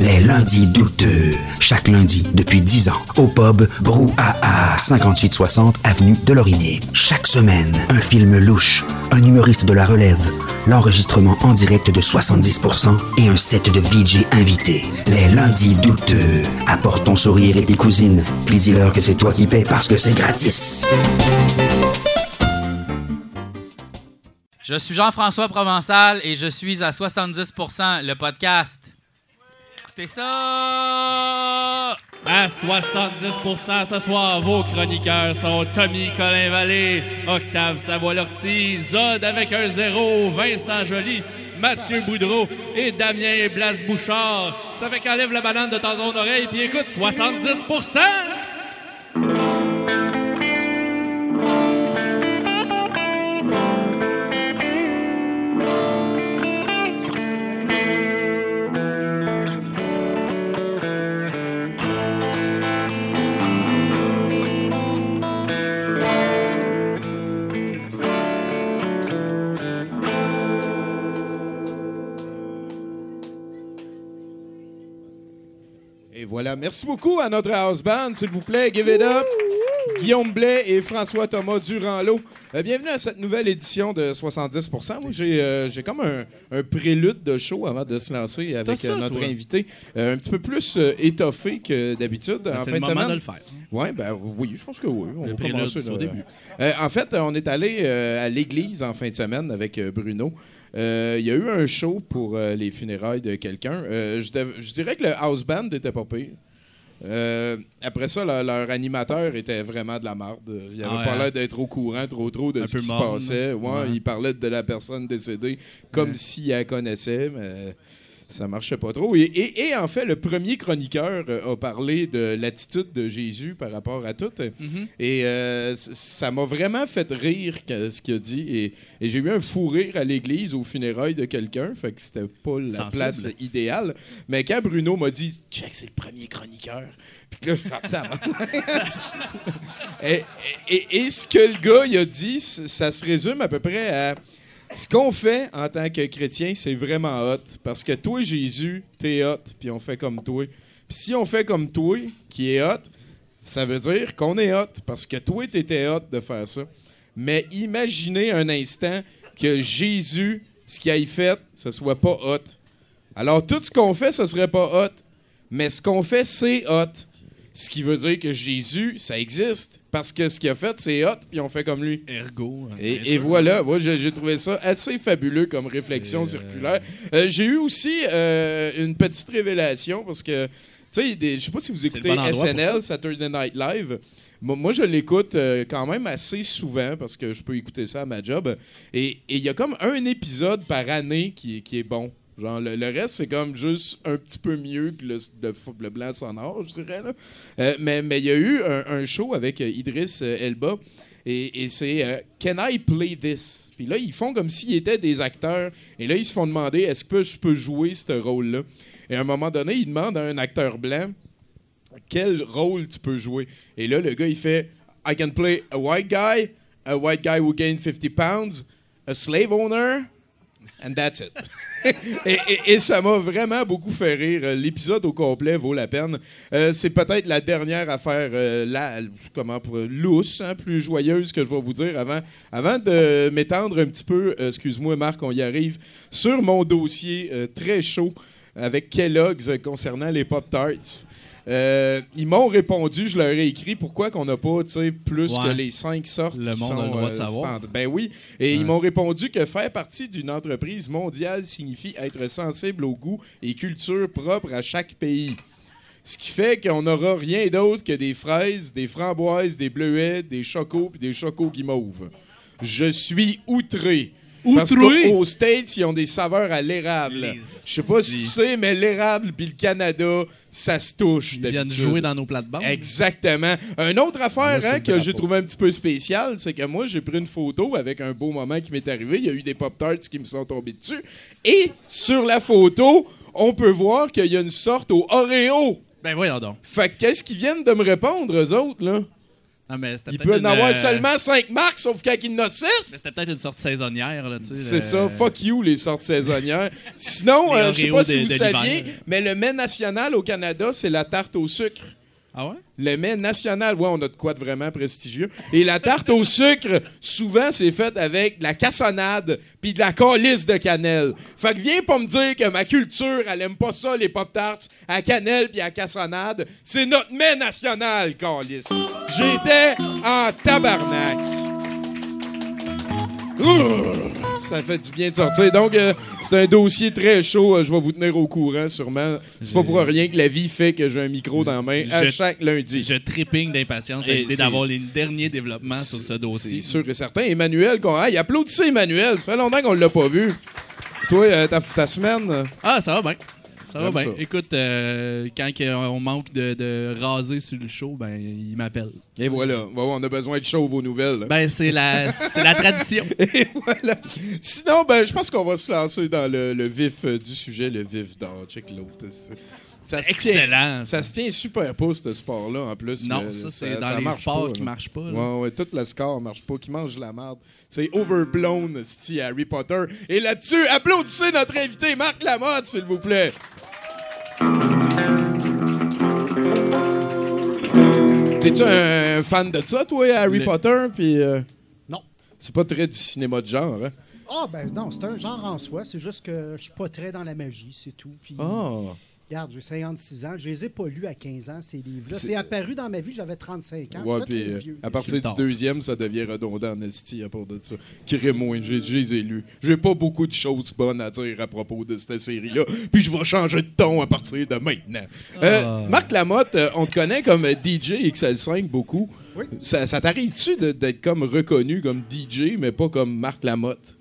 Les lundis douteux. Chaque lundi depuis 10 ans. Au pub Brouhaha, 5860 Avenue de Laurier. Chaque semaine, un film louche, un humoriste de la relève, l'enregistrement en direct de 70% et un set de VJ invités. Les lundis douteux. Apporte ton sourire et tes cousines. Puis dis-leur que c'est toi qui paies parce que c'est gratis. Je suis Jean-François Provençal et je suis à 70% le podcast. Ça! À 70% ce soir, vos chroniqueurs sont Tommy Colin Vallée, Octave Savoie-Lortie, Zod avec un zéro, Vincent Joly, Mathieu Boudreau et Damien Blas-Bouchard. Ça fait qu'enlève la banane de tendon d'oreille puis écoute 70 voilà. Merci beaucoup à notre house band, s'il vous plaît. Give it up. Guillaume Blais et François Thomas Durand-Lot. Euh, bienvenue à cette nouvelle édition de 70% Moi, j'ai euh, comme un, un prélude de show avant de se lancer avec ça, euh, notre toi? invité. Euh, un petit peu plus étoffé que d'habitude en C'est fin le de moment semaine. de le faire. Ouais, ben oui, je pense que oui. On Le va commencer, au début. En fait, on est allé à l'église en fin de semaine avec Bruno. Euh, Il y a eu un show pour euh, les funérailles de quelqu'un. Euh, je, je dirais que le house band était pas pire. Euh, après ça, leur, leur animateur était vraiment de la marde. Il avait Ah ouais, pas hein? l'air d'être au courant trop trop de Un ce qui se passait. Ouais, Ouais. Il parlait de la personne décédée comme s'il la connaissait, mais ça marchait pas trop. Et, et- et en fait, le premier chroniqueur euh, a parlé de l'attitude de Jésus par rapport à tout. Mhm. Et euh, ça m'a vraiment fait rire ce qu'il a dit. Et, et j'ai eu un fou rire à l'église au funérailles de quelqu'un. Fait que c'était pas la Sensible. place idéale. Mais quand Bruno m'a dit Check, c'est le premier chroniqueur. Puis là, et, et- et ce que le gars il a dit, ça se résume à peu près à. Ce qu'on fait en tant que chrétien, c'est vraiment hot. Parce que toi, Jésus, t'es hot, puis on fait comme toi. Puis si on fait comme toi, qui est hot, ça veut dire qu'on est hot. Parce que toi, t'étais hot de faire ça. Mais imaginez un instant que Jésus, ce qu'il a fait, ce soit pas hot. Alors, tout ce qu'on fait, ce serait pas hot. Mais ce qu'on fait, c'est hot. Ce qui veut dire que Jésus, ça existe. Parce que ce qu'il a fait, c'est hot, puis on fait comme lui. Ergo. hein, Et, voilà, moi j'ai trouvé ça assez fabuleux comme réflexion euh, circulaire. Euh, j'ai eu aussi euh, une petite révélation parce que, tu sais, je sais pas si vous écoutez bon SNL, Saturday Night Live. Moi, je l'écoute quand même assez souvent parce que je peux écouter ça à ma job. Et il y a comme un épisode par année qui, qui est bon. Genre, le, le reste, c'est comme juste un petit peu mieux que le, le, le blanc sonore, je dirais. Là. Euh, mais il y a eu un, show avec euh, Idriss euh, Elba. Et, c'est Can I play this? Puis là, ils font comme s'ils étaient des acteurs. Et là, ils se font demander Est-ce que je peux jouer ce rôle-là? Et à un moment donné, ils demandent à un acteur blanc quel rôle tu peux jouer? Et là, le gars, il fait I can play a white guy, a white guy who gained 50 pounds, a slave owner, and that's it. et, ça m'a vraiment beaucoup fait rire. L'épisode au complet vaut la peine. Euh, c'est peut-être la dernière affaire, euh, la, comment pour lousse, hein, plus joyeuse que je vais vous dire avant, avant de m'étendre un petit peu. euh, Excuse-moi, Marc, on y arrive sur mon dossier euh, très chaud avec Kellogg's concernant les Pop Tarts. Euh, ils m'ont répondu, je leur ai écrit pourquoi qu'on n'a pas plus Ouais. que les cinq sortes Le qui monde a sont le droit de euh, savoir. stand- Ben oui. Et ils m'ont répondu que faire partie d'une entreprise mondiale signifie être sensible au goût et culture propre à chaque pays. Ce qui fait qu'on n'aura rien d'autre que des fraises, des framboises, des bleuets, des chocos et des chocos guimauves. Je suis outré. Parce qu'aux States, ils ont des saveurs à l'érable. Je sais pas si tu sais, mais l'érable puis le Canada, ça se touche. Ils viennent jouer dans nos plates-bandes. Exactement. Une autre affaire hein, que j'ai trouvé un petit peu spéciale, c'est que moi, j'ai pris une photo avec un beau moment qui m'est arrivé. Il y a eu des Pop-Tarts qui me sont tombés dessus. Et sur la photo, on peut voir qu'il y a une sorte au Oreo. Ben voyons donc. Fait que qu'est-ce qu'ils viennent de me répondre, eux autres, là? Ah, mais Il peut en une, avoir euh, seulement 5 marques, sauf quand il en a mais 6. C'était peut-être une sorte saisonnière, là. C'est ça, fuck you les sortes saisonnières. Sinon, euh, je sais pas si vous saviez, mais le mets national au Canada, c'est la tarte au sucre. Ah ouais? Le mets national, ouais, on a de quoi de vraiment prestigieux. Et la tarte au sucre, souvent, c'est faite avec de la cassonade puis de la calice de cannelle. Fait que viens pas me dire que ma culture, elle aime pas ça, les Pop-Tarts, à cannelle puis à cassonade. C'est notre mets national, calice. J'étais en tabarnak. Ça fait du bien de sortir. Donc, euh, c'est un dossier très chaud. Euh, Je vais vous tenir au courant, sûrement. C'est pas pour rien que la vie fait que j'ai un micro dans la main à Je- chaque lundi. Je tripping d'impatience à Et l'idée c'est- d'avoir les derniers développements sur ce dossier. C'est sûr et certain. Emmanuel, qu'on... Hey, applaudissez Emmanuel. Ça fait longtemps qu'on l'a pas vu. Toi, euh, ta, ta semaine... euh, Ah, ça va bien. Ça va bien. ça. Écoute, euh, quand on manque de, de raser sur le show, ben il m'appelle. Et voilà. On a besoin de chauve aux nouvelles. Ben c'est la c'est la tradition. Et voilà. Sinon, ben, je pense qu'on va se lancer dans le, le vif euh, du sujet, le vif d'or. Check l'autre. c'est- Ça se tient- Excellent. Ça se tient super pas, ce sport-là, en plus. Non, ça c'est dans les sports pas, qui marchent pas. là. Ouais, ouais, tout le score marche pas, qui mange la merde. C'est overblown, Harry Potter. Et là-dessus, applaudissez notre invité Marc Lamotte, s'il vous plaît. T'es-tu un fan de ça, toi, Harry Le- Potter? Puis, euh, Non. c'est pas très du cinéma de genre, hein? Ah, ben non, c'est un genre en soi. C'est juste que je suis pas très dans la magie, c'est tout. Puis, Ah. Regarde, j'ai 56 ans. Je les ai pas lus à 15 ans, ces livres-là. C'est- C'est apparu dans ma vie, j'avais 35 ans. Ouais, puis euh, à partir du deuxième, ça devient redondant en esti à part de ça. Crée-moi, je je les ai lus. J'ai pas beaucoup de choses bonnes à dire à propos de cette série-là, puis je vais changer de ton à partir de maintenant. Euh, Ah. Marc Lamotte, euh, on te connaît comme DJ XL5 beaucoup. Oui. Ça, ça t'arrive-tu d'être comme reconnu comme DJ, mais pas comme Marc Lamotte?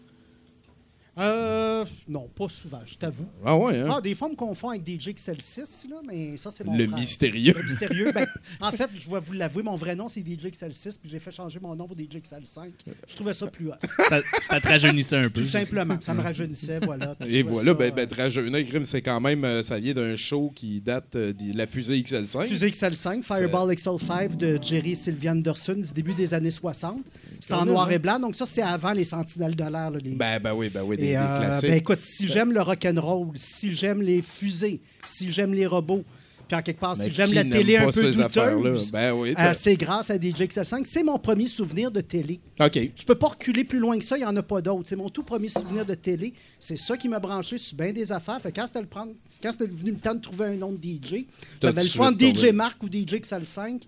Euh, non, pas souvent, je t'avoue. Ah ouais, hein? Ah, des fois, on me confond avec DJ XL6, là, mais ça, c'est mon Le frère. mystérieux. Le mystérieux. Ben, en fait, je vais vous l'avouer, mon vrai nom, c'est DJ XL6, puis j'ai fait changer mon nom pour DJ XL5. Je trouvais ça plus hot. Ça, ça te rajeunissait un peu. Tout simplement. Ça me rajeunissait, voilà. Et voilà, ça, ben, ben, te rajeunir, Grim, c'est quand même, euh, ça vient d'un show qui date euh, de la fusée XL5. Fusée XL5, Fireball XL5 de Jerry et Sylvia Anderson du début des années 60. C'était en noir hein? et blanc, donc ça, c'est avant les Sentinelles de l'air. là, les... Ben, ben oui, ben oui, des, des euh, classiques. ben écoute, si j'aime le rock'n'roll, si j'aime les fusées, si j'aime les robots, puis en quelque part, Mais si j'aime la télé un peu douteuse, Ben oui, euh, c'est grâce à DJ XL5. C'est mon premier souvenir de télé. OK. Je peux pas reculer plus loin que ça, il n'y en a pas d'autres. C'est mon tout premier souvenir de télé. C'est ça qui m'a branché sur bien des affaires. Fait quand c'était le prendre, quand c'était venu le temps de trouver un nom de DJ, j'avais le choix entre DJ. Mark ou DJ XL5.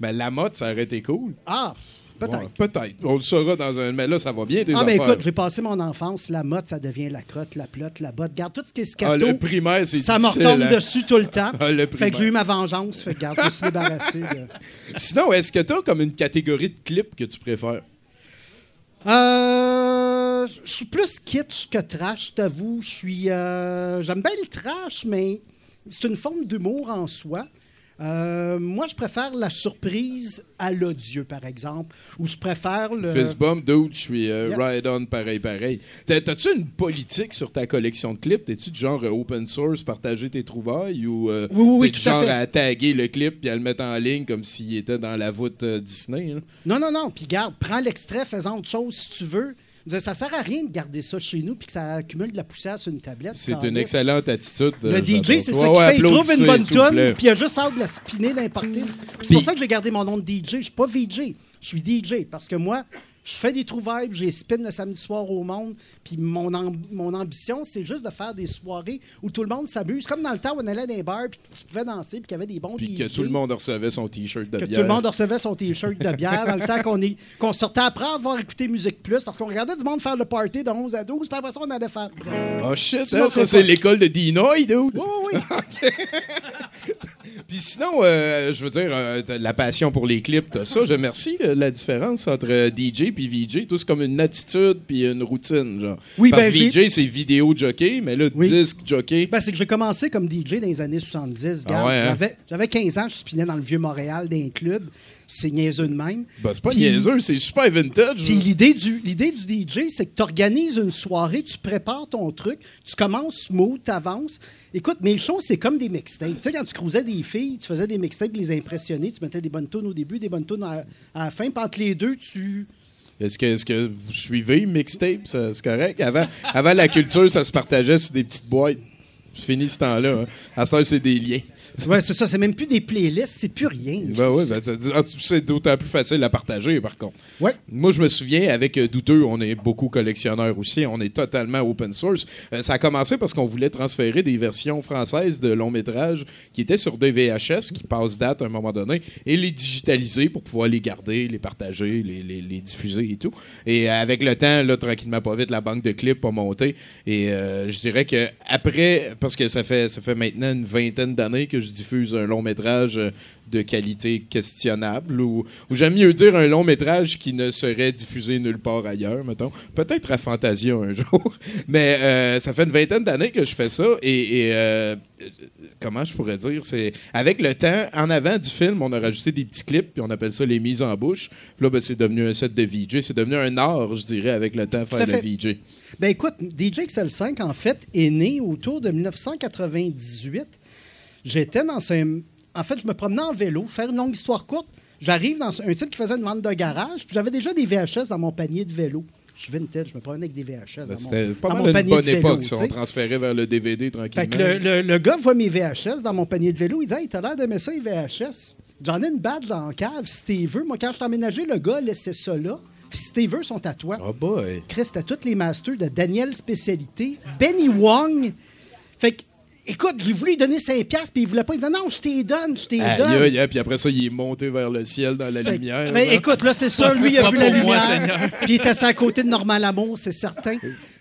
Ben, la mode, ça aurait été cool. Ah, peut-être. Ouais, peut-être. On le saura dans un. Mais là, ça va bien, des Ah, mais écoute, j'ai passé mon enfance, la mode, ça devient la crotte, la plotte, la botte. Garde tout ce qui est scato. Ah, le primaire, c'est ça me retombe hein. dessus tout le temps. Ah, le fait que j'ai eu ma vengeance. Fait que garde, je suis débarrassé. de- Sinon, est-ce que t'as comme une catégorie de clips que tu préfères? Euh, je suis plus kitsch que trash, t'avoue. Je suis, euh, j'aime bien le trash, mais c'est une forme d'humour en soi. Euh, moi, je préfère la surprise à l'odieux, par exemple, ou je préfère le. Fist bump, dude, je suis euh, Yes. ride on, pareil, pareil. T'as- T'as-tu une politique sur ta collection de clips? T'es-tu du genre euh, open source, partager tes trouvailles ou euh, Oui, oui, oui, t'es du à genre à, taguer le clip puis à le mettre en ligne comme s'il était dans la voûte Disney? là? Non, non, non. Puis garde, prends l'extrait, fais-en autre chose si tu veux. Dire, Ça sert à rien de garder ça chez nous puis que ça accumule de la poussière sur une tablette. C'est une excellente attitude. Le euh, DJ, j'adore. c'est ça qu'il fait. Il trouve une bonne tonne, puis il a juste hâte de la spinner n'importe où. C'est pour ça que j'ai gardé mon nom de DJ. Je suis pas VJ, je suis DJ. Parce que moi, je fais des trouvailles, j'ai spin le samedi soir au monde, puis mon, mon ambition, c'est juste de faire des soirées où tout le monde s'amuse. Comme dans le temps où on allait dans les bars, puis tu pouvais danser, puis qu'il y avait des bons Puis que tout le monde recevait son T-shirt de que bière. tout le monde recevait son t-shirt de bière dans le temps qu'on est- qu'on sortait après avoir écouté Musique Plus parce qu'on regardait du monde faire le party de 11 à 12 puis après ça on allait faire bref. Oh shit, hein, ça c'est l'école de Dinoy, dude. Oui, oui, oui. Puis sinon, euh, je veux dire, euh, t'as la passion pour les clips, t'as ça. Je merci euh, la différence entre euh, DJ puis VJ. Tout c'est comme une attitude puis une routine, genre. Oui, Parce ben, que VJ, c'est vidéo jockey, mais là, Oui. disque jockey. Ben, c'est que j'ai commencé comme DJ dans les années 70. Ah ouais, hein? J'avais- J'avais 15 ans, je spinais dans le vieux Montréal, dans un club. C'est niaiseux de même. Ben, c'est pas Puis- niaiseux, c'est super vintage. Puis l'idée du, l'idée du DJ, c'est que tu organises une soirée, tu prépares ton truc, tu commences smooth, tu avances. Écoute, mes shows, c'est comme des mixtapes. Tu sais, quand tu cruisais des filles, tu faisais des mixtapes les impressionner, tu mettais des bonnes tunes au début, des bonnes tunes à, à la fin, puis entre les deux, tu... Est-ce que, est-ce que vous suivez mixtape? C'est correct? Avant, avant la culture, ça se partageait sur des petites boîtes. C'est fini ce temps-là. hein. À ce temps, c'est des liens. Ouais, c'est ça, c'est même plus des playlists, c'est plus rien. Ben oui, C'est- ben, ah, c'est d'autant plus facile à partager, par contre. Ouais. Moi, je me souviens, avec euh, Douteux, on est beaucoup collectionneurs aussi. On est totalement open source. Euh, ça a commencé parce qu'on voulait transférer des versions françaises de longs métrages qui étaient sur des VHS, qui passent date à un moment donné, et les digitaliser pour pouvoir les garder, les partager, les, les- les diffuser et tout. Et euh, avec le temps, là, tranquillement, pas vite, la banque de clips a monté. Et euh, je dirais que après, parce que ça fait, ça fait maintenant une vingtaine d'années que je diffuse un long métrage euh, de qualité questionnable, ou, ou j'aime mieux dire un long métrage qui ne serait diffusé nulle part ailleurs, mettons. Peut-être à Fantasia un jour, mais euh, ça fait une vingtaine d'années que je fais ça, et, et, euh, comment je pourrais dire, c'est avec le temps, en avant du film, on a rajouté des petits clips, puis on appelle ça les mises en bouche. Puis là, ben, c'est devenu un set de VJ, c'est devenu un art, je dirais, avec le temps, faire le. VJ. Ben écoute, DJ XL5, en fait, est né autour de 1998. J'étais dans un. En fait, je me promenais en vélo, faire une longue histoire courte. J'arrive dans un type qui faisait une vente de garage, puis j'avais déjà des VHS dans mon panier de vélo. Je suis vintage, je me promenais avec des VHS. Ben, mon- C'était pas mal mon une panier bonne de vélo, époque, ça. On transférait vers le DVD tranquillement. Fait que le, le- le gars voit mes VHS dans mon panier de vélo. Il dit Hey, t'as l'air d'aimer ça, les VHS. J'en ai une badge dans la cave. Si t'es veux. Moi, quand je t'ai emménagé, le gars laissait ça là. Puis si t'es veux, sont à toi. Oh boy. Chris, t'as tous les masters de Daniel Spécialité, Benny Wong. Fait que, écoute, j'ai voulu lui donner 5$, piastres, puis il voulait pas. Il disait non, je t'ai donne, je t'ai Aïe, donne. aïe, aïe, puis après ça, il est monté vers le ciel dans la Fait que- lumière. ben, là. écoute, là, c'est ça. Lui, il a vu la moi, lumière. Puis il était assis à côté de Normal Amour, c'est certain.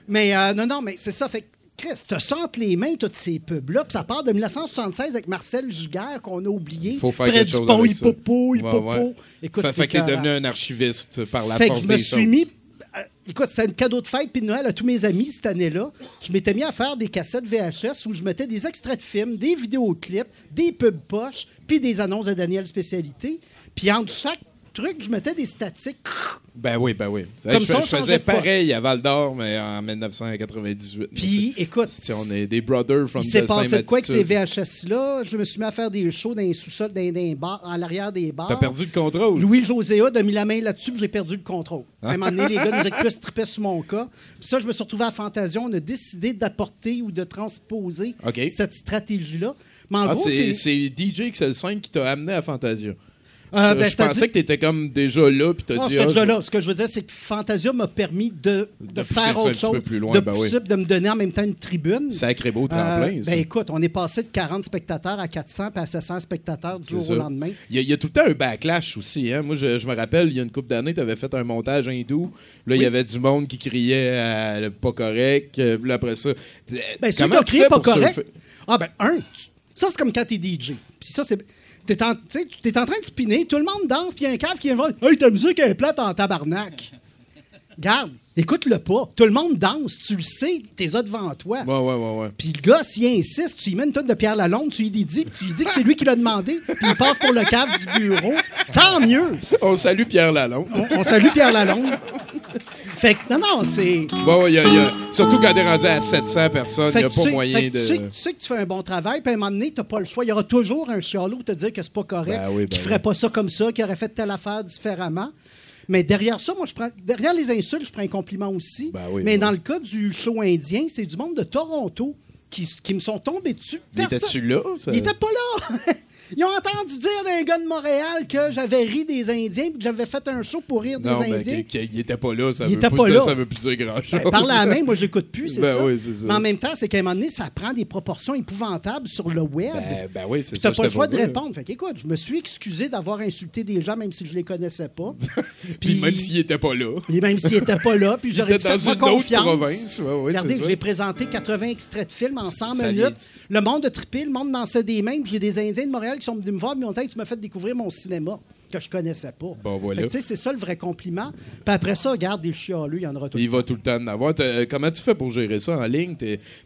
Mais euh, non, non, mais c'est ça. Fait que, Chris, te sente les mains, toutes ces pubs-là. Puis ça part de 1976 avec Marcel Giguère, qu'on a oublié. faut faire près quelque du chose pont avec ça. Hippopo, Ouais, Hippopo. ouais. Écoute, fait, fait qu'il est devenu un archiviste par la Fait que force je me des suis choses. mis. Écoute, c'était un cadeau de fête puis de Noël à tous mes amis cette année-là. Je m'étais mis à faire des cassettes VHS où je mettais des extraits de films, des vidéoclips, des pubs poches, puis des annonces de Daniel Spécialité. Puis entre chaque truc, je mettais des statistiques. Ben oui, ben oui. Comme je, ça, je faisais pareil à Val d'Or, mais en 1998. Puis, écoute, Si on est des brothers from il s'est the passé de quoi avec ces. VHS-là? Je me suis mis à faire des shows dans les sous-sols, dans, dans les bars, à l'arrière des bars. T'as perdu le contrôle. Louis Joséa a mis la main là-dessus, j'ai perdu le contrôle. À un moment donné, les gars nous étaient plus trippés sur mon cas. Puis ça, je me suis retrouvé à Fantasia. On a décidé d'apporter ou de transposer cette stratégie-là. Mais en Ah, gros, c'est DJ XL5 qui t'a amené à Fantasia. Euh, je ben, je pensais que t'étais comme déjà là, puis t'as Ah, dit... ah, déjà là. Ce que je veux dire, c'est que Fantasia m'a permis de, de, faire autre chose, peu plus loin, de, ben oui. de me donner en même temps une tribune. Sacré beau Euh, tremplin, ça. ben écoute, on est passé de 40 spectateurs à 400 puis à 700 spectateurs du C'est jour ça. au lendemain. Il y, a, il y a tout le temps un backlash aussi. Hein? Moi, je, je me rappelle, il y a une couple d'années, tu avais fait un montage hindou. Là, il y avait du monde qui criait pas correct. euh, Puis là, après ça. Ben, ceux qui comment ont tu crié fais pas pour correct? Ah, ben, un, tu- ça, c'est comme quand t'es DJ. Puis ça, c'est. T'es en, tu sais, tu es en train de spinner, tout le monde danse, puis il y a un cave qui vient voir Hey, ta musique est plate en tabarnak. Garde, écoute-le pas. Tout le monde danse, tu le sais, t'es là devant toi. Ouais, ouais, ouais, ouais. Puis le gars, s'il insiste, tu lui mets une tonne de Pierre Lalonde, tu lui dis, puis tu lui dis que c'est lui qui l'a demandé, puis il passe pour le cave du bureau. Tant mieux. On salue Pierre Lalonde. On, on salue Pierre Lalonde. Fait que, non, non, c'est. Ouais, il y a- y a- surtout quand t'es rendu à 700 personnes, il n'y a pas sais- moyen de. Tu sais, tu sais que tu fais un bon travail, puis à un moment donné, tu pas le choix. Il y aura toujours un chialot pour te dire que c'est pas correct, Ben oui, ben qui oui. ferait pas ça comme ça, qui aurait fait telle affaire différemment. Mais derrière ça, moi, je prends. Derrière les insultes, je prends un compliment aussi. Ben oui, Mais ben dans le cas du show indien, c'est du monde de Toronto qui, qui me sont tombés dessus. Il était-tu là? ça? Il était pas là! Ils ont entendu dire d'un gars de Montréal que j'avais ri des Indiens puis que j'avais fait un show pour rire Non, des mais Indiens. qu'il était pas là, ça Il veut était pas là. ça veut plus dire grand-chose. Ben, par la main, moi, j'écoute plus, c'est Ben ça. oui, c'est ça. Mais en même temps, c'est qu'à un moment donné, ça prend des proportions épouvantables sur le web. Ben, ben oui, c'est ça. t'as pas le choix de répondre. Fait qu'écoute, je me suis excusé d'avoir insulté des gens, même si je les connaissais pas. Puis même s'il était pas là. Et même s'ils n'étaient pas là, puis j'aurais était une autre confiance. province. Ouais, Regardez, j'ai présenté 80 extraits de films en 100 Ça minutes. Le monde a trippé, le monde dansait des mains. puis J'ai des Indiens de Montréal qui sont venus me voir et m'ont dit Tu m'as fait découvrir mon cinéma que je connaissais pas. Bon, voilà. Tu C'est ça le vrai compliment. Puis après ça, regarde, des chialeux, il y en aura tout. Il va tout le temps en avoir. T'as- Comment tu fais pour gérer ça en ligne?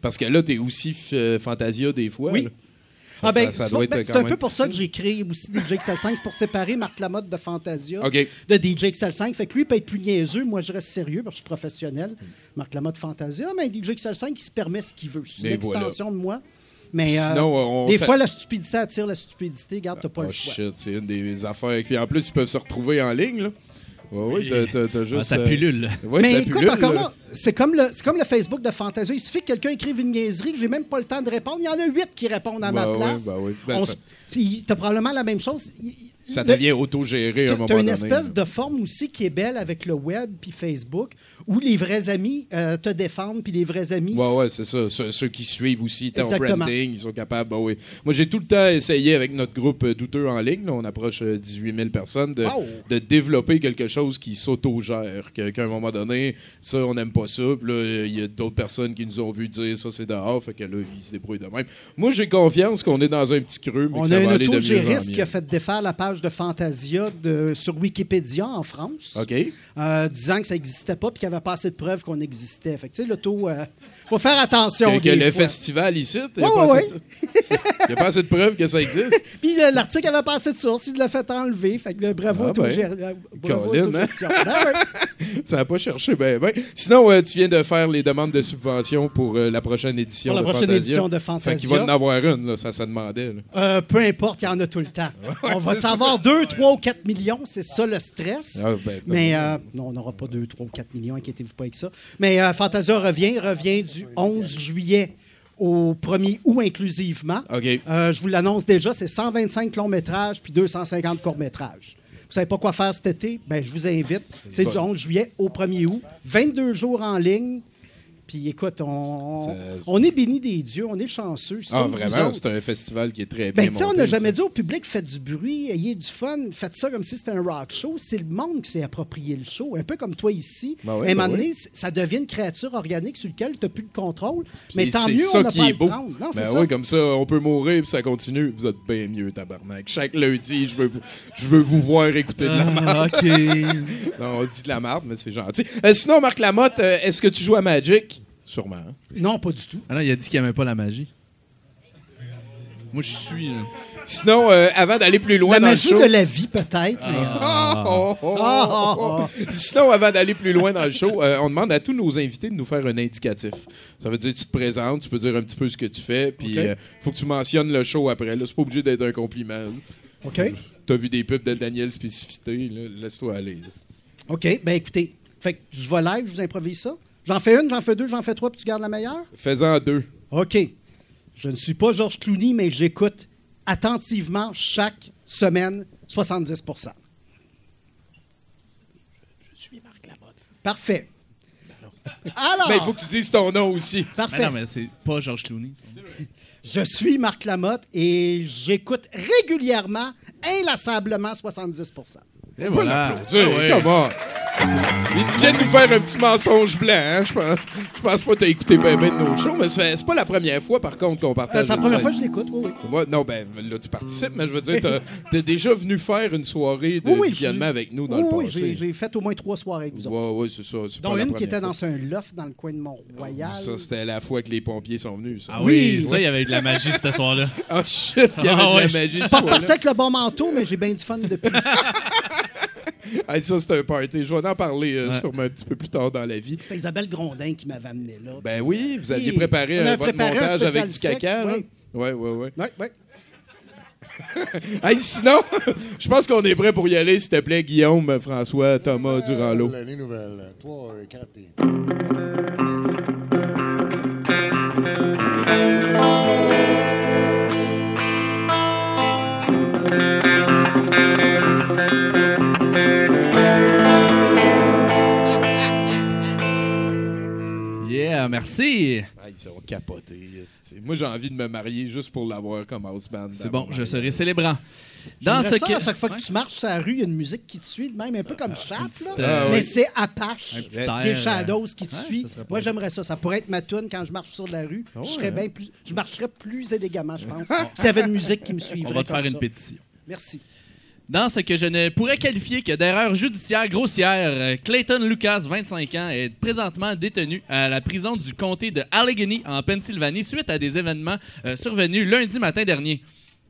Parce que là, t'es aussi f- euh, Fantasia des fois. Oui. là. Ah ben, tu ben, c'est un peu pour ça que j'ai créé aussi DJ XL5, c'est pour séparer Marc Lamotte de Fantasia de DJ XL5. Fait que lui il peut être plus niaiseux, moi je reste sérieux parce que je suis professionnel. Marc Lamotte Fantasia, mais DJ XL5 il se permet ce qu'il veut. C'est une Mais voilà. extension de moi. Mais euh, Sinon, on- des fois la stupidité attire la stupidité, garde t'as pas Oh le choix. shit, c'est une des affaires. Puis en plus, ils peuvent se retrouver en ligne, là. Ouais, oui, t'as- t'as t'as Ah, juste. ça euh, pullule. Ouais, mais ça écoute, pullule, encore là. c'est comme, le, c'est comme le Facebook de Fantasia. Il suffit que quelqu'un écrive une niaiserie que j'ai même pas le temps de répondre. Il y en a huit qui répondent à ma Ben ouais, place. ben ouais. Ben On ça- s- puis t'as probablement la même chose. Il- Ça devient autogéré à un moment t'as une donné. espèce là. de forme aussi qui est belle avec le web puis Facebook, où les vrais amis euh, te défendent, puis les vrais amis... Ouais, ouais, c'est ça. Ceux, ceux qui suivent aussi ton branding, ils sont capables. bah oui. Moi, j'ai tout le temps essayé avec notre groupe euh, douteux en ligne. là, on approche euh, 18 000 personnes de, Wow. de développer quelque chose qui s'autogère. Qu'à un moment donné, ça, on n'aime pas ça. Puis là, il y a d'autres personnes qui nous ont vu dire ça, c'est dehors. Fait que là, ils se débrouillent de même. Moi, j'ai confiance qu'on est dans un petit creux, mais On que a ça va aller de mieux en mieux. qui a fait défaire la page de Fantasia de- sur Wikipédia en France. OK. euh, disant que ça n'existait pas puis qu'il n'y avait pas assez de preuves qu'on existait. Fait que, tu sais, l'auto... euh, faut faire attention Que, que le fois. festival ici, il n'y a, ouais, pas assez de- y a pas assez de preuves que ça existe. Puis euh, l'article avait pas assez de sources, il l'a fait enlever. Fait que euh, bravo, Ah, ben. bravo Colin, hein? Ben. Ça n'a pas cherché ben, ben. Sinon, euh, tu viens de faire les demandes de subvention pour euh, la prochaine édition Pour la de prochaine Fantasia. édition de Fait Fantasia. qu'il va en avoir une, là, ça se demandait. Euh, peu importe, il y en a tout le temps. on va savoir 2, 3 ou 4 millions, c'est ça le stress. Ah, ben, Mais euh, non, on n'aura pas 2, 3 ou 4 millions, inquiétez-vous pas avec ça. Mais Fantasia revient, revient du 11 juillet au 1er août inclusivement. OK. Euh, je vous l'annonce déjà, c'est 125 longs métrages puis 250 courts métrages. Vous savez pas quoi faire cet été? Ben, je vous invite. C'est du 11 juillet au 1er août. 22 jours en ligne. Puis écoute, on, Ça- on est béni des dieux, on est chanceux. C'est Ah, vraiment, c'est un festival qui est très bien Ben, tu sais, on monté, n'a jamais ça. dit au public, faites du bruit, ayez du fun, faites ça comme si c'était un rock show. C'est le monde qui s'est approprié le show, un peu comme toi ici. Ben oui, à un ben moment oui. donné, ça devient une créature organique sur laquelle tu n'as plus de contrôle. Mais tant c'est mieux, ça on n'a qui pas est le beau. Non, Ben ça. oui, comme ça, on peut mourir puis ça continue. Vous êtes bien mieux, tabarnak. Chaque lundi, je veux vous, je veux vous voir écouter de la merde. Ah, OK. Non, on dit de la merde, mais c'est gentil. Euh, sinon, Marc Lamotte, euh, est-ce que tu joues à Magic? Sûrement. hein? Non, pas du tout. Ah non, il a dit qu'il n'aimait pas la magie. Moi, je suis. là. Sinon, euh, avant d'aller plus loin La dans le magie show... de la vie, peut-être. mais, euh, Oh, oh, oh, Ah, oh, oh. Sinon, avant d'aller plus loin dans le show, euh, on demande à tous nos invités de nous faire un indicatif. Ça veut dire tu te présentes, tu peux dire un petit peu ce que tu fais, puis OK. euh, faut que tu mentionnes le show après. Là, c'est pas obligé d'être un compliment. OK. T'as vu des pubs de Daniel Spécificité, là, laisse-toi aller. OK. Ben écoutez, fait que je vais live, je vous improvise ça. J'en fais une, j'en fais deux, j'en fais trois, puis tu gardes la meilleure? Fais-en deux. OK. Je ne suis pas Georges Clooney, mais j'écoute attentivement chaque semaine 70% Je suis Marc Lamotte. Parfait. Alors, Mais il faut que tu dises ton nom aussi. Mais parfait. non, mais c'est pas Georges Clooney. Je suis Marc Lamotte et j'écoute régulièrement, inlassablement 70 Et voilà. Tu sais, Ah ouais. comment? Il vient de nous faire un petit mensonge blanc. Hein? Je pense, je pense pas que t'as écouté bien ben de nos shows, mais c'est pas la première fois, par contre, qu'on Euh, partage. C'est la première fois que je l'écoute, oui, oui. Moi, non, ben là, tu participes, mais je veux dire, t'es déjà venu faire une soirée de Oui, oui, visionnement avec nous dans oui, le oui, passé. j'ai- j'ai fait au moins trois soirées avec vous autres. Ouais, c'est ça. Dont une qui était fois. dans un loft dans le coin de Mont-Royal. Ça, c'était la fois que les pompiers sont venus. Ça. Ah oui, Oui, ça, il y avait eu de la magie ce soir-là. Ah shit, il y avait Ah de ouais, la je- magie. Je ce suis pas reparti soir-là. avec le bon manteau, mais j'ai bien du fun depuis. Hey, ça, c'était un party. Je vais en parler euh, Ouais. sûrement un petit peu plus tard dans la vie. C'était Isabelle Grondin qui m'avait amené là. Ben oui, vous aviez Oui, préparé euh, votre préparé un montage avec du caca. sexe, oui. Ouais, ouais, ouais. Ouais, ouais. Hey, sinon, je pense qu'on est prêt pour y aller, s'il te plaît, Guillaume, François, Thomas, Durand-Lot. Les nouvelles. 3, 4 et... Merci. Ah, ils sont capotés. esti. Moi, j'ai envie de me marier juste pour l'avoir comme house band. C'est bon, je serai célébrant. Dans ce ça, que... à chaque fois que Ouais. tu marches sur la rue, il y a une musique qui te suit, de même, un peu comme Chaff, petit, là. euh, mais oui. c'est Apache. Des air, Shadows euh, qui te ouais, suit. Moi, j'aimerais ça. Ça pourrait être ma tune quand je marche sur la rue. je serais ouais. bien plus. Je marcherais plus élégamment, je pense. S'il y avait une musique qui me suivrait. On va te comme faire une ça. pétition. Merci. Dans ce que je ne pourrais qualifier que d'erreur judiciaire grossière, Clayton Lucas, 25 ans, est présentement détenu à la prison du comté de Allegheny, en Pennsylvanie, suite à des événements euh, survenus lundi matin dernier.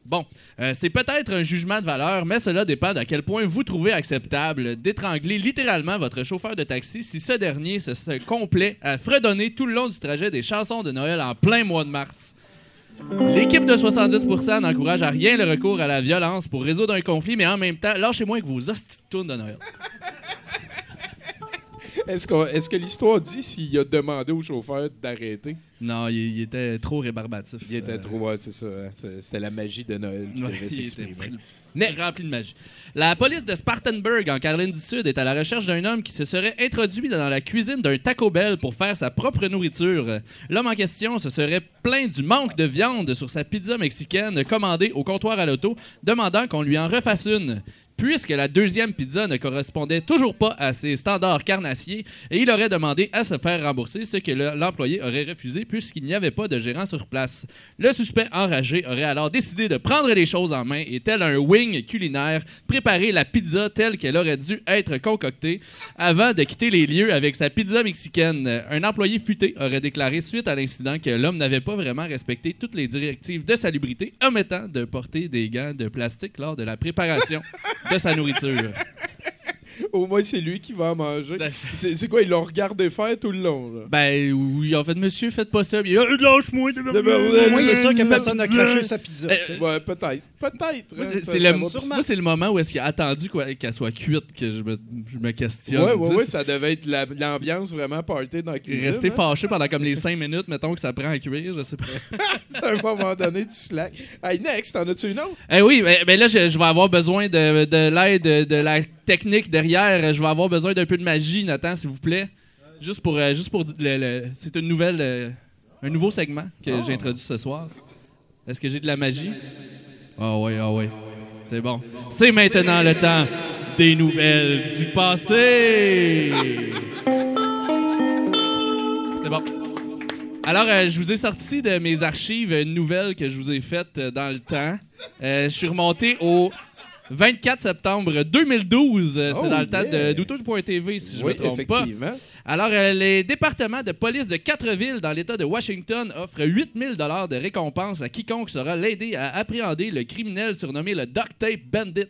Bon, euh, c'est peut-être un jugement de valeur, mais cela dépend d'à quel point vous trouvez acceptable d'étrangler littéralement votre chauffeur de taxi si ce dernier se, se complaît à fredonner tout le long du trajet des chansons de Noël en plein mois de mars. L'équipe de 70% n'encourage à rien le recours à la violence pour résoudre un conflit, mais en même temps, lâchez-moi avec vos hosties de de Noël. Est-ce est-ce que l'histoire dit s'il a demandé au chauffeur d'arrêter? Non, il, il était trop rébarbatif. Il était Euh, trop... Ouais, c'est ça. hein. C'est- C'était la magie de Noël qui Ouais, devait s'exprimer. La police de Spartanburg, en Caroline du Sud, est à la recherche d'un homme qui se serait introduit dans la cuisine d'un Taco Bell pour faire sa propre nourriture. L'homme en question se serait plaint du manque de viande sur sa pizza mexicaine commandée au comptoir à l'auto, demandant qu'on lui en refasse une. Puisque la deuxième pizza ne correspondait toujours pas à ses standards carnassiers, et il aurait demandé à se faire rembourser, ce que le- l'employé aurait refusé puisqu'il n'y avait pas de gérant sur place. Le suspect enragé aurait alors décidé de prendre les choses en main et, tel un wing culinaire, préparer la pizza telle qu'elle aurait dû être concoctée avant de quitter les lieux avec sa pizza mexicaine. Un employé futé aurait déclaré suite à l'incident que l'homme n'avait pas vraiment respecté toutes les directives de salubrité, omettant de porter des gants de plastique lors de la préparation de sa nourriture. Au moins, c'est lui qui va en manger. C'est c'est quoi, ils l'ont regardé faire tout le long, là? Ben oui, en fait, monsieur, faites pas ça. Puis, Ah, lâche-moi, De- Au moins, il est sûr que personne n'a craché sa pizza. Euh, sais. Ouais, peut-être. Peut-être. Moi, hein, c'est c'est le, moi, c'est le moment où est-ce qu'il a attendu quoi- qu'elle soit cuite que je me, je me questionne. Ouais, ouais, ouais, ça devait être la- l'ambiance vraiment party dans la cuisine. Rester hein. fâché pendant comme les 5 minutes, mettons que ça prend à cuire, je sais pas. à un moment donné, tu slack. Hey, next, t'en as-tu une autre? Eh oui, ben, ben là, je, je vais avoir besoin de, de l'aide de, de la technique derrière. Je vais avoir besoin d'un peu de magie, Nathan, s'il vous plaît. Juste pour. euh, juste pour le- c'est une nouvelle. euh, un nouveau segment que j'ai introduit ce soir. Est-ce que j'ai de la magie? Ah ouais, ah ouais. C'est bon. C'est maintenant le temps des nouvelles du passé. C'est bon. Alors, euh, je vous ai sorti de mes archives une nouvelle que je vous ai faite euh, dans le temps. Euh, je suis remonté au 24 septembre 2012. Euh, C'est Oh, dans le temps yeah. de douteux.tv, si je oui, me trompe pas. Alors, euh, les départements de police de quatre villes dans l'État de Washington offrent 8000 dollars de récompense à quiconque saura l'aider à appréhender le criminel surnommé le Duct Tape Bandit.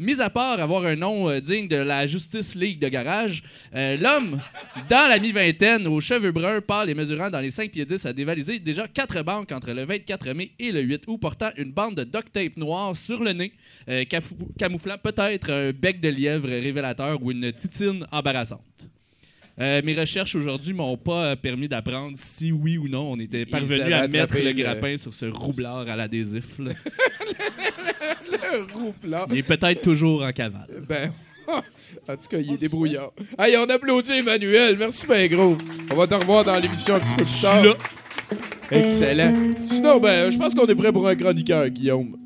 Mis à part avoir un nom euh, digne de la Justice League de garage, euh, l'homme, dans la mi-vingtaine, aux cheveux bruns, pâles et mesurant dans les 5 pieds 10, a dévalisé déjà quatre banques entre le 24 mai et le 8 août, portant une bande de duct tape noir sur le nez, euh, camouflant peut-être un bec de lièvre révélateur ou une titine embarrassante. Euh, mes recherches aujourd'hui m'ont pas euh, permis d'apprendre si oui ou non on était parvenu à mettre le le- grappin sur ce roublard à l'adhésif. Le groupe là. Il est peut-être toujours en cavale. Ben, en tout cas, il est débrouillard. Hey, on applaudit Emmanuel. Merci, ben gros. On va te revoir dans l'émission un petit peu plus tard. là. Excellent. Sinon, ben, je pense qu'on est prêt pour un chroniqueur, Guillaume.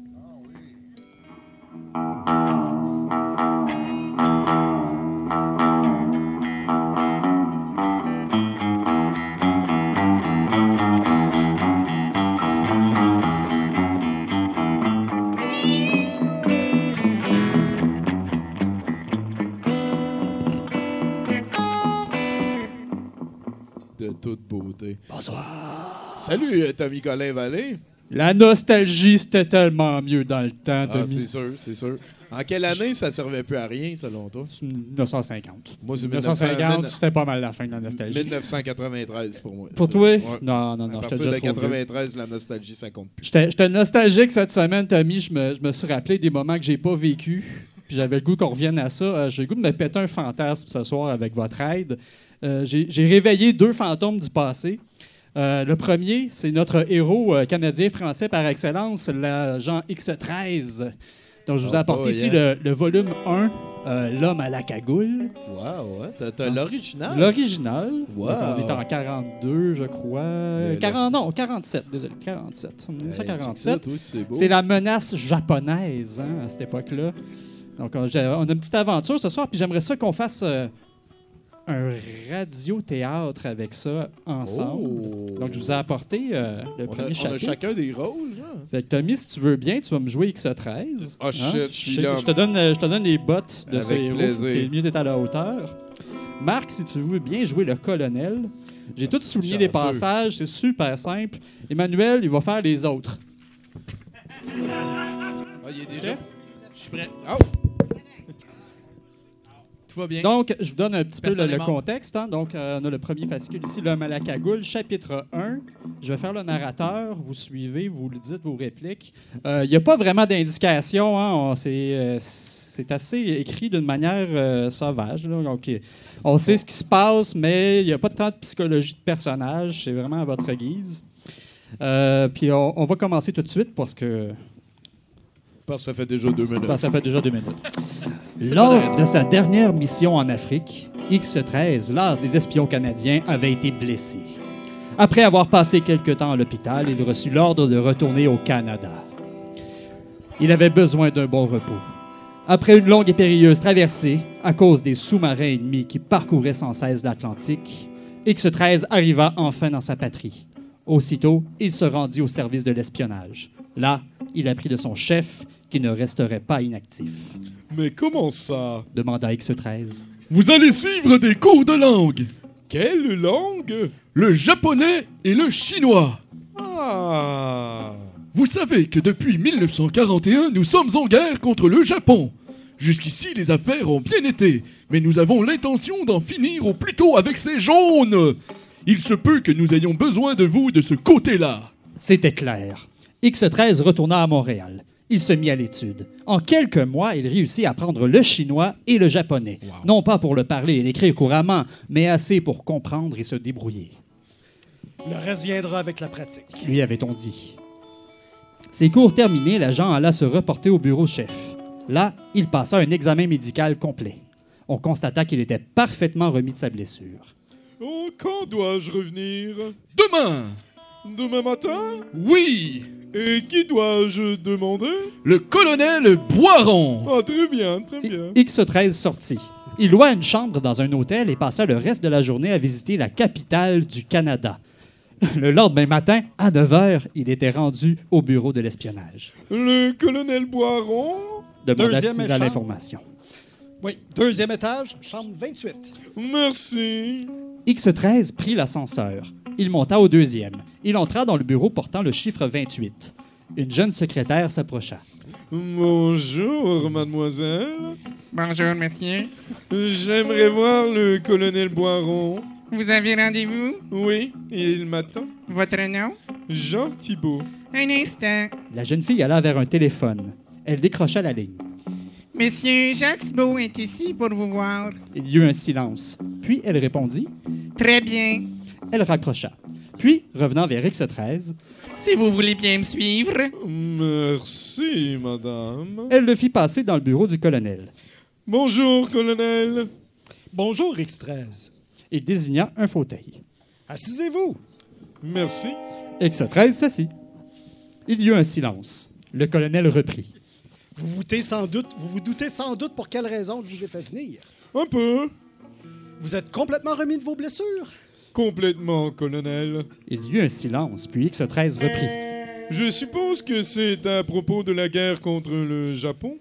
Toute beauté. Bonsoir. Salut, euh, Tommy Colin Vallée. La nostalgie, c'était tellement mieux dans le temps, Ah, Tommy. c'est sûr, c'est sûr. En quelle année ça servait plus à rien, selon toi? C'est 1950. Moi, c'est 1950, c'était pas mal la fin de la nostalgie. 1993 pour moi. Pour toi? ouais. Non, non, À non, j'étais partir de déjà trop vieux. 93, la nostalgie, ça compte plus. J'étais j'étais nostalgique cette semaine, Tommy. Je me, je me suis rappelé des moments que j'ai pas vécu. Puis j'avais le goût qu'on revienne à ça. Euh, j'ai le goût de me péter un fantasme ce soir avec votre aide. Euh, j'ai réveillé deux fantômes du passé. Euh, le premier, c'est notre héros euh, canadien-français par excellence, l'agent X-13. Donc, je vous ai Oh apporté ici hein. le, le volume 1, euh, L'homme à la cagoule. Wow, ouais. T'as, l'original? L'original. Wow. On est en 42, je crois. Le- 40, non, 47, désolé, 47. On est Hey, check 147. ça, toi, c'est la menace japonaise hein, à cette époque-là. Donc, on, a une petite aventure ce soir, puis j'aimerais ça qu'on fasse euh, un radio-théâtre avec ça ensemble. Oh. Donc, je vous ai apporté euh, le On a, premier on a chapitre. chacun des rôles, genre. Fait que Tommy, si tu veux bien, tu vas me jouer X13. Oh, shit, je suis là. Je te donne, euh, je te donne les bottes de Avec ce héros. plaisir. t'es- mieux d'être à la hauteur. Marc, si tu veux bien jouer le colonel. J'ai Ah, tout c'est souligné les passages, c'est super simple. Emmanuel, il va faire les autres. Ah, il est déjà. Je suis prêt. Oh! Tout va bien. Donc, je vous donne un petit peu le, contexte. hein. Donc, euh, on a le premier fascicule ici, L'homme à la cagoule, chapitre 1. Je vais faire le narrateur, vous suivez, vous le dites vos répliques. Euh, Il n'y a pas vraiment d'indication. Hein. C'est euh, c'est assez écrit d'une manière euh, sauvage. là. Donc, on sait ce qui se passe, mais il n'y a pas tant de psychologie de personnage. C'est vraiment à votre guise. Euh, puis on, on va commencer tout de suite parce que Parce que ça fait déjà deux minutes. Parce que ça fait déjà deux minutes. Lors de sa dernière mission en Afrique, X-13, l'as des espions canadiens, avait été blessé. Après avoir passé quelque temps à l'hôpital, il reçut l'ordre de retourner au Canada. Il avait besoin d'un bon repos. Après une longue et périlleuse traversée, à cause des sous-marins ennemis qui parcouraient sans cesse l'Atlantique, X-13 arriva enfin dans sa patrie. Aussitôt, il se rendit au service de l'espionnage. Là, il apprit de son chef qu'il ne resterait pas inactif. Mais comment ça? Demanda X-13. Vous allez suivre des cours de langue. Quelle langue? Le japonais et le chinois. Ah! Vous savez que depuis 1941, nous sommes en guerre contre le Japon. Jusqu'ici, les affaires ont bien été, mais nous avons l'intention d'en finir au plus tôt avec ces jaunes. Il se peut que nous ayons besoin de vous de ce côté-là. C'était clair. X-13 retourna à Montréal. Il se mit à l'étude. En quelques mois, il réussit à apprendre le chinois et le japonais. Non pas pour le parler et l'écrire couramment, mais assez pour comprendre et se débrouiller. Le reste viendra avec la pratique. lui avait-on dit. Ses cours terminés, l'agent alla se reporter au bureau chef. Là, il passa un examen médical complet. On constata qu'il était parfaitement remis de sa blessure. Oh, quand dois-je revenir? Demain, Demain matin? oui, Et qui dois-je demander? le colonel Boiron. Ah, très bien, très bien. X-13 sortit. Il loua une chambre dans un hôtel et passa le reste de la journée à visiter la capitale du Canada. Le lendemain matin, à 9 h, il était rendu au bureau de l'espionnage. Le colonel Boiron? Demanda-t-il à l'information. Oui, deuxième étage, chambre 28. Merci. X13 prit l'ascenseur. Il monta au deuxième. Il entra dans le bureau portant le chiffre 28. Une jeune secrétaire s'approcha. Bonjour, mademoiselle. Bonjour, monsieur. J'aimerais voir le colonel Boiron. Vous avez rendez-vous? Oui, il m'attend. Votre nom? Jean Thibault. Un instant. La jeune fille alla vers un téléphone. Elle décrocha la ligne. Monsieur Jean Thibault est ici pour vous voir. Il y eut un silence. Puis elle répondit. Très bien. Elle raccrocha. Puis, revenant vers X13, Si vous voulez bien me suivre. Merci, madame. elle le fit passer dans le bureau du colonel. Bonjour, colonel. Bonjour, X13. Il désigna un fauteuil. Assisez-vous. Merci. X13 s'assit. Il y eut un silence. Le colonel reprit. Vous vous, doutez sans doute, vous vous doutez sans doute pour quelle raison je vous ai fait venir. Un peu. Vous êtes complètement remis de vos blessures? Complètement, colonel. Il y eut un silence, puis X13 reprit. Je suppose que c'est à propos de la guerre contre le Japon?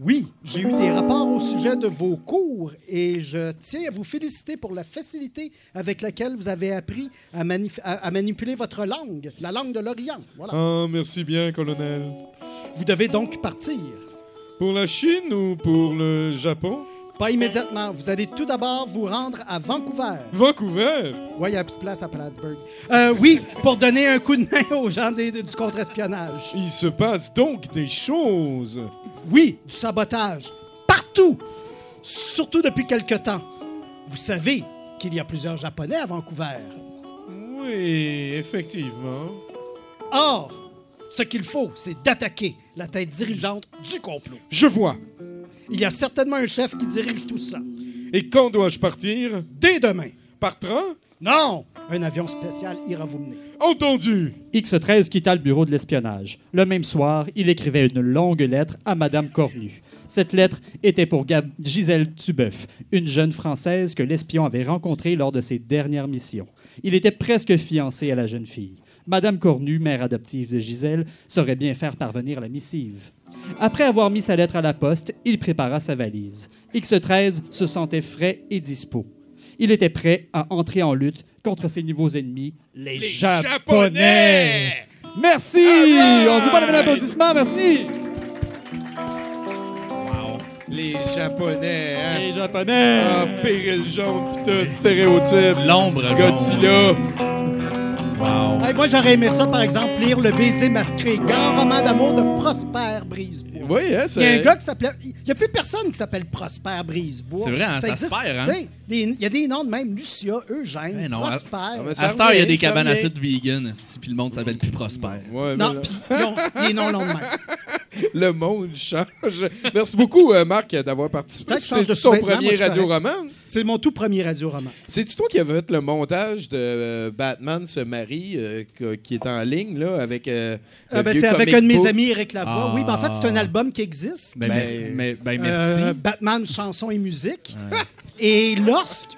Oui, j'ai eu des rapports au sujet de vos cours et je tiens à vous féliciter pour la facilité avec laquelle vous avez appris à, manif- à- à manipuler votre langue, la langue de l'Orient. Voilà. Ah, merci bien, colonel. Vous devez donc partir. Pour la Chine ou pour le Japon? Pas immédiatement. Vous allez tout d'abord vous rendre à Vancouver. Vancouver? Oui, il n'y a plus de place à Plattsburgh. Euh, oui, pour donner un coup de main aux gens des- du contre-espionnage. Il se passe donc des choses. Oui, du sabotage. Partout. Surtout depuis quelque temps. Vous savez qu'il y a plusieurs Japonais à Vancouver. Oui, effectivement. Or, ce qu'il faut, c'est d'attaquer la tête dirigeante du complot. Je vois. Il y a certainement un chef qui dirige tout ça. Et quand dois-je partir? Dès demain. Par train? Non, un avion spécial ira vous mener. Entendu. X13 quitta le bureau de l'espionnage. Le même soir, il écrivait une longue lettre à Madame Cornu. Cette lettre était pour Gab- Gisèle Tubeuf, une jeune Française que l'espion avait rencontrée lors de ses dernières missions. Il était presque fiancé à la jeune fille. Madame Cornu, mère adoptive de Gisèle, saurait bien faire parvenir la missive. Après avoir mis sa lettre à la poste, il prépara sa valise. X13 se sentait frais et dispo. Il était prêt à entrer en lutte contre ses nouveaux ennemis, les, Japonais. Merci! On vous donne un applaudissement, merci! Les Japonais, hein? Les Japonais! Ah, péril jaune pis tout, stéréotype. L'ombre. jaune. Moi, j'aurais aimé ça, par exemple, lire Le baiser masqué, grand roman d'amour de Prosper Brisebois. Oui, hein, Il y a un c'est... gars qui s'appelait. Il n'y a plus personne qui s'appelle Prosper Brisebois. C'est vrai, hein, ça se existe. perd, hein? Des- Il y a des noms de même Lucia, Eugène, Ben non, Prosper. Ah, ça À cette heure, il y a des ça cabanes à sucre vegan, puis le monde s'appelle plus prospère. Ouais, non, puis des noms longs de même. le monde change. Merci beaucoup, euh, Marc, d'avoir participé. C'est ton premier radio-roman. C'est mon tout premier radio-roman. C'est-tu toi qui avais fait le montage de euh, Batman se marie, euh, qui est en ligne, là, avec. euh, Ah, ben, c'est avec un de mes amis, Eric Lavoie. Ah. Oui, ben, en fait, c'est un album qui existe. Ben. Mais- ben, merci. Euh, Batman, chanson et musique. Et lorsque.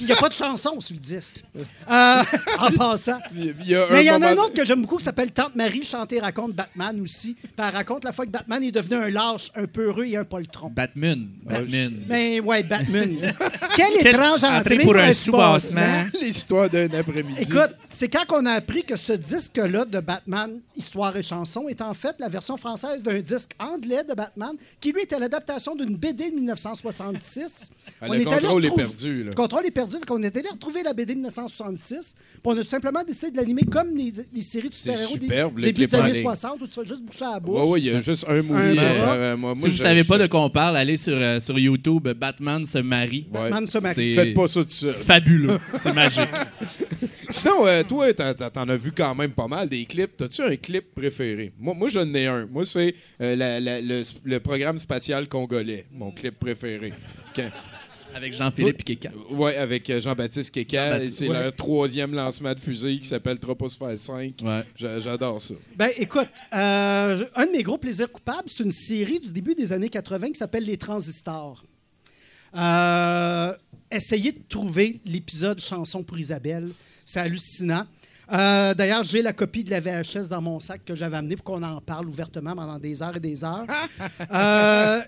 Il n'y a pas de chanson sur le disque. Euh, en passant. Il y a un Mais il y en a un autre que j'aime beaucoup qui s'appelle Tante Marie chanter raconte Batman aussi. Puis elle raconte la fois que Batman est devenu un lâche, un peureux et un poltron. Batman. Batman. Mais ouais, Batman. Quelle Quelle étrange entrée, entrée pour un sous-bassement. L'histoire d'un après-midi. Écoute, c'est quand qu'on a appris que ce disque-là de Batman, Histoire et chanson, est en fait la version française d'un disque anglais de Batman, qui lui était l'adaptation d'une BD de 1966. Ah, le contrôle est perdu, là. Le contrôle est perdu. On est allé retrouver la BD de 1966, puis on a tout simplement décidé de l'animer comme les, les séries de super-héros des début des années ligne. 60, où tu vas juste boucher à la bouche. Ouais, il y a juste un mouvement. Euh, moi, si moi, vous je- savez pas de quoi on parle, allez sur, euh, sur YouTube, Batman se marie. Batman se marie. C'est Faites pas ça tout seul. fabuleux. C'est magique. Sinon, euh, toi, t'en, as vu quand même pas mal des clips. T'as-tu un clip préféré? Moi, moi j'en ai un. Moi, c'est euh, le, le programme spatial congolais, mon clip préféré. Quand- Avec Jean-Philippe Kéka. Ouais, avec euh, Jean-Baptiste Keka. C'est ouais. leur troisième lancement de fusée qui s'appelle Troposphère 5. Ouais. J'a- J'adore ça. Ben, écoute, euh, un de mes gros plaisirs coupables, c'est une série du début des années 80 qui s'appelle Les Transistors. Euh, essayez de trouver l'épisode Chanson pour Isabelle. C'est hallucinant. Euh, D'ailleurs, j'ai la copie de la VHS dans mon sac que j'avais amené pour qu'on en parle ouvertement pendant des heures et des heures. Euh,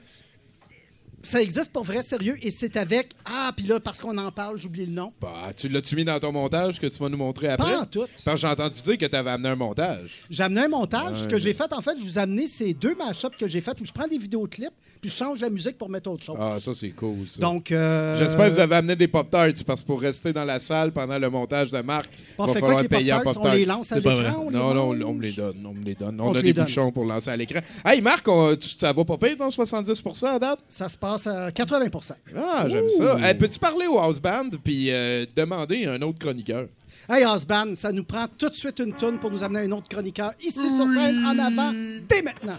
ça existe pour vrai, sérieux, et c'est avec. Ah, puis là, parce qu'on en parle, j'oublie le nom. Bah, tu l'as-tu mis dans ton montage que tu vas nous montrer après? Pas en tout. Parce que j'ai entendu dire que tu avais amené un montage. J'ai amené un montage. Ce Ouais. que j'ai fait, en fait, je vous ai amené ces deux mashups que j'ai fait où je prends des vidéoclips puis je change la musique pour mettre autre chose. Ah, ça, c'est cool, ça. Donc, euh, J'espère que vous avez amené des Pop-Tarts parce que pour rester dans la salle pendant le montage de Marc, il on va fait falloir quoi payer en Pop-Tarts? On les lance à l'écran? on Non, non, on me les donne. On me les donne. On On, a des donne. bouchons pour lancer à l'écran. Hey, Marc, on- tu- ça va pas payer ton 70 à date? Ça se passe à 80% Ah, j'aime ça. Hey, Peux-tu parler au house band puis euh, demander un autre chroniqueur? Hey, Osban, ça nous prend tout de suite une tourne pour nous amener un autre chroniqueur ici sur scène, en avant, dès maintenant.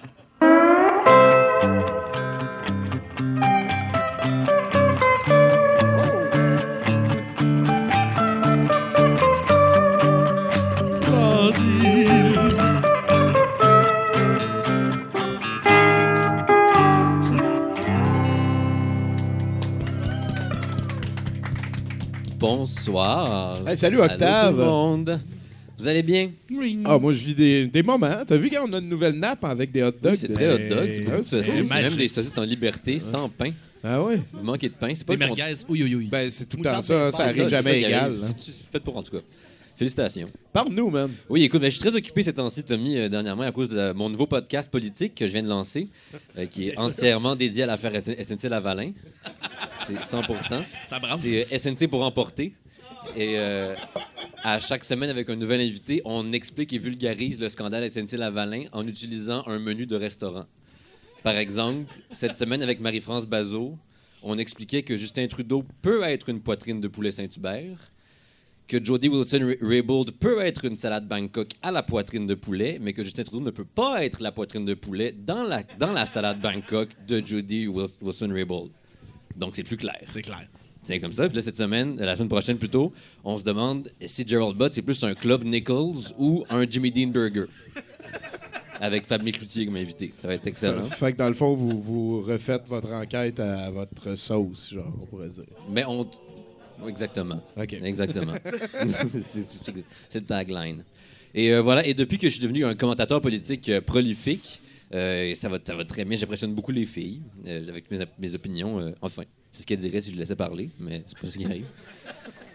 Bonsoir. Hey, salut, Allô, Octave. tout le monde. Vous allez bien? Ah, moi, je vis des, des moments. T'as vu qu'on a une nouvelle nappe avec des hot dogs? Oui, c'est très hot dog. C'est beaucoup de Ah, saucisses. C'est même des saucisses en liberté, sans pain. Ah ouais? Vous manquez de pain. C'est pas Des merguez, oui, oui, oui. Ben, c'est tout le temps ça. hein. Ça arrive jamais égal. hein. C'est fait pour, en tout cas? Félicitations. Parle-nous, man. Oui, écoute, ben, je suis très occupé ces temps-ci, Tommy, euh, dernièrement, à cause de euh, mon nouveau podcast politique que je viens de lancer, euh, qui est entièrement dédié à l'affaire SN- SNC-Lavalin. C'est 100 Ça brasse. C'est euh, SNC pour emporter. Et euh, à chaque semaine, avec un nouvel invité, on explique et vulgarise le scandale SNC-Lavalin en utilisant un menu de restaurant. Par exemple, cette semaine, avec Marie-France Bazot, on expliquait que Justin Trudeau peut être une poitrine de poulet Saint-Hubert, que Jody Wilson-Raybould peut être une salade Bangkok à la poitrine de poulet, mais que Justin Trudeau ne peut pas être la poitrine de poulet dans la, dans la salade Bangkok de Jody Wil- Wilson-Raybould. Donc, c'est plus clair. C'est clair. Tiens, comme ça. Puis là, cette semaine, la semaine prochaine plutôt, on se demande si Gerald Butt, c'est plus un Club Nichols ou un Jimmy Dean Burger. Avec Fabien Cloutier comme invité. Ça va être excellent. Fait que dans le fond, vous, vous refaites votre enquête à votre sauce, genre, on pourrait dire. Mais on. Exactement. OK. Exactement. c'est le tagline. Et euh, voilà. Et depuis que je suis devenu un commentateur politique euh, prolifique, euh, ça, va, ça va très bien. J'impressionne beaucoup les filles euh, avec mes, mes opinions. euh, enfin, c'est ce qu'elles diraient si je les laissais parler, mais c'est pas ce qui arrive.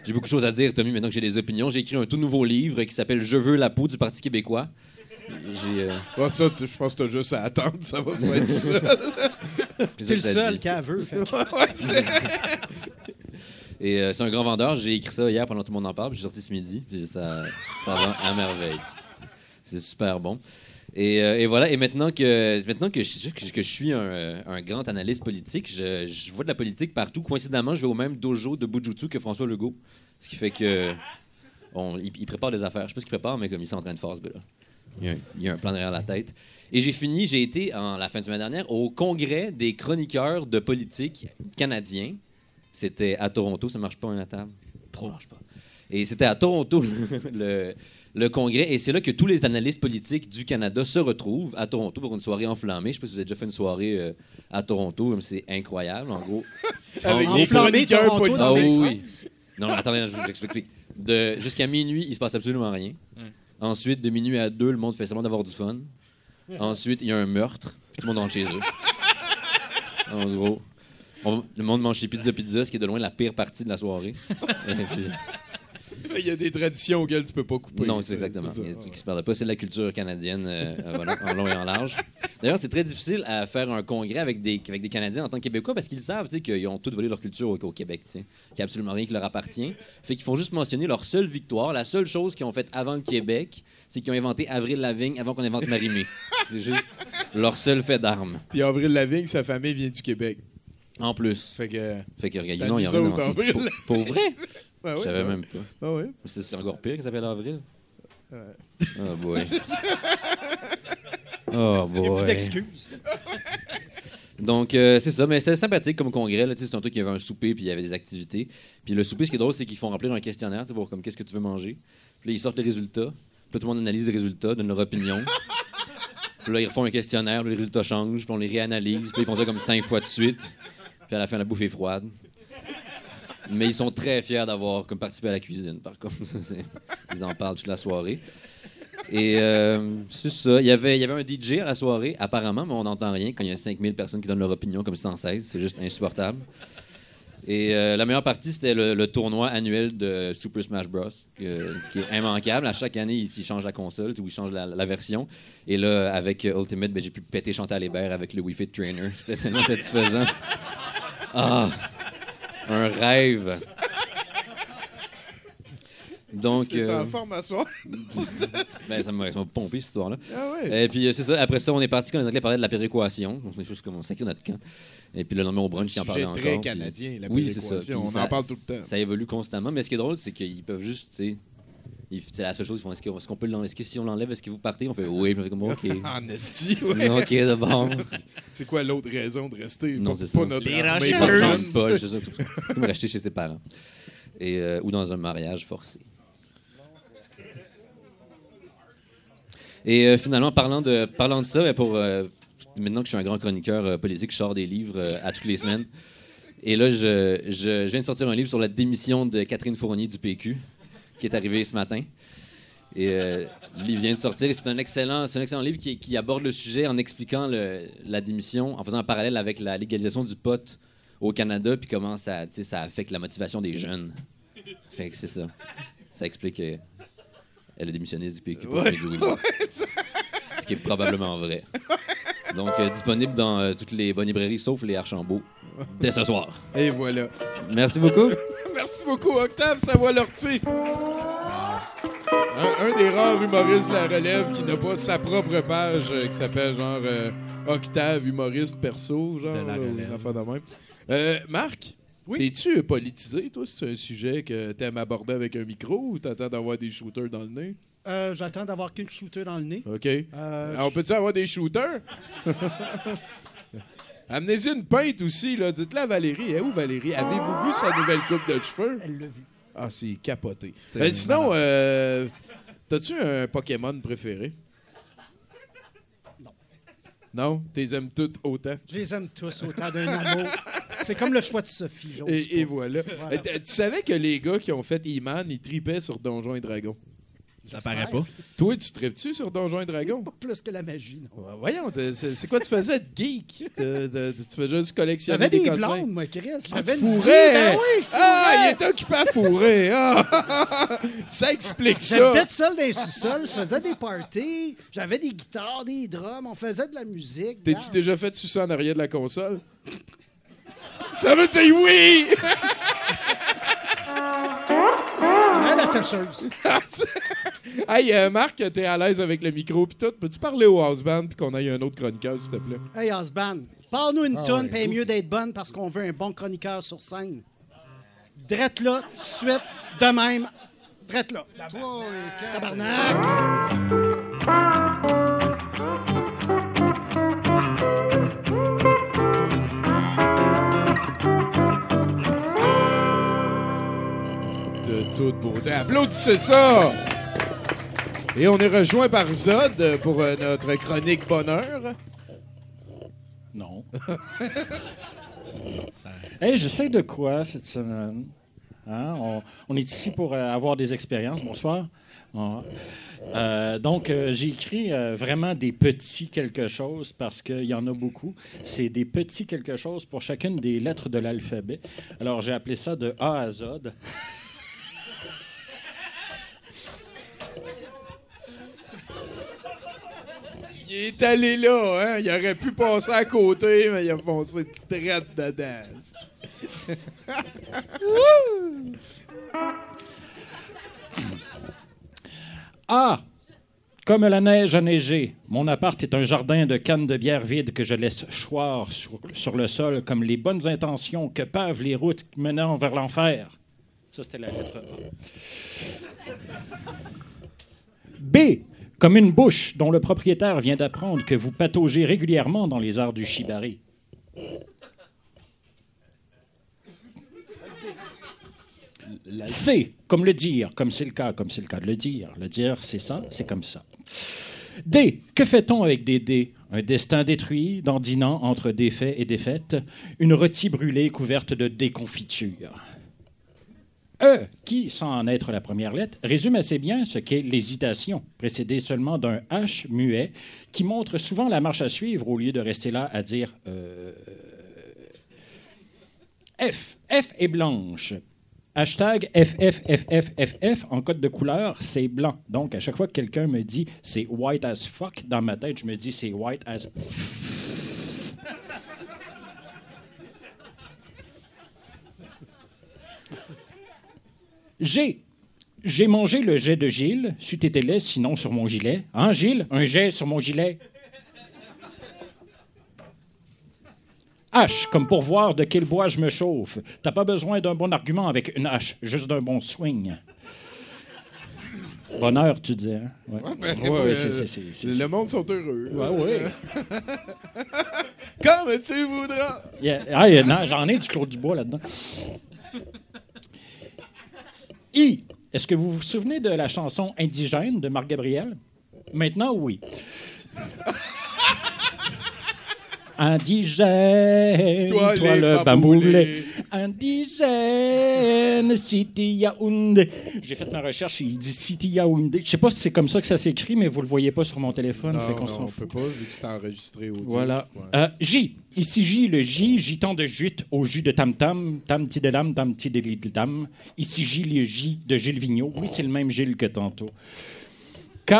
J'ai beaucoup de choses à dire, Tommy, maintenant que j'ai des opinions. J'ai écrit un tout nouveau livre qui s'appelle Je veux la peau du Parti québécois. J'ai. euh, Ouais, ça, je pense que t'as juste à attendre, ça va se mettre tout seul. T'es le seul a veut. fait Et euh, c'est un grand vendeur. J'ai écrit ça hier pendant que tout le monde en parle. J'ai sorti ce midi. puis ça, ça vend à merveille. C'est super bon. Et, euh, et voilà. Et maintenant que, maintenant que, je, suis un, grand analyste politique, je, vois de la politique partout. Coïncidemment, je vais au même dojo de Bujutsu que François Legault. Ce qui fait que. on- prépare des affaires. Je sais pas ce qu'il prépare, mais comme il s'entraîne fort, ce gars-là. Il y, a un, il y a un plan derrière la tête. Et j'ai fini, j'ai été, en la fin de semaine dernière, au congrès des chroniqueurs de politique canadiens. C'était à Toronto, ça marche pas à la table? Ça marche pas. Et c'était à Toronto, le, le congrès. Et c'est là que tous les analystes politiques du Canada se retrouvent à Toronto pour une soirée enflammée. Je sais pas si vous avez déjà fait une soirée euh, à Toronto, comme c'est incroyable. En gros, Avec en Enflammé Toronto dans ah oui. Non, attendez, je vous explique. De- Jusqu'à minuit, il se passe absolument rien. Ensuite, de minuit à deux, le monde fait semblant d'avoir du fun. Ensuite, il y a un meurtre, puis tout le monde rentre chez eux. En gros. On- le monde mange chez Pizza Pizza, ce qui est de loin la pire partie de la soirée. Puis- Il y a des traditions auxquelles tu peux pas couper. non, c'est exactement. ça. Il y a des trucs qui se perdent pas. C'est la culture canadienne euh, en long et en large. D'ailleurs, c'est très difficile à faire un congrès avec des, avec des Canadiens en tant que Québécois parce qu'ils savent qu'ils ont tous volé leur culture au, au Québec. Qu'il n'y a absolument rien qui leur appartient. Fait qu'ils font juste mentionner leur seule victoire. La seule chose qu'ils ont faite avant le Québec, c'est qu'ils ont inventé Avril Lavigne avant qu'on invente Marimé. c'est juste leur seul fait d'armes. Puis Avril Lavigne, sa famille vient du Québec. En plus. Fait que. Fait que, regarde, non, il y en a Pour, pour vrai? Ah Je savais même pas. Ah oui. C'est c'est encore pire qu'il s'appelle Avril? Oh boy. Oh Il n'y a boy. plus d'excuses. Donc, euh, c'est ça. Mais c'était sympathique comme congrès. C'est un truc qui avait un souper puis il y avait des activités. Puis le souper, ce qui est drôle, c'est qu'ils font remplir un questionnaire tu sais, pour comme qu'est-ce que tu veux manger. Puis là, ils sortent les résultats. Puis là, tout le monde analyse les résultats, donne leur opinion. Puis là, ils refont un questionnaire, puis les résultats changent, puis on les réanalyse. Puis ils font ça comme cinq fois de suite. À la fin, la bouffe est froide. Mais ils sont très fiers d'avoir comme participé à la cuisine, par contre. Ils en parlent toute la soirée. Et euh, c'est ça. Il y, avait, il y avait un DJ à la soirée, apparemment, mais on n'entend rien quand il y a 5000 personnes qui donnent leur opinion comme sans cesse. C'est juste insupportable. Et euh, la meilleure partie, c'était le, le tournoi annuel de Super Smash Bros. que- qui est immanquable. À chaque année, ils, ils changent la console, ou ils changent la, la version. Et là, avec euh, Ultimate, ben, j'ai pu péter Chantal Hébert avec le Wii Fit Trainer. C'était tellement satisfaisant. Ah! Un rêve. Donc, C'est euh, en forme à soir. ben, ça m'a pompé cette histoire-là. Ah ouais. Et puis, euh, c'est ça. Après ça, on est parti quand les Anglais parlaient de la péréquation. Donc, des choses comme on sacré notre camp. Et puis, le lendemain au brunch, ils en parlaient encore. très puis- canadien, la Oui, c'est ça. Puis On ça- en parle tout le temps. Ça évolue constamment. Mais ce qui est drôle, c'est qu'ils peuvent juste, tu sais. ils- C'est la seule chose. Ils font est-ce qu'on est-ce qu'on peut l'enlever Est-ce que si on l'enlève, est-ce que vous partez? On fait oui. Puis on fait comme OK. En esti, ouais. ok, d'abord. C'est quoi l'autre raison de rester? Non, c'est ça. pas notre Les armée. Pas de Paul, c'est ça. C'est comme chez ses parents. Et, euh, ou dans un mariage forcé. Et euh, finalement, parlant de, parlant de ça, ben, pour, euh, maintenant que je suis un grand chroniqueur euh, politique, je sors des livres euh, à toutes les semaines. Et là, je, je- je viens de sortir un livre sur la démission de Catherine Fournier du PQ, qui est arrivé ce matin. Et euh, le livre vient de sortir et c'est un excellent, c'est un excellent livre qui, qui aborde le sujet en expliquant le- la démission, en faisant un parallèle avec la légalisation du pot au Canada, puis comment ça, affecte la motivation des jeunes. Fait que c'est ça. Ça explique qu'elle a démissionné du PQ pour Ouais. Ce qui est probablement vrai. Donc, euh, disponible dans euh, toutes les bonnes librairies, sauf les Archambault, dès ce soir. Et voilà. Merci beaucoup. Merci beaucoup, Octave Savoie-Lortie. Un, un des rares humoristes de la relève qui n'a pas sa propre page euh, qui s'appelle genre euh, Octave humoriste perso, genre, De la là, relève. affaire de même. Euh, Marc, Oui? t'es-tu politisé, toi? C'est un sujet que t'aimes aborder avec un micro ou t'attends d'avoir des shooters dans le nez? Euh, J'attends d'avoir qu'une shooter dans le nez. OK. Euh, Alors, on peut-tu avoir des shooters? Amenez-y une peinte aussi, là. Dites-le à Valérie. Elle est où, Valérie? Avez-vous vu sa nouvelle coupe de cheveux? Elle l'a vu. Ah, c'est capoté. Euh, sinon, euh, t'as-tu un Pokémon préféré? Non. Non? T'es aimes toutes autant? Je les aime tous autant d'un amour. C'est comme le choix de Sophie, j'ose Et, et voilà. Voilà. Tu savais que les gars qui ont fait E-Man, ils tripaient sur Donjons et Dragons? Ça paraît pas. Toi, tu tripes-tu sur Donjons et Dragons? Pas plus que la magie, non. Ouais, Voyons, c'est quoi tu faisais de geek? De- de- de- tu faisais juste collectionner J'avais des, blondes, moi, Chris. Ah, tu fourrais! Ben oui, ah, il est occupé à fourrer! Ah! ça explique ça! J'habitais tout seul dans les sous-sols, je faisais des parties, j'avais des guitares, des drums, on faisait de la musique. T'es-tu déjà fait sucer en arrière de la console? ça veut dire oui! J'avais la sécheuse. hey, euh, Marc, t'es à l'aise avec le micro pis tout. Peux-tu parler au house band pis qu'on aille un autre chroniqueur, s'il te plaît? Hey, Osban, parle-nous une Ah toune, ouais, puis ouf. mieux d'être bonne parce qu'on veut un bon chroniqueur sur scène. Drette là, tout de suite, de même. Drette là. Et quatre. Tabarnak! Toute beauté. Applaudissez ça! Et on est rejoint par Zod pour euh, notre chronique bonheur. Non. hey, j'essaie de quoi cette semaine? Hein? On, on est ici pour euh, avoir des expériences. Bonsoir. Bon. Euh, donc, euh, j'ai écrit euh, vraiment des petits quelque chose parce qu'il y en a beaucoup. C'est des petits quelque chose pour chacune des lettres de l'alphabet. Alors, j'ai appelé ça de A à Z. Il est allé là, hein? Il aurait pu passer à côté, mais il a foncé traite dedans. Ah! Comme la neige a neigé, mon appart est un jardin de cannes de bière vides que je laisse choir sur, sur le sol comme les bonnes intentions que pavent les routes menant vers l'enfer. Ça, c'était la lettre A. B. Comme une bouche dont le propriétaire vient d'apprendre que vous pataugez régulièrement dans les arts du shibari. C, comme le dire, comme c'est le cas, comme c'est le cas de le dire. Le dire, c'est ça, c'est comme ça. D, que fait-on avec des dés? Un destin détruit, dandinant entre défaits et défaites, une rôtie brûlée couverte de déconfiture. E, qui, sans en être la première lettre, résume assez bien ce qu'est l'hésitation, précédée seulement d'un H muet qui montre souvent la marche à suivre au lieu de rester là à dire euh, F. F est blanche. Hashtag FFFFFF en code de couleur, c'est blanc. Donc, à chaque fois que quelqu'un me dit c'est white as fuck, dans ma tête, je me dis c'est white as. G. J'ai mangé le jet de Gilles, c'eût été laid sinon sur mon gilet. Hein, Gilles? Un jet sur mon gilet? H, comme pour voir de quel bois je me chauffe. T'as pas besoin d'un bon argument avec une hache, juste d'un bon swing. Bonheur, tu dis, hein? Ouais. Ben, Ouais, ouais, c'est- c'est- c'est- c'est- le monde sont heureux. Ouais, ouais. Comme tu voudras. Yeah. Ah, j'en ai du Claude Dubois là-dedans. I. Est-ce que vous vous souvenez de la chanson Indigène de Marc Gabriel? Maintenant, oui. Indigène, Toi, le bamboulé. Indigène, City Yaoundé. J'ai fait ma recherche il dit City Yaoundé. Je sais pas si c'est comme ça que ça s'écrit, mais vous le voyez pas sur mon téléphone. fait Non, non, s'en on fout. peut pas, vu que c'est enregistré audio. Voilà. Ouais. Euh, J. Ici J, le J, gitan de jute au jus de tam-tam, tam ti de dam, tam ti de dam. Ici J, le J de Gilles Vigneault. Oui, c'est le même Gilles que tantôt. K.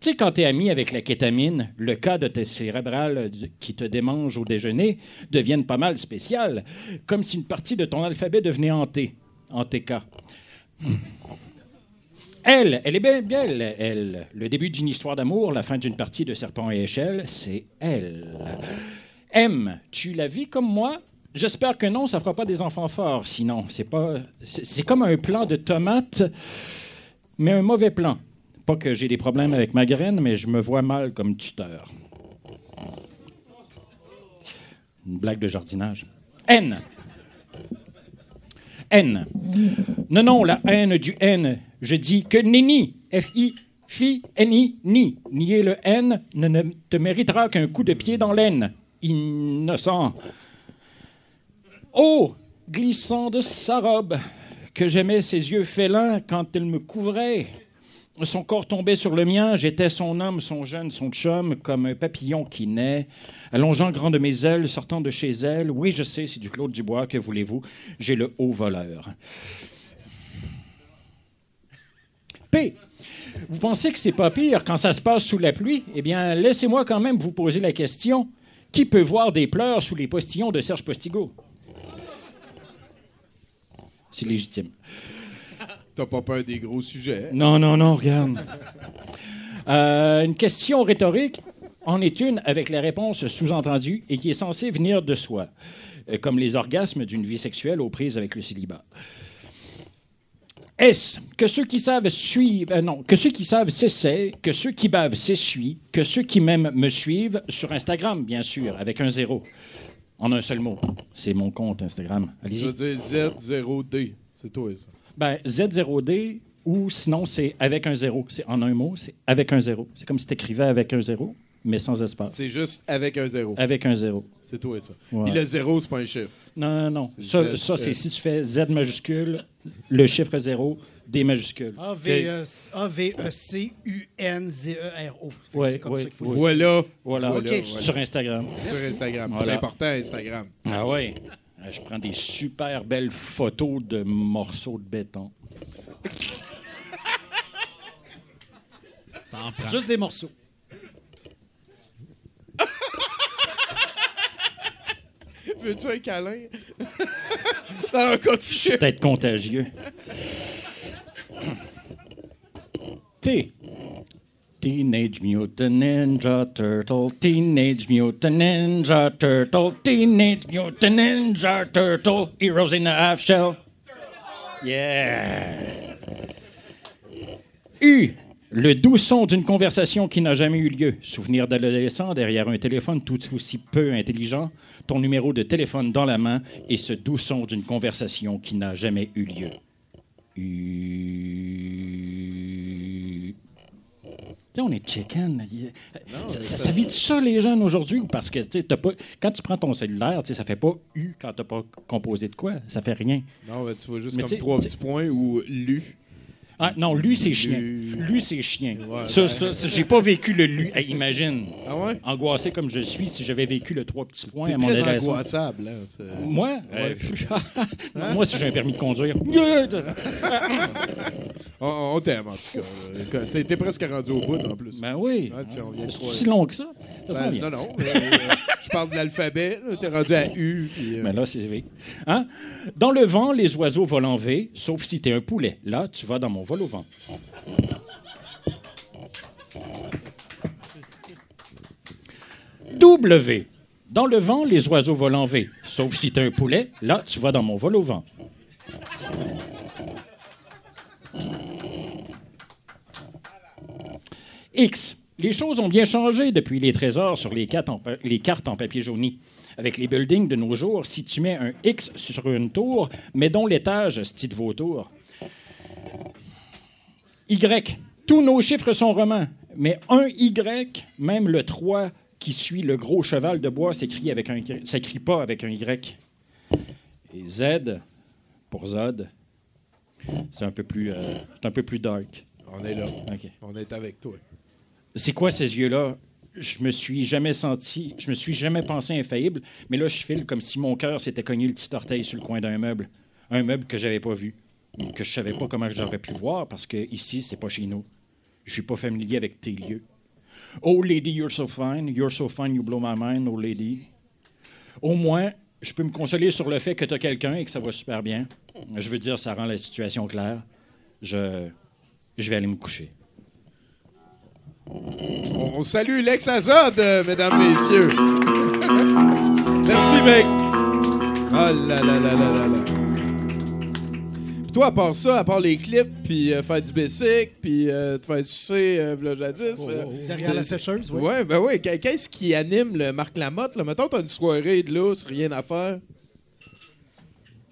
Tu sais, quand t'es ami avec la kétamine, le cas de tes cérébrales qui te démangent au déjeuner deviennent pas mal spéciales, comme si une partie de ton alphabet devenait en T, en TK. Elle, elle est bien belle, elle. Le début d'une histoire d'amour, la fin d'une partie de Serpent et Échelle, c'est elle. M, tu la vis comme moi? J'espère que non, ça fera pas des enfants forts, sinon. C'est pas. C'est comme un plan de tomates, mais un mauvais plan. Pas que j'ai des problèmes avec ma graine, mais je me vois mal comme tuteur. Une blague de jardinage. N. N. Non, non, la haine du N. Je dis que nenni. F-I. Fi, N-I, ni. Nier le N ne, ne te méritera qu'un coup de pied dans l'aine. Innocent. Oh, glissant de sa robe, que j'aimais ses yeux félins quand elle me couvrait. Son corps tombait sur le mien, j'étais son homme, son jeune, son chum, comme un papillon qui naît, allongeant grand de mes ailes, sortant de chez elle. Oui, je sais, c'est du Claude Dubois, que voulez-vous? J'ai le haut voleur. P. Vous pensez que c'est pas pire quand ça se passe sous la pluie? Eh bien, laissez-moi quand même vous poser la question. Qui peut voir des pleurs sous les postillons de Serge Postigo? C'est légitime. T'as pas peur des gros sujets. hein? Non, non, non, regarde. Euh, une question rhétorique en est une avec la réponse sous-entendue et qui est censée venir de soi, euh, comme les orgasmes d'une vie sexuelle aux prises avec le célibat. Est-ce que ceux qui savent suivent, euh, non, que ceux qui savent s'essaient, que ceux qui bavent s'essuient, que ceux qui m'aiment me suivent sur Instagram, bien sûr, avec un zéro, en un seul mot. C'est mon compte Instagram. Allez-y. veut dire Z0D. C'est toi, ça. Ben, Z0D ou sinon c'est avec un zéro. C'est en un mot, c'est avec un zéro. C'est comme si tu écrivais avec un zéro, mais sans espace. C'est juste avec un zéro. Avec un zéro. C'est toi, ça. Ouais. Puis le zéro, c'est pas un chiffre. Non, non, non. Ça, Z, ça, c'est euh, si tu fais Z majuscule, le chiffre zéro, D majuscule. A-V-E-C-U-N-Z-E-R-O. Fait que Ouais, c'est comme ouais. ça qu'il faut. Voilà. Voilà. Sur Instagram. Sur Instagram. Voilà. C'est important, Instagram. Ah ouais. Euh, Je prends des super belles photos de morceaux de béton. Ça en prend. Juste des morceaux. Veux-tu un câlin? non, continue. Peut-être contagieux. T. Teenage Mutant Ninja Turtle, Teenage Mutant Ninja Turtle, Teenage Mutant Ninja Turtle, Heroes in a Half Shell. Yeah! U. Le doux son d'une conversation qui n'a jamais eu lieu. Souvenir d'adolescent derrière un téléphone tout aussi peu intelligent, ton numéro de téléphone dans la main et ce doux son d'une conversation qui n'a jamais eu lieu. U. Tu sais, on est chicken. Ça, ça, ça vit de ça, les jeunes, aujourd'hui? ou Parce que, t'as pas... Quand tu prends ton cellulaire, ça fait pas U quand t'as pas composé de quoi. Ça fait rien. Non, mais tu vois juste Mais comme trois petits points ou lu. Ah, non, lui, c'est chien. Lui. C'est chien. Ouais, ça, ben. ça, ça, j'ai pas vécu le lui. Hey, imagine. Ah ouais? Angoissé comme je suis, si j'avais vécu le trois petits points à mon très angoissable, hein? Moi? Euh, non, moi, si j'ai un permis de conduire. On, on t'aime, en tout cas. T'es, presque rendu au bout, en plus. ben oui. Tu- C'est si long que ça? Ça Ben, non, non. euh, je parle de l'alphabet. T'es rendu à U. euh, Mais là, c'est V. Hein? Dans le vent, les oiseaux volent en V, sauf si t'es un poulet. Là, tu vas dans mon vol au vent. W. Dans le vent, les oiseaux volent en V, sauf si t'es un poulet. Là, tu vas dans mon vol au vent. X. Les choses ont bien changé depuis les trésors sur les cartes en, pa- les cartes en papier jauni. Avec les buildings de nos jours, si tu mets un X sur une tour, mais dont l'étage, style vautour. Y. Tous nos chiffres sont romains, mais un Y, même le 3 qui suit le gros cheval de bois, s'écrit avec un s'écrit pas avec un Y. Et Z, pour Zod, c'est un peu plus, euh, un peu plus dark. On est là. On est avec toi. C'est quoi ces yeux-là? Je me suis jamais senti, je me suis jamais pensé infaillible, mais là, je file comme si mon cœur s'était cogné le petit orteil sur le coin d'un meuble. Un meuble que j'avais pas vu, que je savais pas comment j'aurais pu voir, parce que ici, c'est pas chez nous. Je suis pas familier avec tes lieux. Oh, lady, you're so fine. You're so fine, you blow my mind, oh, lady. Au moins, je peux me consoler sur le fait que tu quelqu'un et que ça va super bien. Je veux dire, ça rend la situation claire. Je vais aller me coucher. On, salue Lex Azad, euh, mesdames, messieurs. Merci, mec. Ah là là là là là là. Puis toi, à part ça, à part les clips, puis euh, faire du basic, puis euh, te faire sucer, euh, v'là jadis. euh, Derrière c'est- la sécheuse, oui. Ouais, ben. Qu'est- Qu'est-ce qui anime le Marc Lamotte? Là? Mettons, t'as une soirée de c'est rien à faire.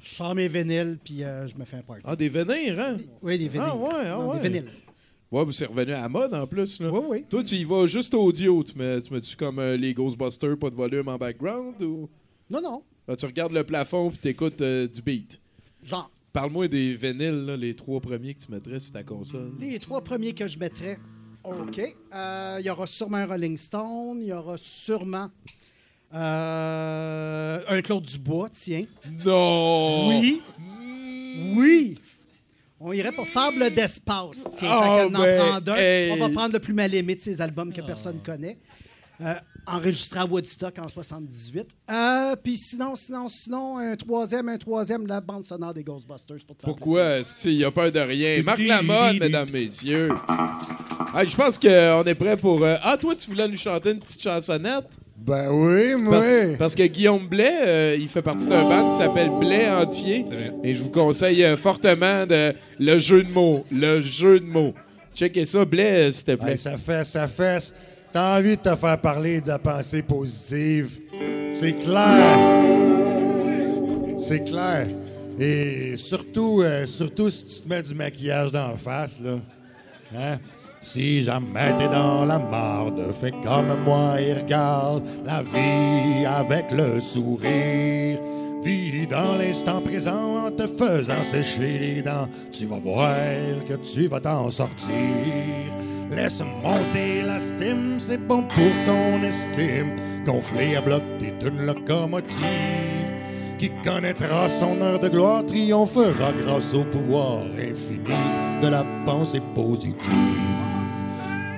Je sors mes vinyles, puis je me fais un party. Ah, des venir, hein? Oui, des vinyles. Ah ouais, ah Non, ouais. Des vinyles. Ouais, mais c'est revenu à la mode en plus. Là. Oui, oui. Toi, tu y vas juste audio. Tu mets, tu mets-tu comme euh, les Ghostbusters, pas de volume en background? Ou? Non, non. Ben, tu regardes le plafond puis t'écoutes euh, du beat? Genre. Parle-moi des vinyles, là, les trois premiers que tu mettrais sur ta console. Les trois premiers que je mettrais. OK. Euh, Il y aura sûrement un Rolling Stone. Il y aura sûrement euh, un Claude Dubois, tiens. Non! Oui. Oui. On irait pour Fable d'espace. Tiens, Oh, tant qu'à en ben, un, hey. on va prendre le plus mal aimé de ces albums que personne connaît. Euh, enregistré à Woodstock en 78. Euh, Puis sinon, sinon, sinon, un troisième, un troisième, la bande sonore des Ghostbusters. Pour te faire Pourquoi? Il n'y a peur de rien? Marc Lamotte, mesdames, messieurs. Ah, je pense qu'on est prêt pour. euh, Ah, toi, tu voulais nous chanter une petite chansonnette? Ben oui, moi. Parce, parce que Guillaume Blais, euh, il fait partie d'un band qui s'appelle Blais Entier. Et je vous conseille euh, fortement de, le jeu de mots. Le jeu de mots. Checkez ça, Blais, euh, s'il te plaît. Hey, ça fait, ça fait. T'as envie de te faire parler de la pensée positive. C'est clair. C'est clair. Et surtout, euh, surtout si tu te mets du maquillage d'en face, là. Hein? Si jamais t'es dans la marde, fais comme moi et regarde la vie avec le sourire. Vis dans l'instant présent en te faisant sécher les dents. Tu vas voir que tu vas t'en sortir. Laisse monter la stime, c'est bon pour ton estime. Gonfler à bloc, t'es une locomotive. Qui connaîtra son heure de gloire triomphera grâce au pouvoir infini de la pensée positive.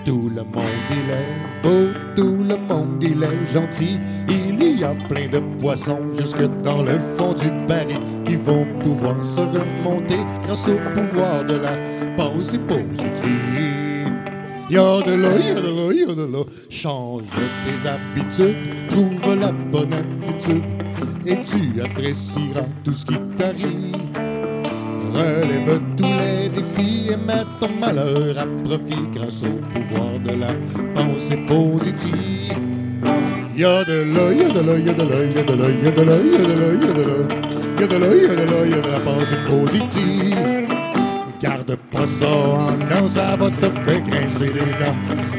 Tout le monde il est beau, tout le monde il est gentil. Il y a plein de poissons jusque dans le fond du baril qui vont pouvoir se remonter grâce au pouvoir de la pensée positive. Y'a de là, y'a de là, y'a de là. Change tes habitudes, trouve la bonne attitude et tu apprécieras tout ce qui t'arrive. Relève tous les défis et mets ton malheur à profit grâce au pouvoir de la pensée positive. Y'a de là, y'a de là, y'a de là, y'a de là, y'a de là, y'a de là, y'a de là. Y'a de là, y'a de là, y'a de la pensée positive. Garde pas ça en dedans, ça va te faire grincer les dents.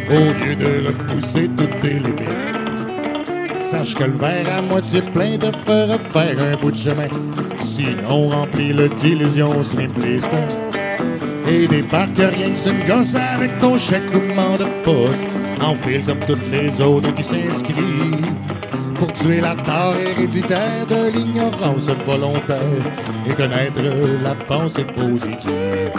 Au lieu de repousser toutes tes limites. Sache que le verre à moitié plein te fera faire un bout de chemin. Sinon, remplis-le d'illusions simplistes. Et débarque rien que une gosse avec ton chèque de poste. Enfile comme toutes les autres qui s'inscrivent. Pour tuer la tare héréditaire de l'ignorance volontaire et connaître la pensée positive.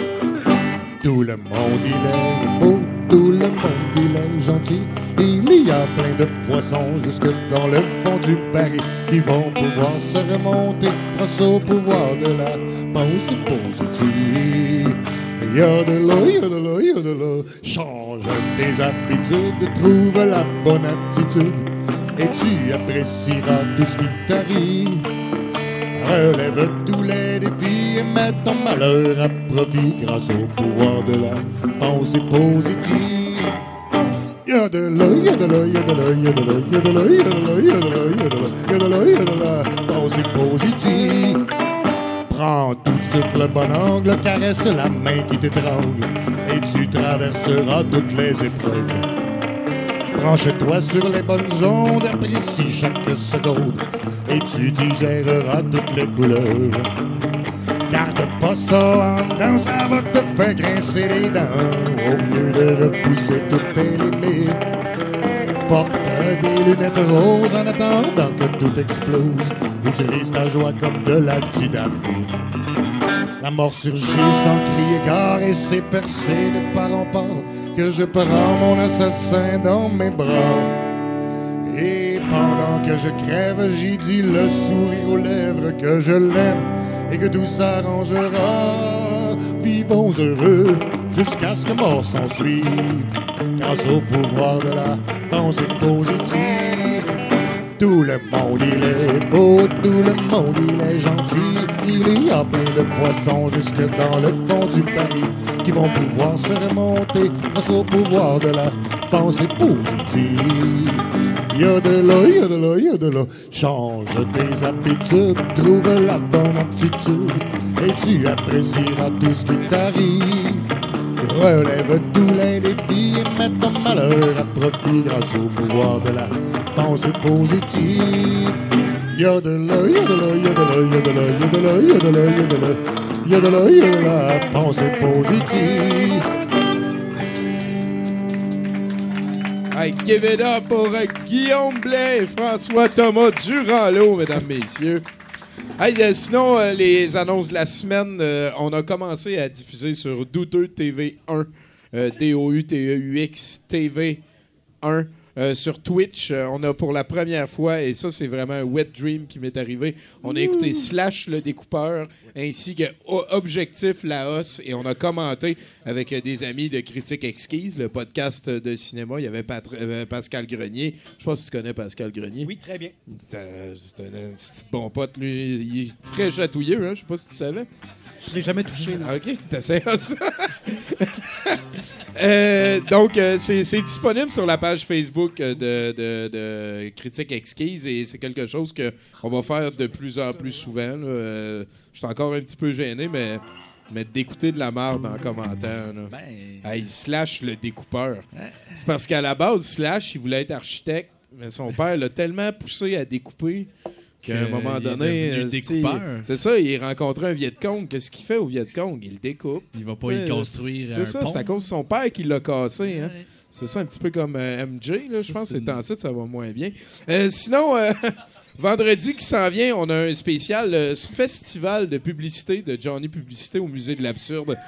Tout le monde il est beau, tout le monde il est gentil. Il y a plein de poissons jusque dans le fond du baril qui vont pouvoir se remonter grâce au pouvoir de la pensée positive. Il y a de là, il y a de là, il y a de là. Change tes habitudes, trouve la bonne attitude et tu apprécieras tout ce qui t'arrive. Relève tous les défis et mets ton malheur à profit grâce au pouvoir de la pensée positive. Y'a de là, y'a de là, y'a de là, y'a de y'a de y'a de y'a de y'a de y'a de pensée positive. Prends tout de suite le bon angle, caresse la main qui t'étrangle et tu traverseras toutes les épreuves. Branche-toi sur les bonnes ondes, apprécie chaque seconde et tu digéreras toutes les couleurs. Garde pas ça en dedans, ça va te faire grincer les dents au lieu de repousser toutes tes limites. Porte des lunettes roses en attendant que tout explose. Utilise ta joie comme de la dynamite. La mort surgit sans crier gare et c'est percé de part en part que je prends mon assassin dans mes bras. Et pendant que je crève, j'y dis le sourire aux lèvres que je l'aime et que tout s'arrangera. Vivons heureux jusqu'à ce que mort s'en suive, grâce au pouvoir de la pensée positive. Tout le monde il est beau, tout le monde il est gentil. Il y a plein de poissons jusque dans le fond du baril qui vont pouvoir se remonter grâce au pouvoir de la pensée positive. Il y a de là, il y a de là, il y a de là. Change tes habitudes, trouve la bonne attitude et tu apprécieras tout ce qui t'arrive. Relève tous les défis et mets ton malheur à profit grâce au pouvoir de la pensée positive. Yodela, yodela, yodela, yodela, yodela, yodela, yodela, yodela, yodela, pensée positive. Hey, give it up pour Guillaume Blais et François Thomas Durand-Lot, mesdames, messieurs. Euh, sinon, euh, les annonces de la semaine, euh, on a commencé à diffuser sur Douteux TV 1, euh, D-O-U-T-E-U-X TV 1. Euh, sur Twitch, Euh, on a pour la première fois, et ça c'est vraiment un wet dream qui m'est arrivé, on a écouté Slash le découpeur ainsi que Objectif Laos et on a commenté avec euh, des amis de Critique Exquise, le podcast de cinéma. Il y avait Patr- euh, Pascal Grenier. Je sais pas si tu connais Pascal Grenier. Oui, très bien. C'est un, petit bon pote, lui. Il est très chatouilleux, hein? Je sais pas si tu savais. Je l'ai jamais touché. Ah, OK, t'essaieras ça? Euh, donc, euh, c'est disponible sur la page Facebook euh, de, de- de Critique Exquise et c'est quelque chose qu'on va faire de plus en plus souvent. Euh, je suis encore un petit peu gêné, mais, mais d'écouter de la merde en commentaire. là. Ben, Hey, Slash le découpeur. C'est parce qu'à la base, Slash, il voulait être architecte, mais son père l'a tellement poussé à découper qu'à un moment donné, euh, c'est ça, il rencontrait un Viet Cong. Qu'est-ce qu'il fait au Viet Cong? Il le découpe. il va pas y construire C'est un ça, pont. c'est à cause de son père qui l'a cassé. Hein? Ouais. C'est ça, un petit peu comme euh, MJ. Là, je pense que c'est en site, ça va moins bien. Euh, sinon, euh, vendredi qui s'en vient, on a un spécial euh, festival de publicité de Johnny Publicité au Musée de l'Absurde.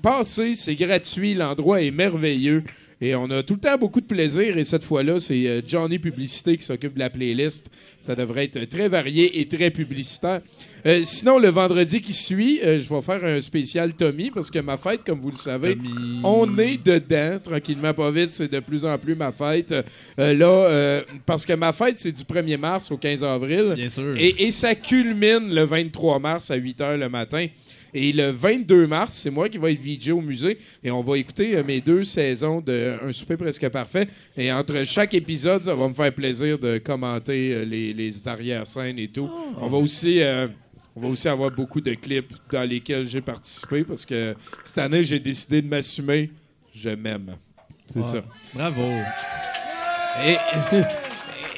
Passez, c'est gratuit, l'endroit est merveilleux. Et on a tout le temps beaucoup de plaisir. Et cette fois-là, c'est euh, Johnny Publicité qui s'occupe de la playlist. Ça devrait être très varié et très publicitaire. Euh, sinon, le vendredi qui suit, euh, je vais faire un spécial Tommy parce que ma fête, comme vous le savez, Tommy. on est dedans, tranquillement, pas vite. C'est de plus en plus ma fête. Euh, là, parce que ma fête, c'est du 1er mars au 15 avril. Bien sûr. Et, et ça culmine le 23 mars à 8 h le matin. Et le 22 mars, c'est moi qui vais être VJ au musée et on va écouter euh, mes deux saisons de Un souper presque parfait. Et entre chaque épisode, ça va me faire plaisir de commenter euh, les, les arrière-scènes et tout. On va aussi. euh, on va aussi avoir beaucoup de clips dans lesquels j'ai participé parce que cette année, j'ai décidé de m'assumer. Je m'aime. C'est ça. Bravo. Et,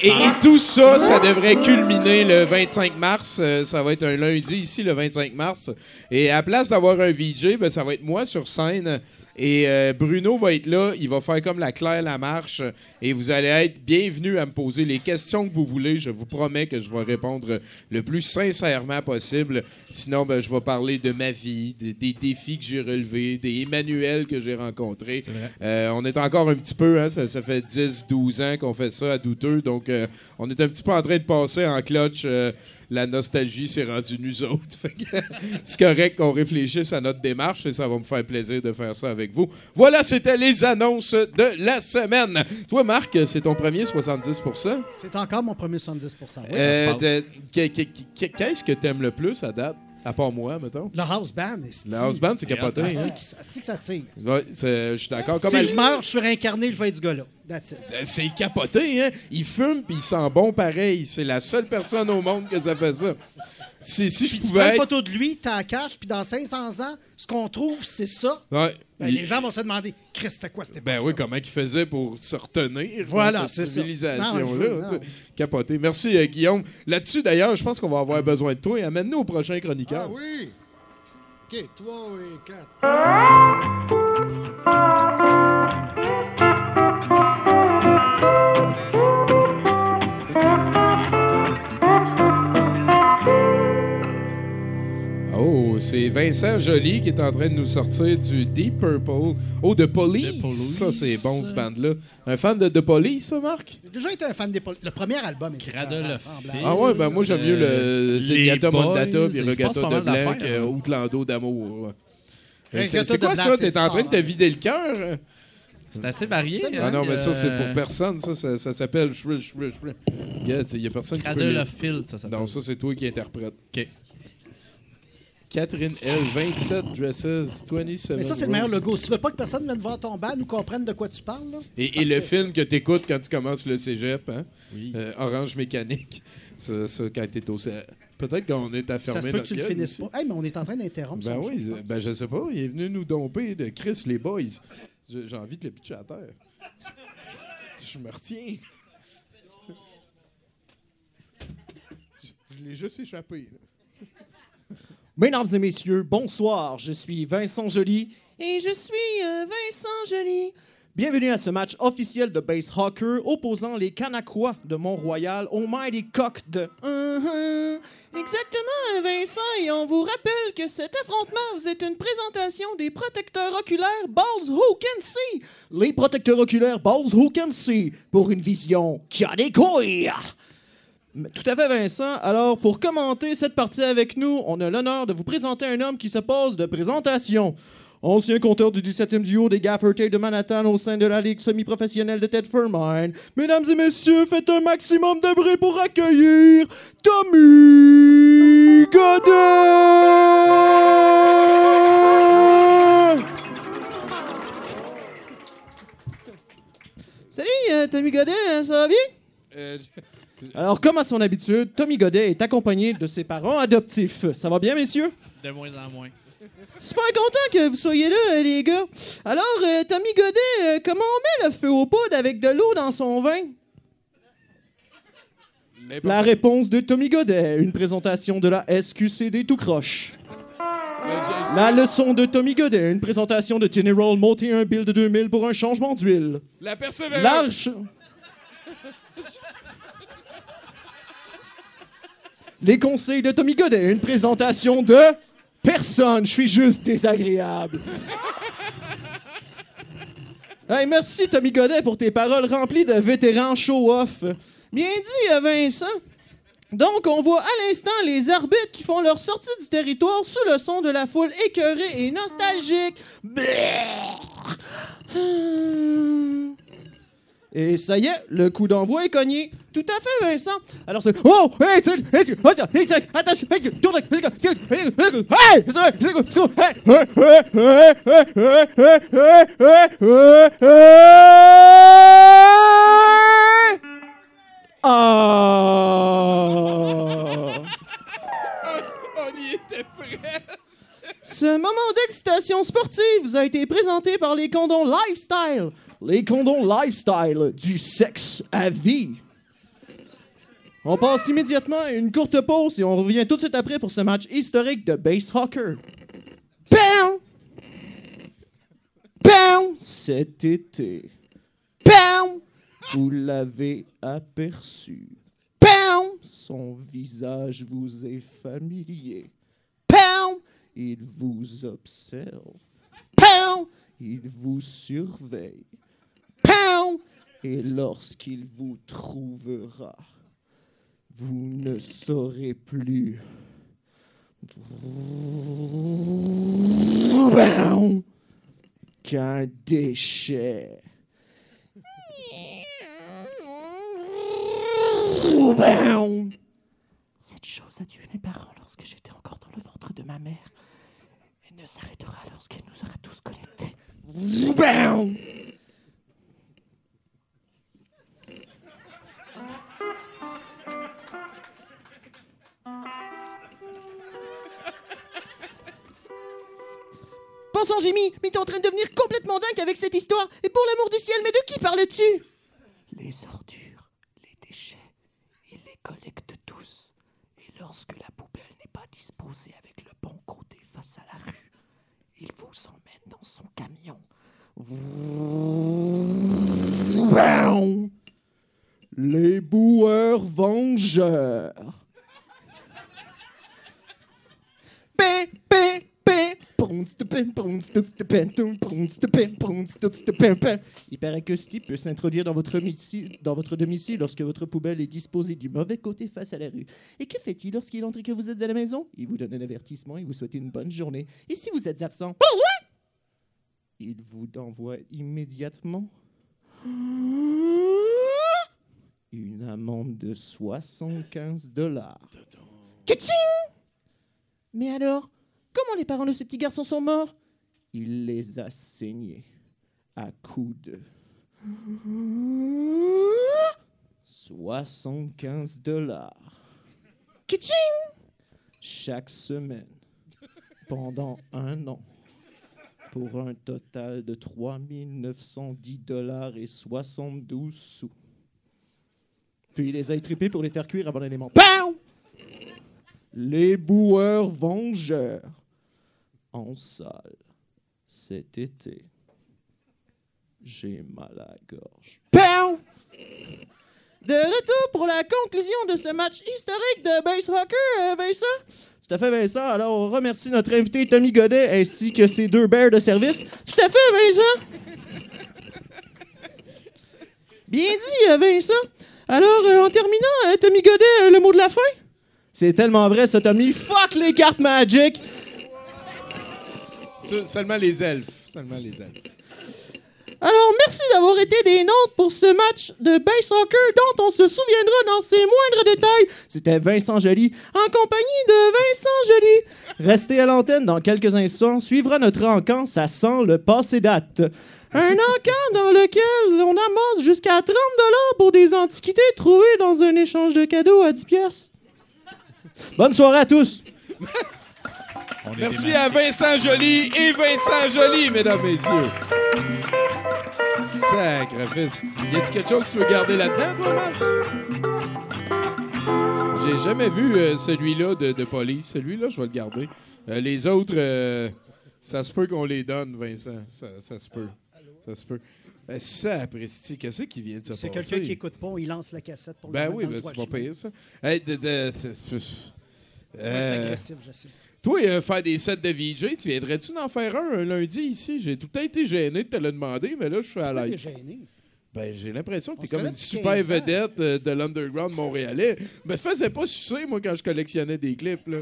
et- et tout ça, ça devrait culminer le 25 mars. Euh, ça va être un lundi ici, le 25 mars. Et à la place d'avoir un VJ, ben, ça va être moi sur scène. Et euh, Bruno va être là, il va faire comme la Claire Lamarche et vous allez être bienvenus à me poser les questions que vous voulez. Je vous promets que je vais répondre le plus sincèrement possible. Sinon, ben, je vais parler de ma vie, des, des défis que j'ai relevés, des Emmanuel que j'ai rencontrés. Euh, on est encore un petit peu, hein, ça, ça fait 10-12 ans qu'on fait ça à douteux, donc euh, on est un petit peu en train de passer en clutch. La nostalgie s'est rendue nous autres. C'est correct qu'on réfléchisse à notre démarche et ça va me faire plaisir de faire ça avec vous. Voilà, c'était les annonces de la semaine. Toi, Marc, c'est ton premier 70% C'est encore mon premier 70 oui. Euh, que- Qu'est-ce que t'aimes le plus à date? À part moi, mettons. Le house band, est Le house band, c'est capoté. Hein? que ça- asti que ça tire? Ouais, c'est- je suis d'accord. Comme Si elle- je meurs, je suis réincarné, je vais être ce gars-là. That's it. Euh, C'est capoté, hein? Il fume puis il sent bon pareil. C'est la seule personne au monde que ça fait ça. Si, si je Tu prends pouvais une être... photo de lui, t'en caches, puis dans 500 ans, ce qu'on trouve, c'est ça. Ouais. Ben, Il- Les gens vont se demander, Christ, c'était quoi cette Ben oui, comment il faisait pour se retenir Voilà, dans c'est cette ça. civilisation-là. Capoté. Merci, euh, Guillaume. Là-dessus, d'ailleurs, je pense qu'on va avoir besoin de toi. Et amène-nous au prochain chroniqueur. Ah oui! OK, 3 et 4. C'est Vincent Joly qui est en train de nous sortir du Deep Purple. Oh, The Police. The Police. Ça, c'est bon, ce band-là. Un fan de The Police, ça, Marc? J'ai déjà été un fan des pol- Le premier album était Cradle of rassemblable. Ah ouais, ben moi, j'aime mieux le Euh, les Boys, Mondata puis Regatta pas de mal Blanc hein. Outlando d'amour. C'est quoi ça? T'es en train de te hein. vider le cœur? C'est assez varié. Ah hein, non, mais ça, c'est pour euh, personne. Ça, ça, ça s'appelle. Il y a personne qui peut Cradle le- of Field, ça s'appelle. Non, ça, c'est toi qui interprète. OK. Catherine L. 27 Dresses 27. Mais ça, c'est le meilleur logo. Si tu veux pas que personne vienne voir ton band ou comprenne de quoi tu parles, là, Et, et le film que tu écoutes quand tu commences le cégep, hein? Oui. Euh, Orange Mécanique. Ça, ça quand t'es au Peut-être qu'on est à fermer ça se peut que tu le finisses pas. Hey, mais on est en train d'interrompre Ben son oui, euh, ben je sais pas. Il est venu nous domper de Chris les boys. J'ai j'ai envie de le pitcher à terre. Je me retiens. Je l'ai juste échappé. là. Mesdames et messieurs, bonsoir. Je suis Vincent Joly et je suis euh, Vincent Joly. Bienvenue à ce match officiel de base hockey opposant les Canacois de Mont-Royal aux Mighty Cock de. Exactement, Vincent, et on vous rappelle que cet affrontement vous est une présentation des protecteurs oculaires Balls Who Can See. Les protecteurs oculaires Balls Who Can See pour une vision qui a des couilles. Tout à fait, Vincent. Alors, pour commenter cette partie avec nous, on a l'honneur de vous présenter un homme qui se pose de présentation. Ancien compteur du 17e duo des Gaffer Tape de Manhattan au sein de la Ligue semi-professionnelle de Ted Mine. Mesdames et messieurs, faites un maximum de bruit pour accueillir Tommy Godet! Salut, euh, Tommy Godet, ça va bien? Euh, Alors, comme à son habitude, Tommy Godet est accompagné de ses parents adoptifs. Ça va bien, messieurs? De moins en moins. Super content que vous soyez là, euh, les gars. Alors, euh, Tommy Godet, euh, comment on met le feu aux poudres avec de l'eau dans son vin? La réponse de Tommy Godet, une présentation de la SQCD tout croche. La leçon de Tommy Godet, une présentation de General monter un bill de 2000 pour un changement d'huile. La persévérance. L'arche. Les conseils de Tommy Godet, une présentation de personne. Je suis juste désagréable. Hey, merci Tommy Godet pour tes paroles remplies de vétérans show-off. Bien dit, euh, Vincent. Donc, on voit à l'instant les arbitres qui font leur sortie du territoire sous le son de la foule écœurée et nostalgique. Et ça y est, le coup d'envoi est cogné tout à fait, Vincent. Alors c'est oh, hey, c'est attention, tourne, On y était presque. Ce moment d'excitation sportive a été présenté par les condons Lifestyle. Les condons Lifestyle du sexe à vie. On passe immédiatement à une courte pause et on revient tout de suite après pour ce match historique de base hockey. Bam! Bam! Cet été. Bam! Vous l'avez aperçu. Bam! Son visage vous est familier. Bam! Il vous observe. Bam! Il vous surveille. Bam! Et lorsqu'il vous trouvera, vous ne saurez plus. Qu'un déchet. Cette chose a tué mes parents lorsque j'étais encore dans le ventre de ma mère. Elle ne s'arrêtera lorsqu'elle nous aura tous collectés. Sang, Jimmy, mais t'es en train de devenir complètement dingue avec cette histoire. Et pour l'amour du ciel, mais de qui parles-tu? Les ordures, les déchets, il les collecte tous. Et lorsque la poubelle n'est pas disposée avec le bon côté face à la rue, il vous emmène dans son camion. Les boueurs vengeurs. Il paraît que ce type peut s'introduire dans votre, domicile, dans votre domicile lorsque votre poubelle est disposée du mauvais côté face à la rue. Et que fait-il lorsqu'il entre et que vous êtes à la maison? Il vous donne un avertissement et vous souhaite une bonne journée. Et si vous êtes absent? Il vous envoie immédiatement une amende de 75 dollars. Mais alors, comment les parents de ce petit garçon sont morts? Il les a saignés à coups de 75 dollars. Chaque semaine, pendant un an, pour un total de 3 910 dollars et 72 sous. Puis il les a étripés pour les faire cuire avant l'élément. Les boueurs vengeurs en salle cet été. J'ai mal à la gorge. Pow! De retour pour la conclusion de ce match historique de base hockey, euh, Vincent. Tout à fait, Vincent. Alors, on remercie notre invité Tommy Godet ainsi que ses deux bears de service. Tout à fait, Vincent. Bien dit, euh, Vincent. Alors, euh, en terminant, Tommy Godet, le mot de la fin? C'est tellement vrai, ça, Tommy. Fuck les cartes Magic! Se- Seulement les elfes. Seulement les elfes. Alors, merci d'avoir été des nôtres pour ce match de base soccer dont on se souviendra dans ses moindres détails. C'était Vincent Joly en compagnie de Vincent Joly. Restez à l'antenne dans quelques instants. Suivra notre encan, ça sent le passé date. Un encan dans lequel on amasse jusqu'à 30 pour des antiquités trouvées dans un échange de cadeaux à 10 pièces. Bonne soirée à tous. Merci à Vincent Joly et Vincent Joly, mesdames, messieurs. Sacrifice. Y a-t-il quelque chose que tu veux garder là-dedans, toi, Marc? J'ai jamais vu euh, celui-là de, de police. Celui-là, je vais le garder. Euh, les autres, euh, ça se peut qu'on les donne, Vincent. Ça, ça se peut. Ça se peut. Euh, sapristi, qu'est-ce qui vient de se passer? C'est quelqu'un qui écoute pas, il lance la cassette pour le Ben oui, le ben, droit c'est pas pire, ça. Hey, de- de- Euh, agressif, je sais. Toi, euh, faire des sets de VJ, tu viendrais-tu d'en faire un un lundi ici? J'ai tout le temps été gêné de te le demander, mais là, je suis à l'aise. gêné? Ben, j'ai l'impression que t'es comme une super 15 ans. vedette euh, de l'underground montréalais. Me faisais pas sucer, moi, quand je collectionnais des clips, là.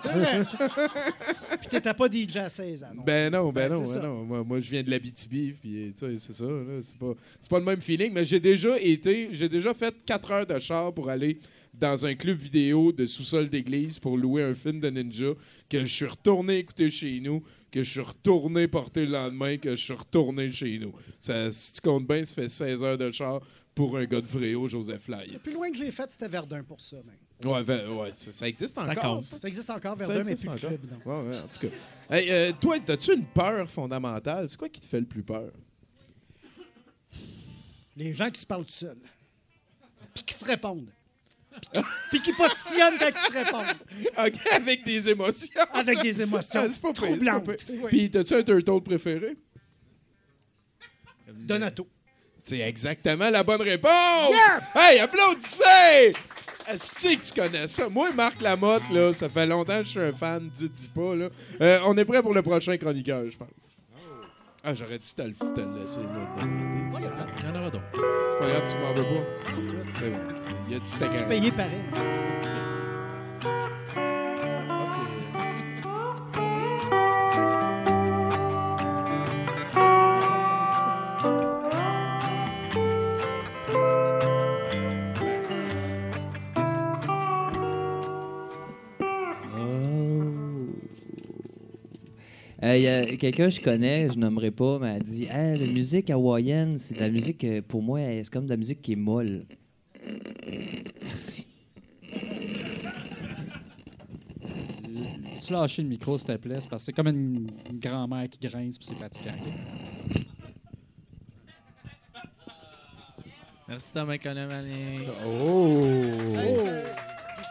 C'est vrai. Puis t'étais pas DJ à 16 ans. non? Ben non, ben, Ben, non, c'est ben ça. non. Moi, moi, je viens de l'Abitibi, puis tu sais, c'est ça, là. C'est pas, c'est pas le même feeling, mais j'ai déjà été, j'ai déjà fait 4 heures de char pour aller dans un club vidéo de sous-sol d'église pour louer un film de ninja que je suis retourné écouter chez nous, que je suis retourné porter le lendemain, que je suis retourné chez nous. Ça, si tu comptes bien, ça fait 16 heures de char pour un gars de Fréau, Joseph Lai. Le plus loin que j'ai fait, c'était Verdun pour ça. même. Ouais, ben, ouais ça, ça existe Ça encore. compte. ça? Ça existe encore, Verdun, mais plus encore. club. donc. Ouais, ouais, en tout cas. Hey, euh, toi, as-tu une peur fondamentale? C'est quoi qui te fait le plus peur? Les gens qui se parlent tout seuls. Puis qui se répondent. Puis qui, positionnent quand ils se répondent. OK, avec des émotions. Avec des émotions Ah, c'est pas pas troublantes. Oui. Puis, t'as-tu un turtle préféré? Donato. C'est exactement la bonne réponse! Yes! Hey, applaudissez! Asti que tu connais ça. Moi, Marc Lamotte, là, ça fait longtemps que je suis un fan du dis pas. Là. Euh, on est prêt pour le prochain chroniqueur, je pense. Ah, j'aurais dû te le, te le laisser là, demander. Pas. Il y en aura d'autres. C'est pas grave, tu m'en veux pas. C'est bon. Il a dit c'était correct. Payé pareil. Ah, c'est- Euh, Il y a quelqu'un que je connais, je nommerai pas, m'a dit hey, La musique hawaïenne, c'est de la musique, euh, pour moi, euh, c'est comme de la musique qui est molle. Merci. Tu lâcher le micro, s'il te plaît, parce que c'est comme une, grand-mère qui grince puis c'est fatigant. Merci Thomas Connevalet. Oh!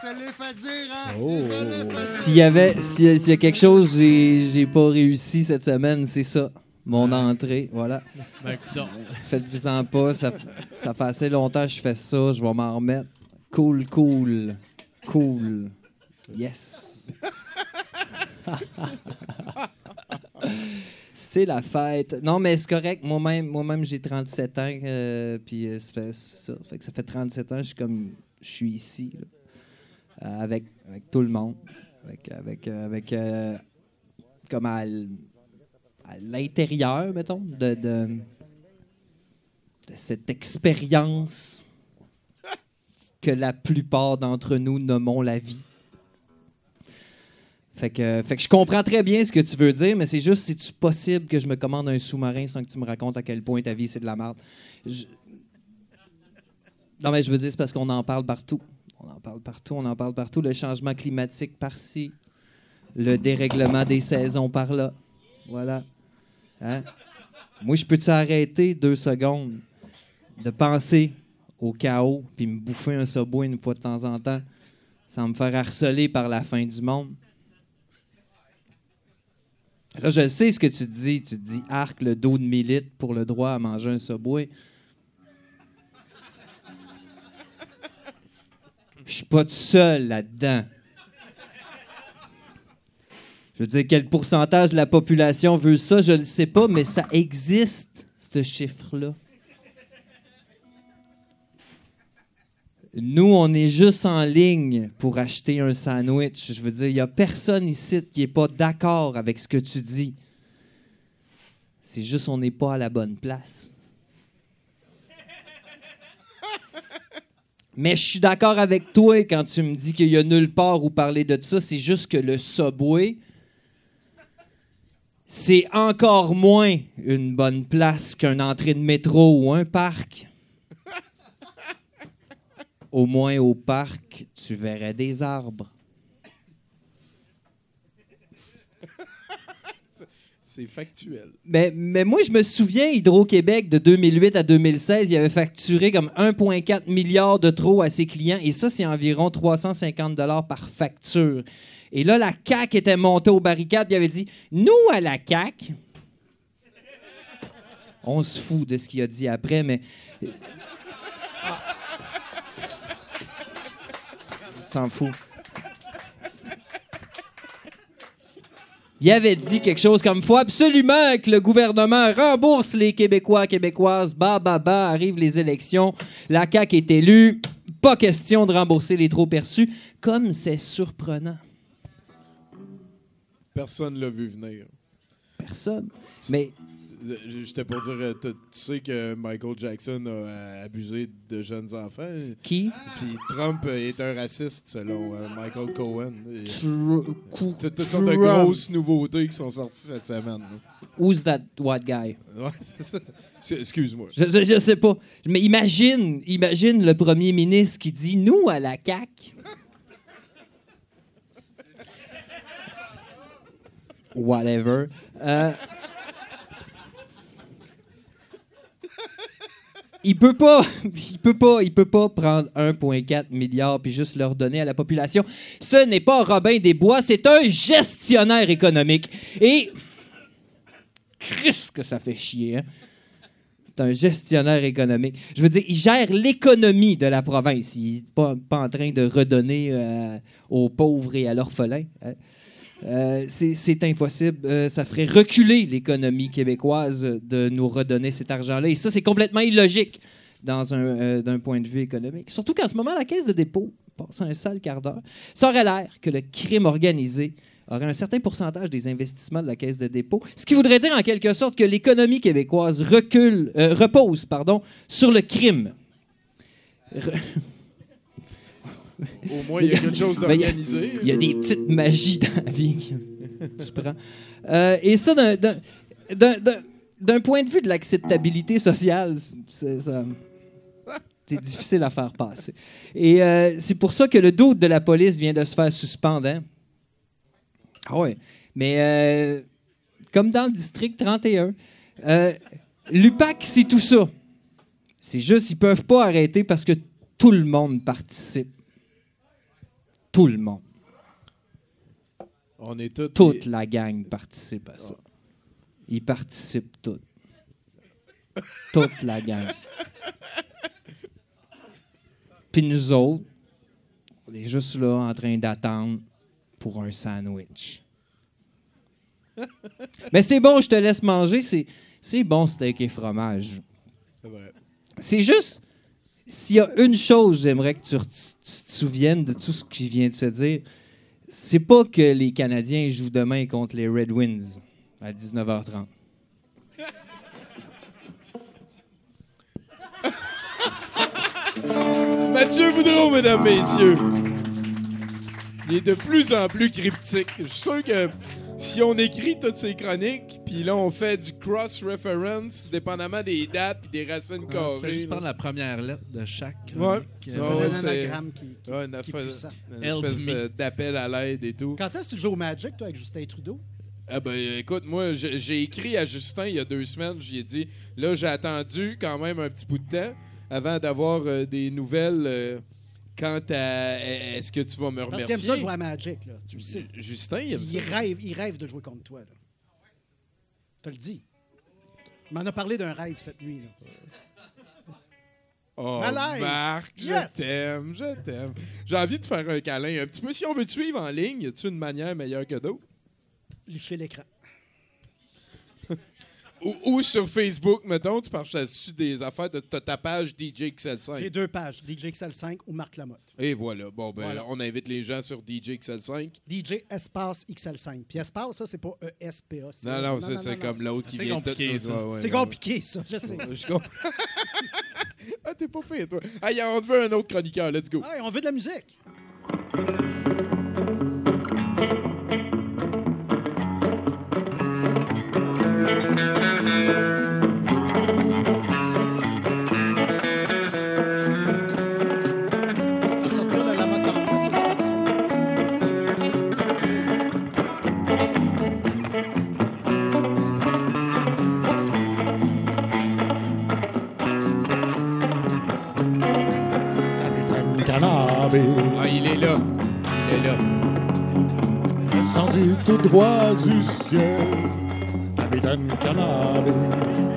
Je te l'ai fait dire, hein? Oh. S'il y avait s'il y a quelque chose que j'ai pas réussi cette semaine, c'est ça. Mon entrée, voilà. Ben. Faites-vous-en pas, ça, ça fait assez longtemps que je fais ça, je vais m'en remettre. Cool, cool, cool. Yes. c'est la fête. Non, mais c'est correct. Moi-même, moi-même j'ai 37 ans, euh, puis euh, ça, fait, ça, fait que ça fait 37 ans, je suis comme, je suis ici, là, euh, avec, avec tout le monde, avec, avec, avec euh, comme à, l'intérieur, mettons, de, cette expérience que la plupart d'entre nous nommons la vie. Fait que, fait que je comprends très bien ce que tu veux dire, mais c'est juste, c'est-tu possible que je me commande un sous-marin sans que tu me racontes à quel point ta vie, c'est de la merde? Non, mais je veux dire, c'est parce qu'on en parle partout. On en parle partout, on en parle partout. Le changement climatique par-ci, le dérèglement des saisons par-là. Voilà. Hein? Moi, je peux-tu arrêter deux secondes de penser au chaos puis me bouffer un subway une fois de temps en temps? sans me faire harceler par la fin du monde? Là, je sais ce que tu dis. Tu dis arc le dos de milite pour le droit à manger un subway. Je suis pas tout seul là-dedans. Je veux dire, quel pourcentage de la population veut ça, je ne sais pas, mais ça existe, ce chiffre-là. Nous, on est juste en ligne pour acheter un sandwich. Je veux dire, il n'y a personne ici qui n'est pas d'accord avec ce que tu dis. C'est juste on n'est pas à la bonne place. Mais je suis d'accord avec toi quand tu me dis qu'il y a nulle part où parler de ça. C'est juste que le Subway, c'est encore moins une bonne place qu'une entrée de métro ou un parc. Au moins au parc, tu verrais des arbres. C'est factuel. Mais, mais moi, je me souviens, Hydro-Québec, de 2008 à 2016, il avait facturé comme 1,4 milliard de trop à ses clients. Et ça, c'est environ 350 dollars par facture. Et là, la CAQ était montée aux barricades et avait dit Nous, à la CAQ, on se fout de ce qu'il a dit après, mais. On s'en fout. Il avait dit quelque chose comme faut absolument que le gouvernement rembourse les Québécois, Québécoises. Bah, bah, bah, arrivent les élections. La CAQ est élue. Pas question de rembourser les trop perçus. Comme c'est surprenant. Personne l'a vu venir. Personne. Mais Euh, J'étais pour dire, euh, tu sais que Michael Jackson a euh, abusé de jeunes enfants. Qui? Puis Trump est un raciste, selon Michael Cohen. T'as toutes sortes de grosses nouveautés qui sont sorties cette semaine. Who's that white guy? Ouais, c'est ça. Excuse-moi. Je, je, je sais pas. Mais imagine, imagine le premier ministre qui dit nous à la CAQ. Whatever. Euh, il peut pas, il peut pas, il peut pas prendre 1,4 milliard puis juste leur donner à la population. Ce n'est pas Robin des Bois, c'est un gestionnaire économique. Et Christ que ça fait chier. Hein? C'est un gestionnaire économique. Je veux dire, il gère l'économie de la province. Il n'est pas, en train de redonner euh, aux pauvres et à l'orphelin. hein. Euh, c'est impossible. Euh, ça ferait reculer l'économie québécoise de nous redonner cet argent-là. Et ça, c'est complètement illogique dans un, euh, d'un point de vue économique. Surtout qu'en ce moment, la caisse de dépôt passe un sale quart d'heure. Ça aurait l'air que le crime organisé aurait un certain pourcentage des investissements de la caisse de dépôt, ce qui voudrait dire en quelque sorte que l'économie québécoise recule, repose pardon, sur le crime. Au moins, il y a quelque chose il y a- d'organisé. Il y a des petites magies dans la vie que tu prends. Euh, et ça, d'un- point de vue de l'acceptabilité sociale, c'est ça- c'est difficile à faire passer. Et euh, c'est pour ça que le doute de la police vient de se faire suspendre. hein. Ah ouais. Mais euh, comme dans le district 31, euh, l'UPAC, c'est tout ça. C'est juste, ils peuvent pas arrêter parce que tout le monde participe. Tout le monde. On est tous. Toute la gang participe à ça. Ils participent tous. Toute la gang. Puis nous autres, on est juste là en train d'attendre pour un sandwich. Mais c'est bon, je te laisse manger. C'est, c'est bon steak et fromage. C'est vrai. C'est juste, s'il y a une chose, j'aimerais que tu, te souviennes de tout ce qui vient de se dire, c'est pas que les Canadiens jouent demain contre les Red Winds à 19h30. Mathieu Boudreau, mesdames, messieurs. Il est de plus en plus cryptique. Je suis sûr que si on écrit toutes ces chroniques, puis là, on fait du cross-reference, dépendamment des dates puis des racines Ah, carrées. tu fais juste prendre la première lettre de chaque. Ouais. chronique. Ça, Euh, ouais, un c'est- anagramme qui, qui- Ouais, une, qui est espèce d'appel à l'aide et tout. Quand est-ce que tu joues au Magic, toi, avec Justin Trudeau? Ah ben écoute, moi j'ai j'ai écrit à Justin il y a deux semaines, j'y ai dit là j'ai attendu quand même un petit bout de temps avant d'avoir euh, des nouvelles euh, quant à est-ce que tu vas me Parce qu'il aime remercier? ça jouer à Magic, là. Tu le sais. Justin, il Puis aime il ça. rêve, il rêve de jouer contre toi, là. Je te le dis. Il m'en a parlé d'un rêve cette nuit, là. Oh, Malaise. Marc, Yes. je t'aime, je t'aime. J'ai envie de faire un câlin un petit peu. Si on veut te suivre en ligne, y a-tu une manière meilleure que d'autres? Licher l'écran. Ou, ou sur Facebook, mettons, tu partages des affaires de t'as ta page DJ XL5. J'ai deux pages, DJ XL5 ou Marc Lamotte. Et voilà. Bon, ben, Voilà. on invite les gens sur DJ XL5. DJ Espace XL5. Puis Espace, ça, c'est pas E E-S-P-A. c'est- Non, non, c'est c'est non. comme l'autre qui C'est vient compliqué, de... ça. Ouais, ouais, C'est ouais. compliqué, ça, je sais. Je comprends. ah, t'es pas pire, toi. Ah, y a- on veut un autre chroniqueur. Let's go. Ouais, on veut de la musique. Va faire sortir lama tendre, ça, tu comprends. Capitaine Cannabis, Ah, il est là. Il est là. descendu tout droit du ciel. cantaré.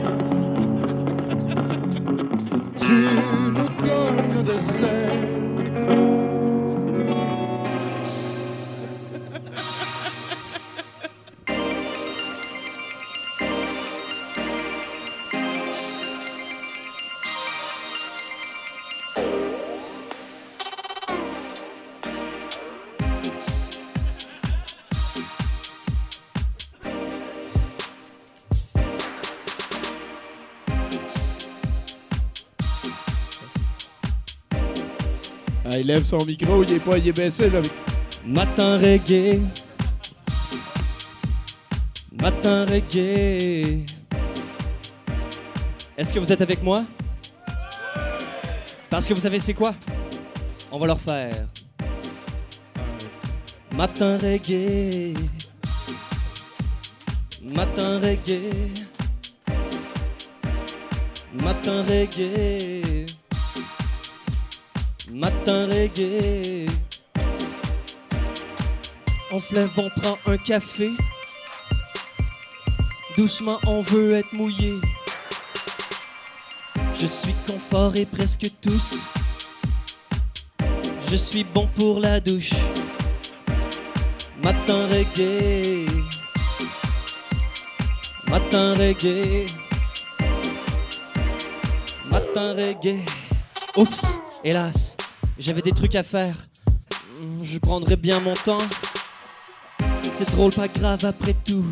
Son micro. Il est pas... Est baissé, là. Matin reggae. Matin reggae. Est-ce que vous êtes avec moi? Parce que vous savez c'est quoi? On va leur faire. Matin reggae. Matin reggae. Matin reggae. On se lève, on prend un café. Doucement, on veut être mouillé. Je suis confort et presque tous. Je suis bon pour la douche. Matin reggae. Matin reggae. Matin reggae. Oups, hélas, j'avais des trucs à faire. Je prendrai bien mon temps. C'est drôle, pas grave après tout.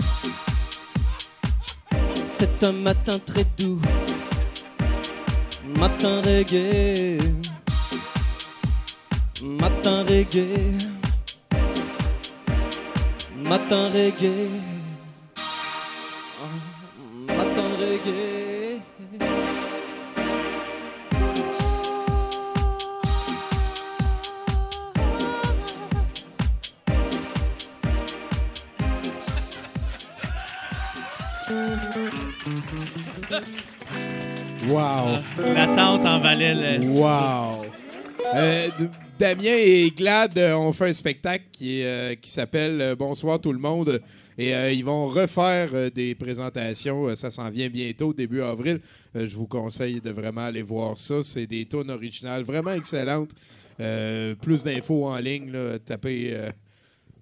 C'est un matin très doux. Matin reggae. Matin reggae. Matin reggae. Wow. La tante en valait le. Wow. Euh, Damien et Glad euh, ont fait un spectacle qui, euh, s'appelle euh, Bonsoir tout le monde. Et euh, ils vont refaire euh, des présentations. Euh, ça s'en vient bientôt, début avril. Euh, je vous conseille de vraiment aller voir ça. C'est des tunes originales vraiment excellentes. Euh, plus d'infos en ligne. là. tapez euh,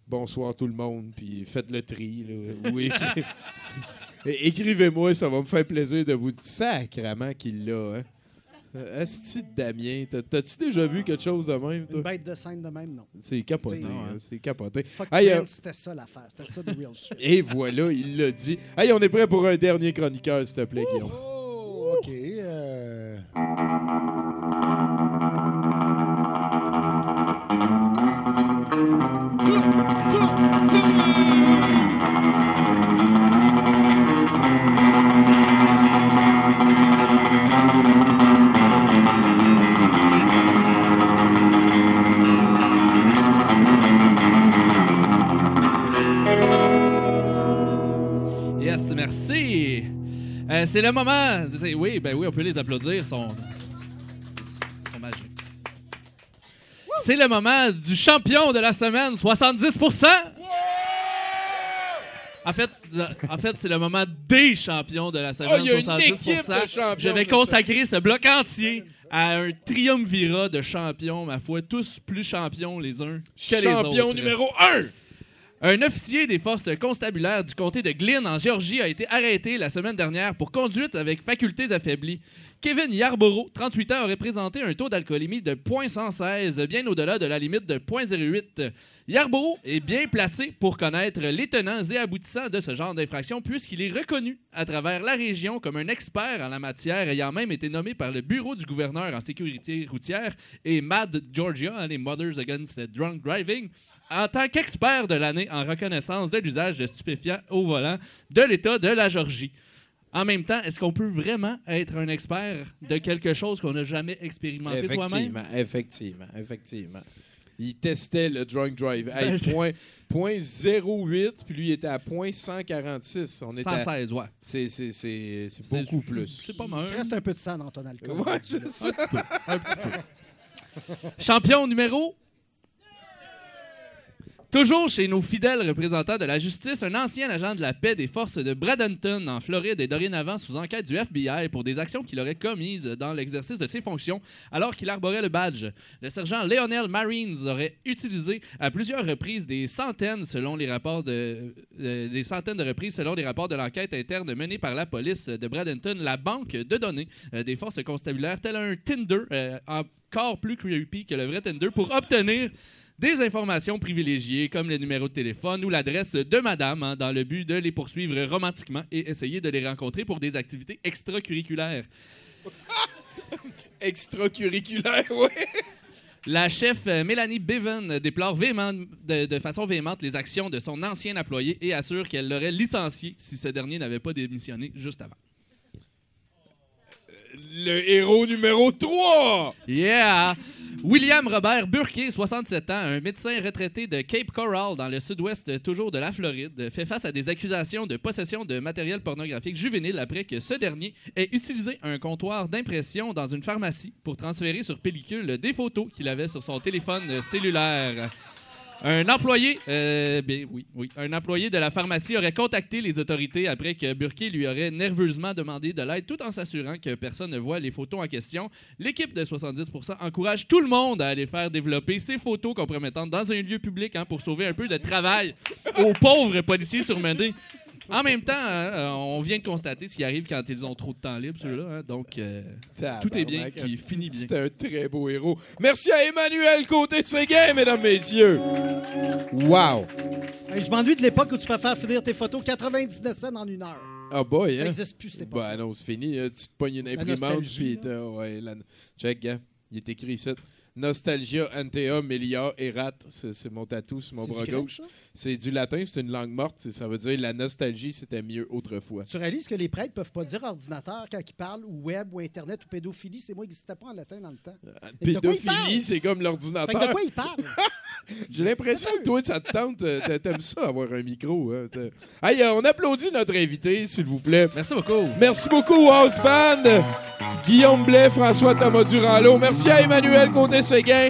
Bonsoir tout le monde, puis faites le tri. là. Ou écri- É- Écrivez-moi, ça va me faire plaisir de vous dire sacrement qu'il l'a. Hein? Euh, Asti de Damien, t'as- t'as-tu déjà vu quelque chose de même, Une toi? bête de scène de même, non. C'est capoté, C'est- hein, c'est capoté. Fuck Hey, euh, c'était ça l'affaire. C'était ça, the real shit. et voilà, il l'a dit. Hey, on est prêt pour un dernier chroniqueur, s'il te plaît, Guillaume. Oh, OK. C'est le moment. Oui, ben oui, on peut les applaudir. Ils sont, ils sont magiques. C'est le moment du champion de la semaine, 70 en fait, en fait c'est le moment des champions de la semaine, Oh, il y a une 70 équipe de Je vais consacrer ce bloc entier à un triumvirat de champions, ma foi, tous plus champions les uns que les autres. Champion numéro 1! Un officier des forces constabulaires du comté de Glynn, en Géorgie, a été arrêté la semaine dernière pour conduite avec facultés affaiblies. Kevin Yarborough, 38 ans, aurait présenté un taux d'alcoolémie de 0.116, bien au-delà de la limite de 0.08. Yarborough est bien placé pour connaître les tenants et aboutissants de ce genre d'infraction, puisqu'il est reconnu à travers la région comme un expert en la matière, ayant même été nommé par le Bureau du gouverneur en sécurité routière et MAD Georgia, hein, les Mothers Against Drunk Driving, en tant qu'expert de l'année en reconnaissance de l'usage de stupéfiants au volant de l'État de la Georgie. En même temps, est-ce qu'on peut vraiment être un expert de quelque chose qu'on n'a jamais expérimenté soi-même? Effectivement, effectivement, effectivement. Il testait le drunk drive. Hey, Ben, c'est- point, point 08, puis lui il était à point 146. On était à- 116, ouais. C'est, beaucoup plus. C'est pas mal. Il te reste un peu de sang dans ton alcool. Ouais, c'est ça. Champion numéro. Toujours chez nos fidèles représentants de la justice, un ancien agent de la paix des forces de Bradenton en Floride est dorénavant sous enquête du FBI pour des actions qu'il aurait commises dans l'exercice de ses fonctions alors qu'il arborait le badge. Le sergent Lionel Marines aurait utilisé à plusieurs reprises des centaines selon les rapports de euh, de reprises selon les rapports de l'enquête interne menée par la police de Bradenton, la banque de données euh, des forces constabulaires, tel un Tinder euh, encore plus creepy que le vrai Tinder pour obtenir des informations privilégiées comme le numéro de téléphone ou l'adresse de madame hein, dans le but de les poursuivre romantiquement et essayer de les rencontrer pour des activités extracurriculaires. Extracurriculaire, oui. La chef euh, Mélanie Bevan déplore de, de façon véhémente les actions de son ancien employé et assure qu'elle l'aurait licencié si ce dernier n'avait pas démissionné juste avant. Le héros numéro 3! Yeah! William Robert Burke, 67 ans, un médecin retraité de Cape Coral dans le sud-ouest toujours de la Floride, fait face à des accusations de possession de matériel pornographique juvénile après que ce dernier ait utilisé un comptoir d'impression dans une pharmacie pour transférer sur pellicule des photos qu'il avait sur son téléphone cellulaire. Un employé, euh, bien oui, de la pharmacie aurait contacté les autorités après que Burke lui aurait nerveusement demandé de l'aide, tout en s'assurant que personne ne voit les photos en question. L'équipe de 70% encourage tout le monde à aller faire développer ces photos compromettantes dans un lieu public hein, pour sauver un peu de travail aux pauvres policiers surmenés. En même temps, hein, euh, on vient de constater ce qui arrive quand ils ont trop de temps libre, ceux-là. hein. donc, euh, tout est bien qui finit bien. C'est un très beau héros. Merci à Emmanuel Côté-Séguin, mesdames, messieurs. Wow! Hey, je m'ennuie de l'époque où tu fais faire finir tes photos 99 cents en une heure. Ah boy, Ça hein? n'existe plus, cette époque. Bah non, c'est fini. hein. Tu te pognes une imprimante, puis ouais, la... Check, hein? Il est écrit ici. Nostalgia Antea Melia Erat. C'est mon tatou sur mon C'est du bras gauche. C'est du latin, c'est une langue morte. c'est- Ça veut dire la nostalgie, c'était mieux autrefois. Tu réalises que les prêtres peuvent pas dire ordinateur quand ils parlent, ou web, ou Internet, ou pédophilie. C'est moi qui n'existait pas en latin dans le temps. Parlent? Pédophilie, c'est comme l'ordinateur. de quoi ils parlent? J'ai l'impression que toi, ça te tente. euh, t'a- T'aimes ça, avoir un micro. Hein, Hey, euh, on applaudit notre invité, s'il vous plaît. Merci beaucoup. Merci beaucoup, House Band. Guillaume Blais, François Thomas. Merci à Emmanuel Côté-Séguin.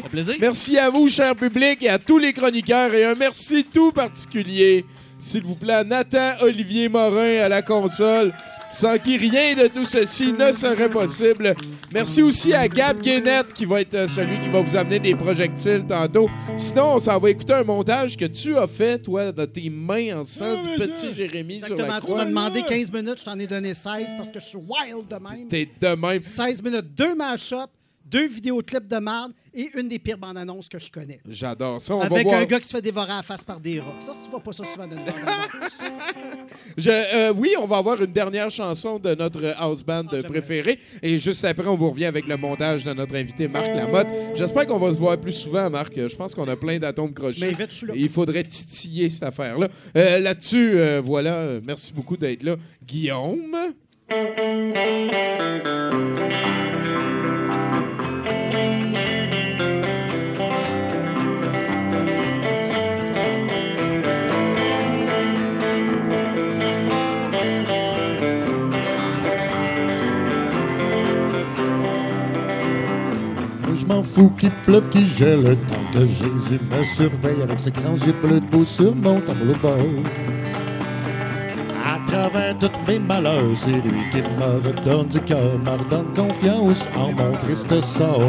Plaisir. Merci à vous, cher public, et à tous les chroniqueurs. Et un merci tout particulier, s'il vous plaît, à Nathan Olivier Morin à la console, sans qui rien de tout ceci ne serait possible. Merci aussi à Gab Guénette, qui va être euh, celui qui va vous amener des projectiles tantôt. Sinon, on s'en va écouter un montage que tu as fait, toi, de tes mains en sang du petit Jérémy sur la Exactement. Tu croix. m'as demandé 15 minutes, je t'en ai donné 16 parce que je suis wild de même. T'es de même. 16 minutes, deux mash-ups, deux vidéoclips de merde et une des pires bandes annonces que je connais. J'adore ça. On va Avec voir. un gars qui se fait dévorer à la face par des rats. Ça, tu vois pas ça souvent dans une bande-annonce. Je- euh, oui, on va avoir une dernière chanson de notre house band Ah, préférée. Et juste après, on vous revient avec le montage de notre invité Marc Lamotte. J'espère qu'on va se voir plus souvent, Marc. Je pense qu'on a plein d'atomes là. Il faudrait titiller cette affaire-là. Euh, Là-dessus, euh, voilà. Merci beaucoup d'être là. Guillaume. M'en fous pleuve, qu'il gèle, tant que Jésus me surveille avec ses grands yeux bleus debout sur mon tableau bord. À travers tous mes malheurs, c'est lui qui me redonne du cœur, me redonne confiance en mon triste sort.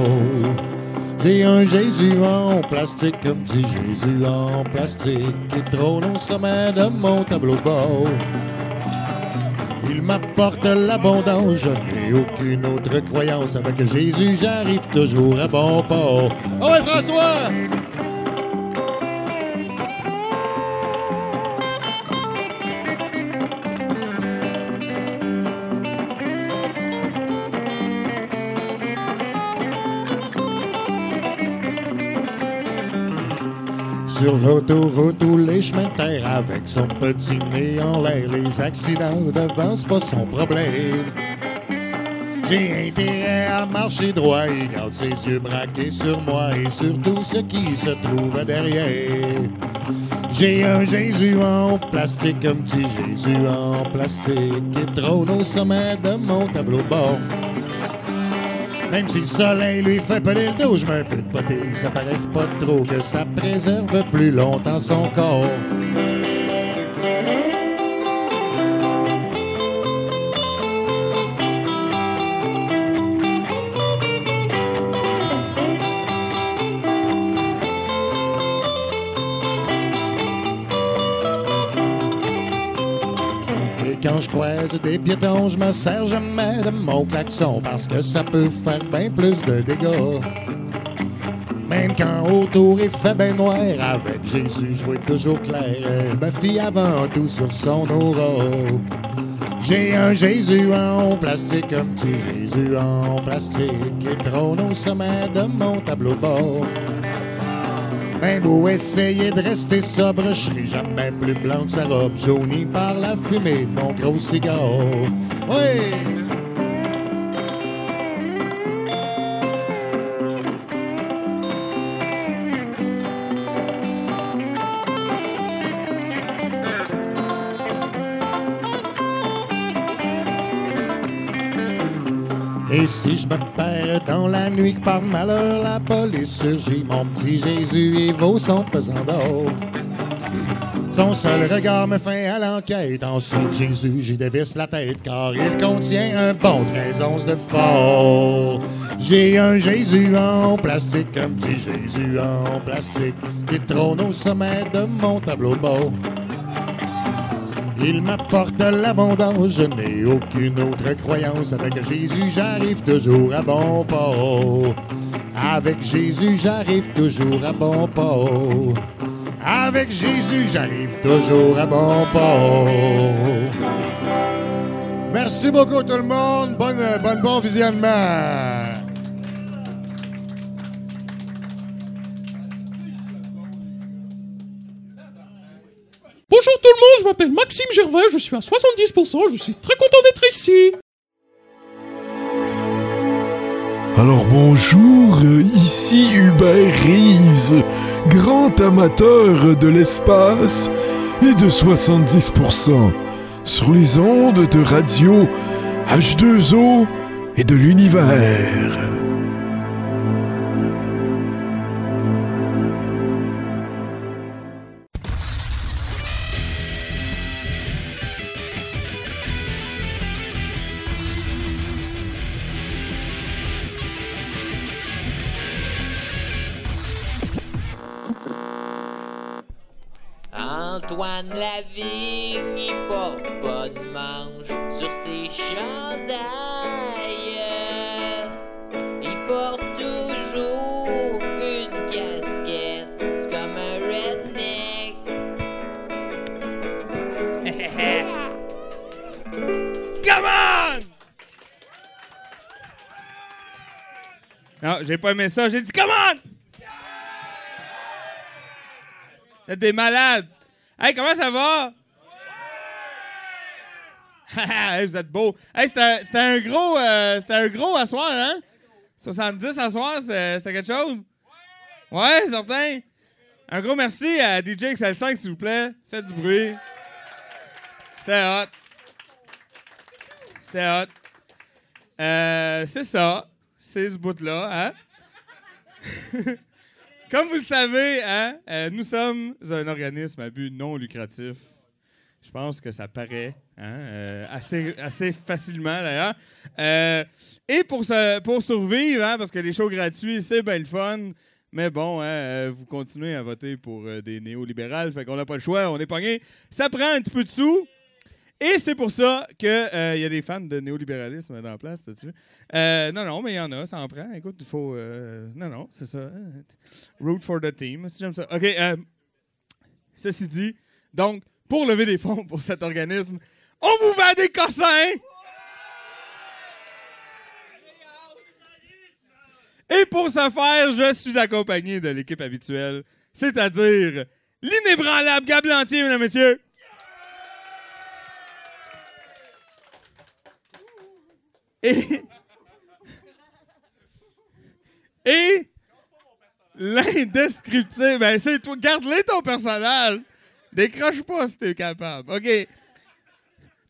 J'ai un Jésus en plastique, comme dit Jésus en plastique, qui trône au sommet de mon tableau bord. Il m'apporte l'abondance, je n'ai aucune autre croyance. Avec Jésus, j'arrive toujours à bon port. Oh ouais, François! Sur l'autoroute ou les chemins de terre avec son petit nez en l'air, les accidents devant, c'est pas son problème. J'ai intérêt à marcher droit, il garde ses yeux braqués sur moi et sur tout ce qui se trouve derrière. J'ai un Jésus en plastique, un petit Jésus en plastique qui trône au sommet de mon tableau bord. Même si le soleil lui fait peler le dos, je mets un peu de beauté. Ça paraisse pas trop que ça préserve plus longtemps son corps. Des piétons, je me sers jamais de mon klaxon parce que ça peut faire bien plus de dégâts. Même quand autour il fait bien noir, avec Jésus je toujours clair. Je me fie avant tout sur son aura. J'ai un Jésus en plastique, un petit Jésus en plastique qui trône au sommet de mon tableau bord. Beau essayer de rester sobre, je serai jamais plus blanc que sa robe jaunie par la fumée de mon gros cigare. Oui! Nuit que par malheur la police surgit, mon petit Jésus il vaut son pesant d'or. Son seul regard me fait à l'enquête. Ensuite, Jésus, j'y dévisse la tête car il contient un bon 13 onces de fort. J'ai un Jésus en plastique, un petit Jésus en plastique qui trône au sommet de mon tableau de bord. Il m'apporte l'abondance, je n'ai aucune autre croyance. Avec Jésus, j'arrive toujours à bon port. Avec Jésus, j'arrive toujours à bon port. Avec Jésus, j'arrive toujours à bon port. Merci beaucoup tout le monde. Bonne, bonne bon visionnement. Bonjour tout le monde, je m'appelle Maxime Gervais, je suis à 70%, je suis très content d'être ici. Alors bonjour, euh, ici Hubert Reeves, grand amateur de l'espace et de 70% sur les ondes de radio H2O et de l'univers. Antoine Lavigne, il porte pas de manche sur ses chandails. Il porte toujours une casquette, c'est comme un redneck. Come on! Non, j'ai pas aimé ça. J'ai dit come on! Êtes des malades. Hey, comment ça va? Hey, vous êtes beaux. Hey, c'était un, c'était un gros, euh, c'était un gros à soir, hein? 70 à soir, c'est quelque chose? Ouais, certain. Un gros merci à DJ XL5, s'il vous plaît. Faites du bruit. C'est hot. C'est hot. Euh, c'est ça. C'est ce bout-là, hein? Comme vous le savez, hein, euh, nous sommes un organisme à but non lucratif. Je pense que ça paraît hein, euh, assez, assez facilement, d'ailleurs. Euh, et pour, se- pour survivre, hein, parce que les shows gratuits, c'est bien le fun, mais bon, hein, vous continuez à voter pour des néolibérales, fait qu'on n'a pas le choix, on est pogné. Ça prend un petit peu de sous. Et c'est pour ça qu'il y a des fans de néolibéralisme dans la place, vu? Euh, non, non, mais il y en a, ça en prend. Écoute, il faut. euh, non, non, c'est ça. Root for the team, si j'aime ça. OK, euh, ceci dit, donc, pour lever des fonds pour cet organisme, on vous vend des cossins! Et pour ce faire, je suis accompagné de l'équipe habituelle, c'est-à-dire l'inébranlable Gab Lantier, mesdames et messieurs. Et. Et. L'indescriptible. Ben, c'est toi. Garde-les ton personnage. Décroche pas si t'es capable. OK?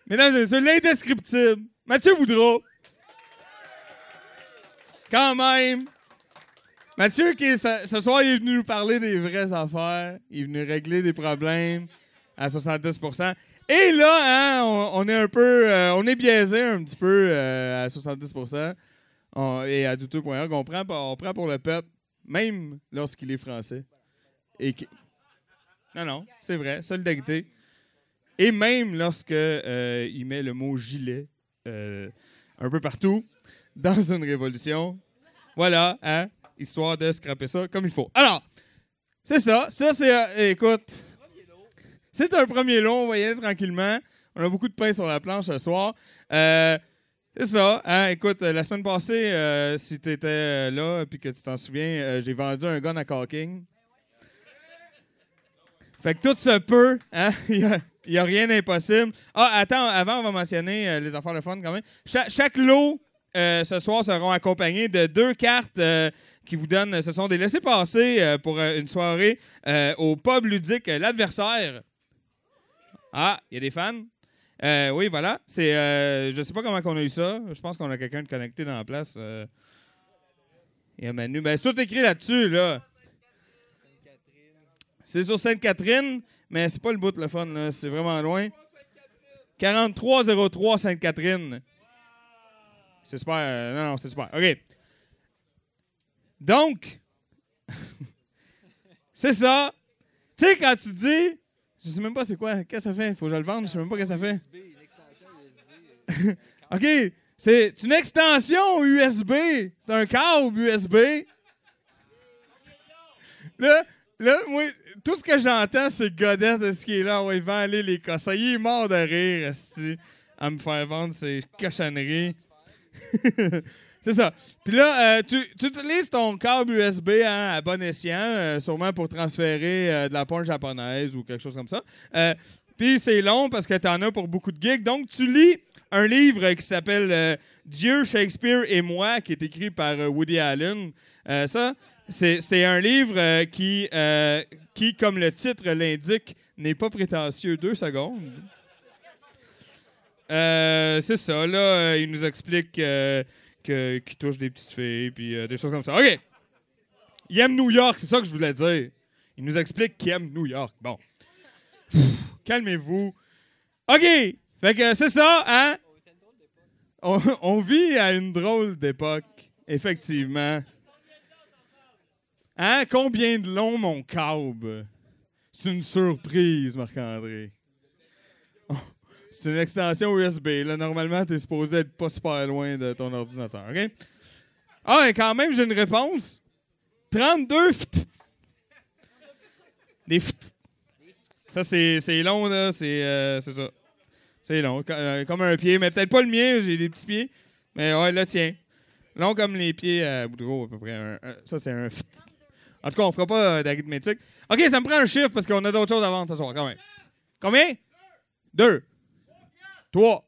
Mesdames et messieurs, l'indescriptible. Mathieu Boudreau. Quand même. Mathieu, qui ce, ce soir, il est venu nous parler des vraies affaires. Il est venu régler des problèmes à 70 Et là, hein, on, est un peu. euh, on est biaisé un petit peu euh, à 70 On- et à douteux.org. On prend, on prend pour le peuple, même lorsqu'il est français. Non, non, c'est vrai. Solidarité. Et même lorsque euh, il met le mot gilet euh, un peu partout dans une révolution. Voilà, hein? Histoire de scraper ça comme il faut. Alors, c'est ça. Ça, c'est. écoute. C'est un premier long, on va y aller tranquillement. On a beaucoup de pain sur la planche ce soir. Euh, c'est ça. Hein? Écoute, euh, la semaine passée, euh, si tu étais là et que tu t'en souviens, j'ai vendu un gun à Caulking. Fait que tout se peut. Hein? Il n'y a, rien d'impossible. Ah, attends, avant, on va mentionner les affaires de fun quand même. Cha- chaque lot ce soir seront accompagnés de deux cartes qui vous donnent. Ce sont des laissés-passer pour une soirée au pub ludique L'Adversaire. Ah, il y a des fans? Euh, oui, voilà. C'est, euh, je sais pas comment on a eu ça. Je pense qu'on a quelqu'un de connecté dans la place. euh. Il y a Manu. Ben, c'est tout écrit là-dessus, là. C'est sur Sainte-Catherine, mais c'est pas le bout de le fun. C'est vraiment loin. 4303 Sainte-Catherine. C'est super. euh, non, non, c'est super. OK. Donc, c'est ça. Tu sais, quand tu dis, je sais même pas c'est quoi, qu'est-ce que ça fait? Faut que je le vende, je sais même pas qu'est-ce que ça fait. OK, c'est une extension USB. C'est un câble USB. Là, là, moi, tout ce que j'entends, c'est Godette de ce qui est là? Ouais, il va aller les cossins. Il est mort de rire, à me faire vendre ces cochonneries. c'est ça. Puis là, euh, tu, utilises ton câble USB hein, à bon escient, euh, sûrement pour transférer euh, de la porn japonaise ou quelque chose comme ça. Puis c'est long parce que tu en as pour beaucoup de gigs. Donc, tu lis un livre qui s'appelle Dieu, Shakespeare et moi, qui est écrit par Woody Allen. Ça, c'est un livre qui, qui, comme le titre l'indique, n'est pas prétentieux. Deux secondes. C'est ça, là, il nous explique qu'il touche des petites filles, puis euh, des choses comme ça. OK. Il aime New York, c'est ça que je voulais dire. Il nous explique qu'il aime New York. Bon. Calmez-vous. OK. Fait que c'est ça, hein? On, on vit à une drôle d'époque, effectivement. Hein? Combien de long, mon câble? C'est une surprise, Marc-André. C'est une extension USB. Là, normalement, tu es supposé être pas super loin de ton ordinateur. OK? Ah, et quand même, j'ai une réponse. 32 ft- Des Ça, c'est long, là. C'est euh, ça. C'est long. euh, comme un pied. Mais peut-être pas le mien, j'ai des petits pieds. Mais ouais, là, tiens. Long comme les pieds à Boudreau, à peu près. Ça, c'est un En tout cas, on fera pas euh, d'arithmétique. OK, ça me prend un chiffre parce qu'on a d'autres choses à vendre ce soir, quand même. Combien? Deux. Trois.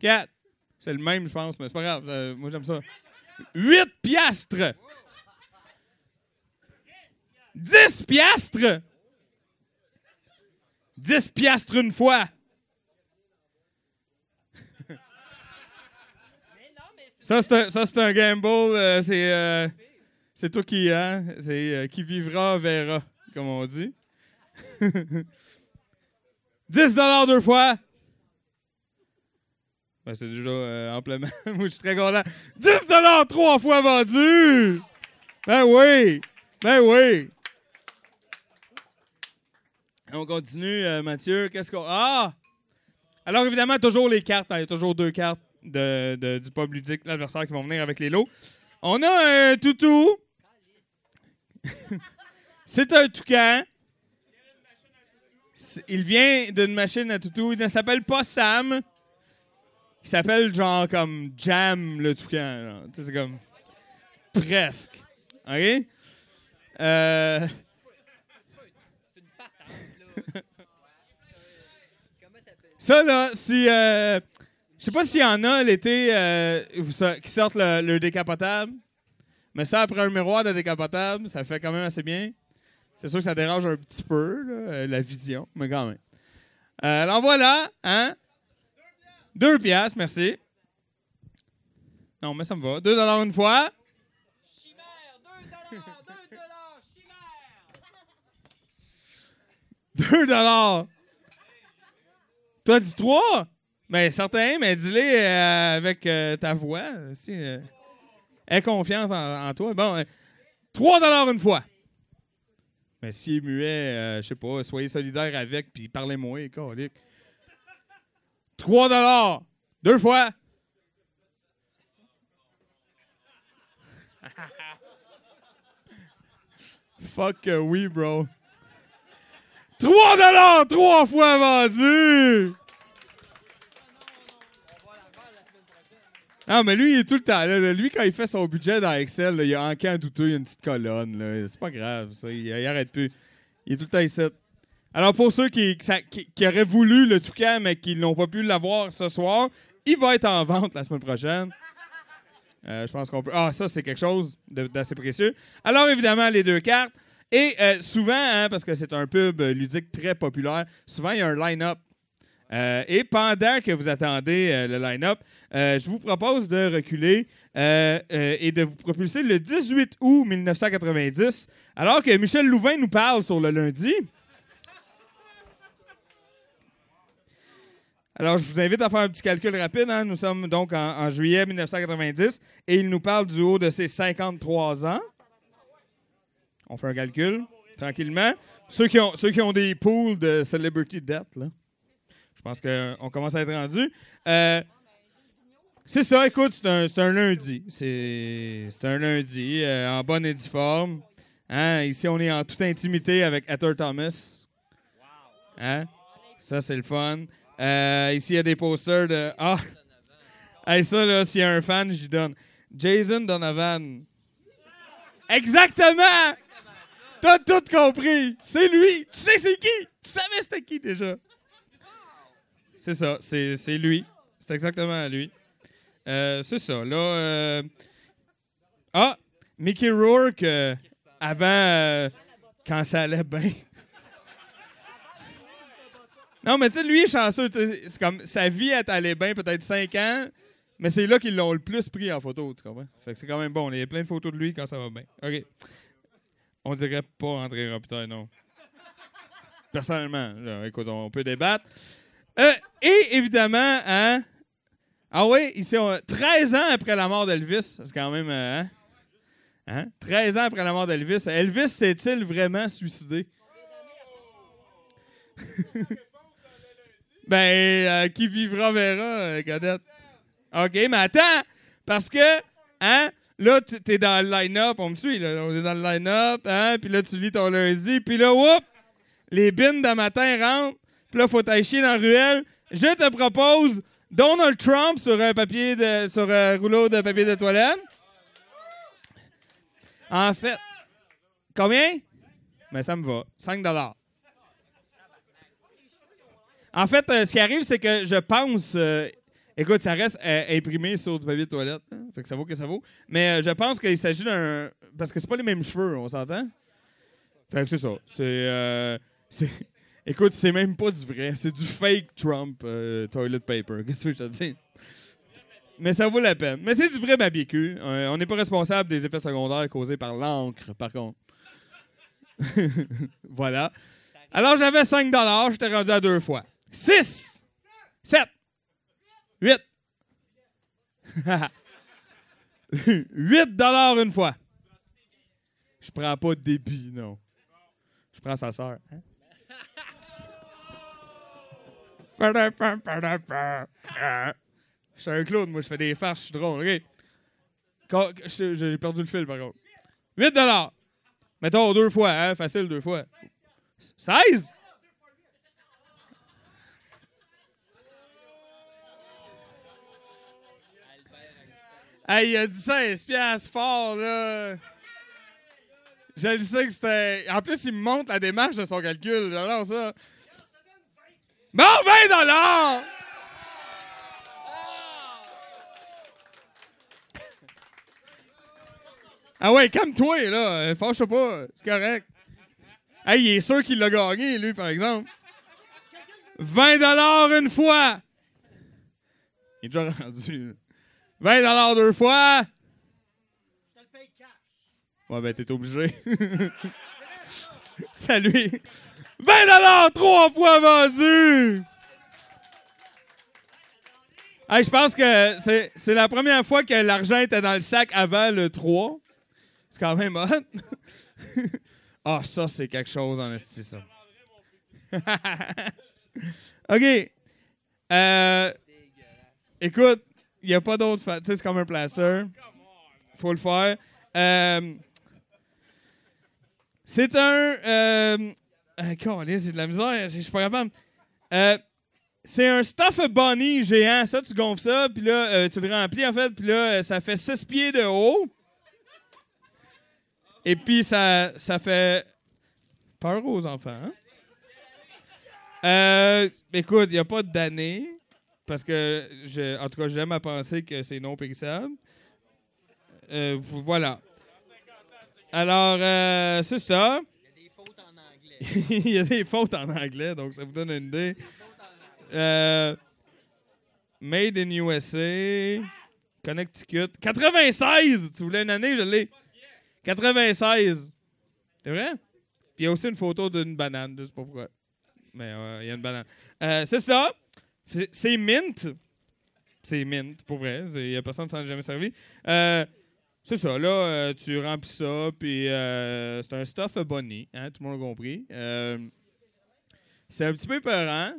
Quatre. C'est le même, je pense, mais c'est pas grave. euh, moi, j'aime ça. Huit piastres. Dix piastres. Dix piastres une fois. Ça, c'est un, un gamble. euh, c'est, euh, C'est toi qui, hein? C'est qui vivra verra, comme on dit. 10 deux fois. Ben, c'est déjà euh, amplement. Moi, je suis très content. 10 trois fois vendu! Ben oui! Ben oui! On continue, euh, Mathieu. Qu'est-ce qu'on. Ah! Alors, évidemment, toujours les cartes. hein, Il y a toujours deux cartes de, du pub ludique, l'adversaire qui vont venir avec les lots. On a un toutou. C'est un toucan. Il vient d'une machine à toutou. Il ne s'appelle pas Sam. Il s'appelle genre comme Jam le toucan. Tu sais, c'est comme. Presque. OK? Euh. Ça, là, si. euh, je sais pas s'il y en a l'été euh, qui sortent le, le décapotable. Mais ça, après un miroir de décapotable, ça fait quand même assez bien. C'est sûr que ça dérange un petit peu, là, euh, la vision, mais quand même. Euh, alors voilà, hein? Deux piastres, merci. Non, mais ça me va. Deux dollars une fois. Deux dollars. Toi, dis trois? Ben, certain, mais dis-les euh, avec euh, ta voix. Si, euh, aie confiance en, toi. Bon, trois dollars une fois. Mais s'il est muet, je sais pas, soyez solidaire avec, puis parlez-moi, colique. Trois dollars. Deux fois. Fuck oui, bro. 3 dollars, trois fois vendu. Non, mais lui, il est tout le temps là. Lui, quand il fait son budget dans Excel, là, il a en camp douteux, il y a une petite colonne. C'est pas grave, ça. Il, il arrête plus. Il est tout le temps ici. Alors, pour ceux qui, auraient voulu le toucan, mais qui n'ont pas pu l'avoir ce soir, il va être en vente la semaine prochaine. Euh, je pense qu'on peut. Ah, ça, c'est quelque chose d'assez précieux. Alors, évidemment, les deux cartes. Et euh, souvent, hein, parce que c'est un pub ludique très populaire, souvent, il y a un line-up. Euh, et pendant que vous attendez le line-up, je vous propose de reculer et de vous propulser le 18 août 1990, alors que Michel Louvain nous parle sur le lundi. Alors, je vous invite à faire un petit calcul rapide. hein. Nous sommes donc en, juillet 1990 et il nous parle du haut de ses 53 ans. On fait un calcul tranquillement. Ceux qui ont, des pools de celebrity debt, là, je pense qu'on commence à être rendu. Euh, c'est ça, écoute, c'est un, lundi. C'est c'est un lundi euh, en bonne et due forme. Hein, Ici, on est en toute intimité avec Heather Thomas. Hein? Ça, c'est le fun. Euh, ici, il y a des posters de. Ah! Hey, ça, là, s'il y a un fan, j'y donne. Jason Donovan. Exactement! T'as tout compris! C'est lui! Tu sais c'est qui? Tu savais c'était qui déjà? C'est ça, c'est lui. C'est exactement lui. Euh, c'est ça, là. euh, Ah! Mickey Rourke, avant, quand ça allait bien. Non, mais tu sais, lui est chanceux. C'est comme sa vie est allée bien peut-être 5 ans, mais c'est là qu'ils l'ont le plus pris en photo, tu comprends? Fait que c'est quand même bon. Il y a plein de photos de lui quand ça va bien. OK. On dirait pas André Robitaille, non. Personnellement, écoute, on peut débattre. Euh, et évidemment, hein? Ah oui, ici, on- 13 ans après la mort d'Elvis, c'est quand même. euh, hein? Hein? 13 ans après la mort d'Elvis, Elvis s'est-il vraiment suicidé? Ben, euh, qui vivra verra, euh, Godette. OK, mais attends, parce que, hein, là, t'es dans le line-up, on me suit, là, on est dans le line-up, hein, puis là, tu lis ton lundi, puis là, whoop, les bines de matin rentrent, puis là, faut t'aller chier dans la ruelle. Je te propose Donald Trump sur un papier de, sur un rouleau de papier de toilette. En fait, combien? Mais ça me va. 5 En fait, euh, ce qui arrive, c'est que je pense. euh, écoute, ça reste euh, imprimé sur du papier de toilette. hein, fait que ça vaut que ça vaut. Mais je pense qu'il s'agit d'un. Parce que c'est pas les mêmes cheveux, on s'entend? Fait que c'est ça. C'est. euh, c'est- écoute, c'est même pas du vrai. C'est du fake Trump toilet paper. Qu'est-ce que je te dis? Mais ça vaut la peine. Mais c'est du vrai barbecue. Euh, on n'est pas responsable des effets secondaires causés par l'encre, par contre. voilà. Alors, j'avais 5 j'étais rendu à deux fois. 6, 7, 8. 8 une fois. Je prends pas de débit, non. Je prends sa sœur. hein. Je suis un clown, moi, je fais des farces, je suis drôle, OK? J'ai perdu le fil, par contre. 8 Mettons deux fois, hein? Facile, deux fois. 16? Hey, il a dit 16 piastres fort, là. Je le sais que c'était... En plus, il me montre la démarche de son calcul. J'adore ça. Bon, 20 dollars! Ah ouais, calme-toi, là. Fâche pas. C'est correct. Hey, il est sûr qu'il l'a gagné, lui, par exemple. 20 dollars une fois. Il est déjà rendu. 20 dollars deux fois. Ouais, ben, t'es obligé. Salut. 20 dollars trois fois vendu. Hey, je pense que c'est, c'est la première fois que l'argent était dans le sac avant le 3. C'est quand même hot. Ah, ça, c'est quelque chose en esti, ça. OK. Euh, écoute, il n'y a pas d'autre... fa- Tu sais, c'est comme un plaster. faut le faire. Euh, c'est un... Euh, euh, j'ai de la misère. Je suis pas capable. Euh, c'est un stuff bunny géant. Ça, tu gonfles ça, puis là, tu le remplis, en fait, puis là, ça fait 6 pieds de haut. Et puis, ça, ça fait peur aux enfants. hein? Écoute, il n'y a pas d'année, parce que, en tout cas, j'aime à penser que c'est non périssable. Euh, voilà. Alors, euh, c'est ça. Il y a des fautes en anglais, donc ça vous donne une idée. Euh, made in USA, Connecticut. 96! Tu voulais une année, je l'ai. 96. C'est vrai? Puis il y a aussi une photo d'une banane, je sais pas pourquoi. Mais il y a une banane. C'est ça. C'est- C'est mint. C'est mint, pour vrai. Il y a personne qui s'en est jamais servi. Euh, c'est ça, là, euh, tu remplis ça, puis euh, c'est un stuff bunny, hein, tout le monde a compris. C'est un petit peu peurant.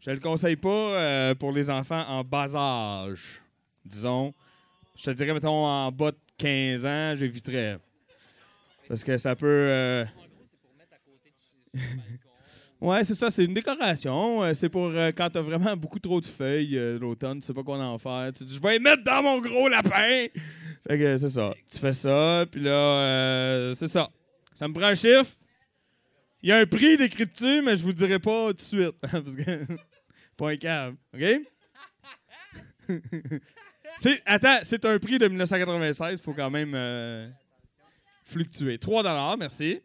Je le conseille pas pour les enfants en bas âge. Disons, je te dirais, mettons, en bas de 15 ans, j'éviterais. Parce que ça peut... euh, ouais, c'est ça, c'est une décoration. Euh, C'est pour euh, quand t'as vraiment beaucoup trop de feuilles euh, l'automne, tu sais pas quoi en faire. Tu dis, je vais les mettre dans mon gros lapin! Fait que c'est ça. Tu fais ça, puis là, euh, c'est ça. Ça me prend un chiffre. Il y a un prix décrit dessus, mais je vous le dirai pas tout de suite. parce que. câble. OK? attends, c'est un prix de 1996. Il faut quand même fluctuer. 3 merci.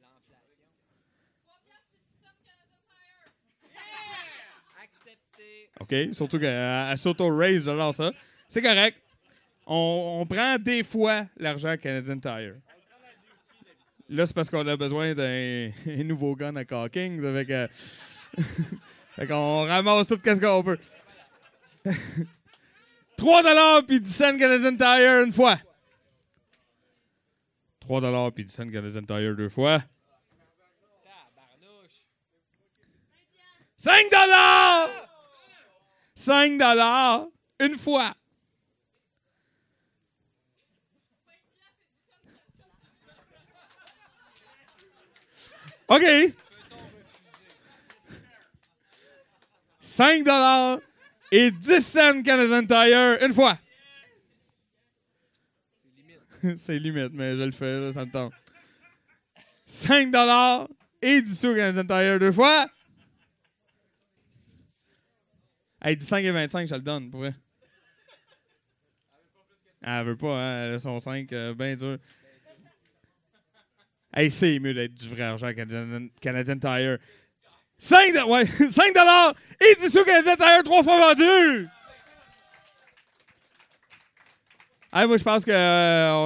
Surtout qu'elle elle s'auto-raise, j'adore ça. C'est correct. On, prend des fois l'argent Canadian Tire. Là, c'est parce qu'on a besoin d'un un nouveau gun à Hawkins. Avec, euh, fait qu'on ramasse tout ce qu'on peut. 3 puis 10 cents Canadian Tire une fois. 3 puis 10 cents Canadian Tire deux fois. 5 5 une fois. OK. 5 dollars et 10 cents Canadian Tire une fois. C'est limite, mais je le fais, là, ça me tente. 5 dollars et 10 sous Canadian Tire deux fois. Hey, 10 5 et 25, je le donne, pour vrai. Elle veut pas, hein? Elle a son 5, euh, bien dur. Hey, c'est mieux d'être du vrai argent Canadian, Canadian Tire. 5, de- ouais, 5 dollars et 10 sous Canadian Tire trois fois vendu. Moi, je pense qu'on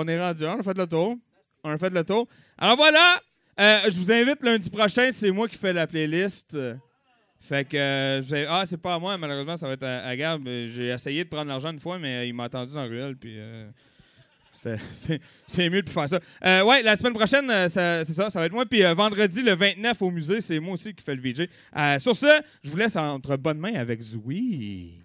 est rendu. On a fait le tour. On a fait le tour. Alors voilà. Euh, je vous invite lundi prochain. C'est moi qui fais la playlist. Fait que. euh, je vais- ah, c'est pas à moi, malheureusement, ça va être à, à Gab. J'ai essayé de prendre l'argent une fois, mais il m'a attendu dans ruelle. Puis. euh, c'est- mieux de faire ça. Euh, ouais, la semaine prochaine, euh, c'est ça, ça va être moi. Puis vendredi, le 29 au musée, c'est moi aussi qui fais le VJ. Sur ce, je vous laisse entre bonnes mains avec Zoui.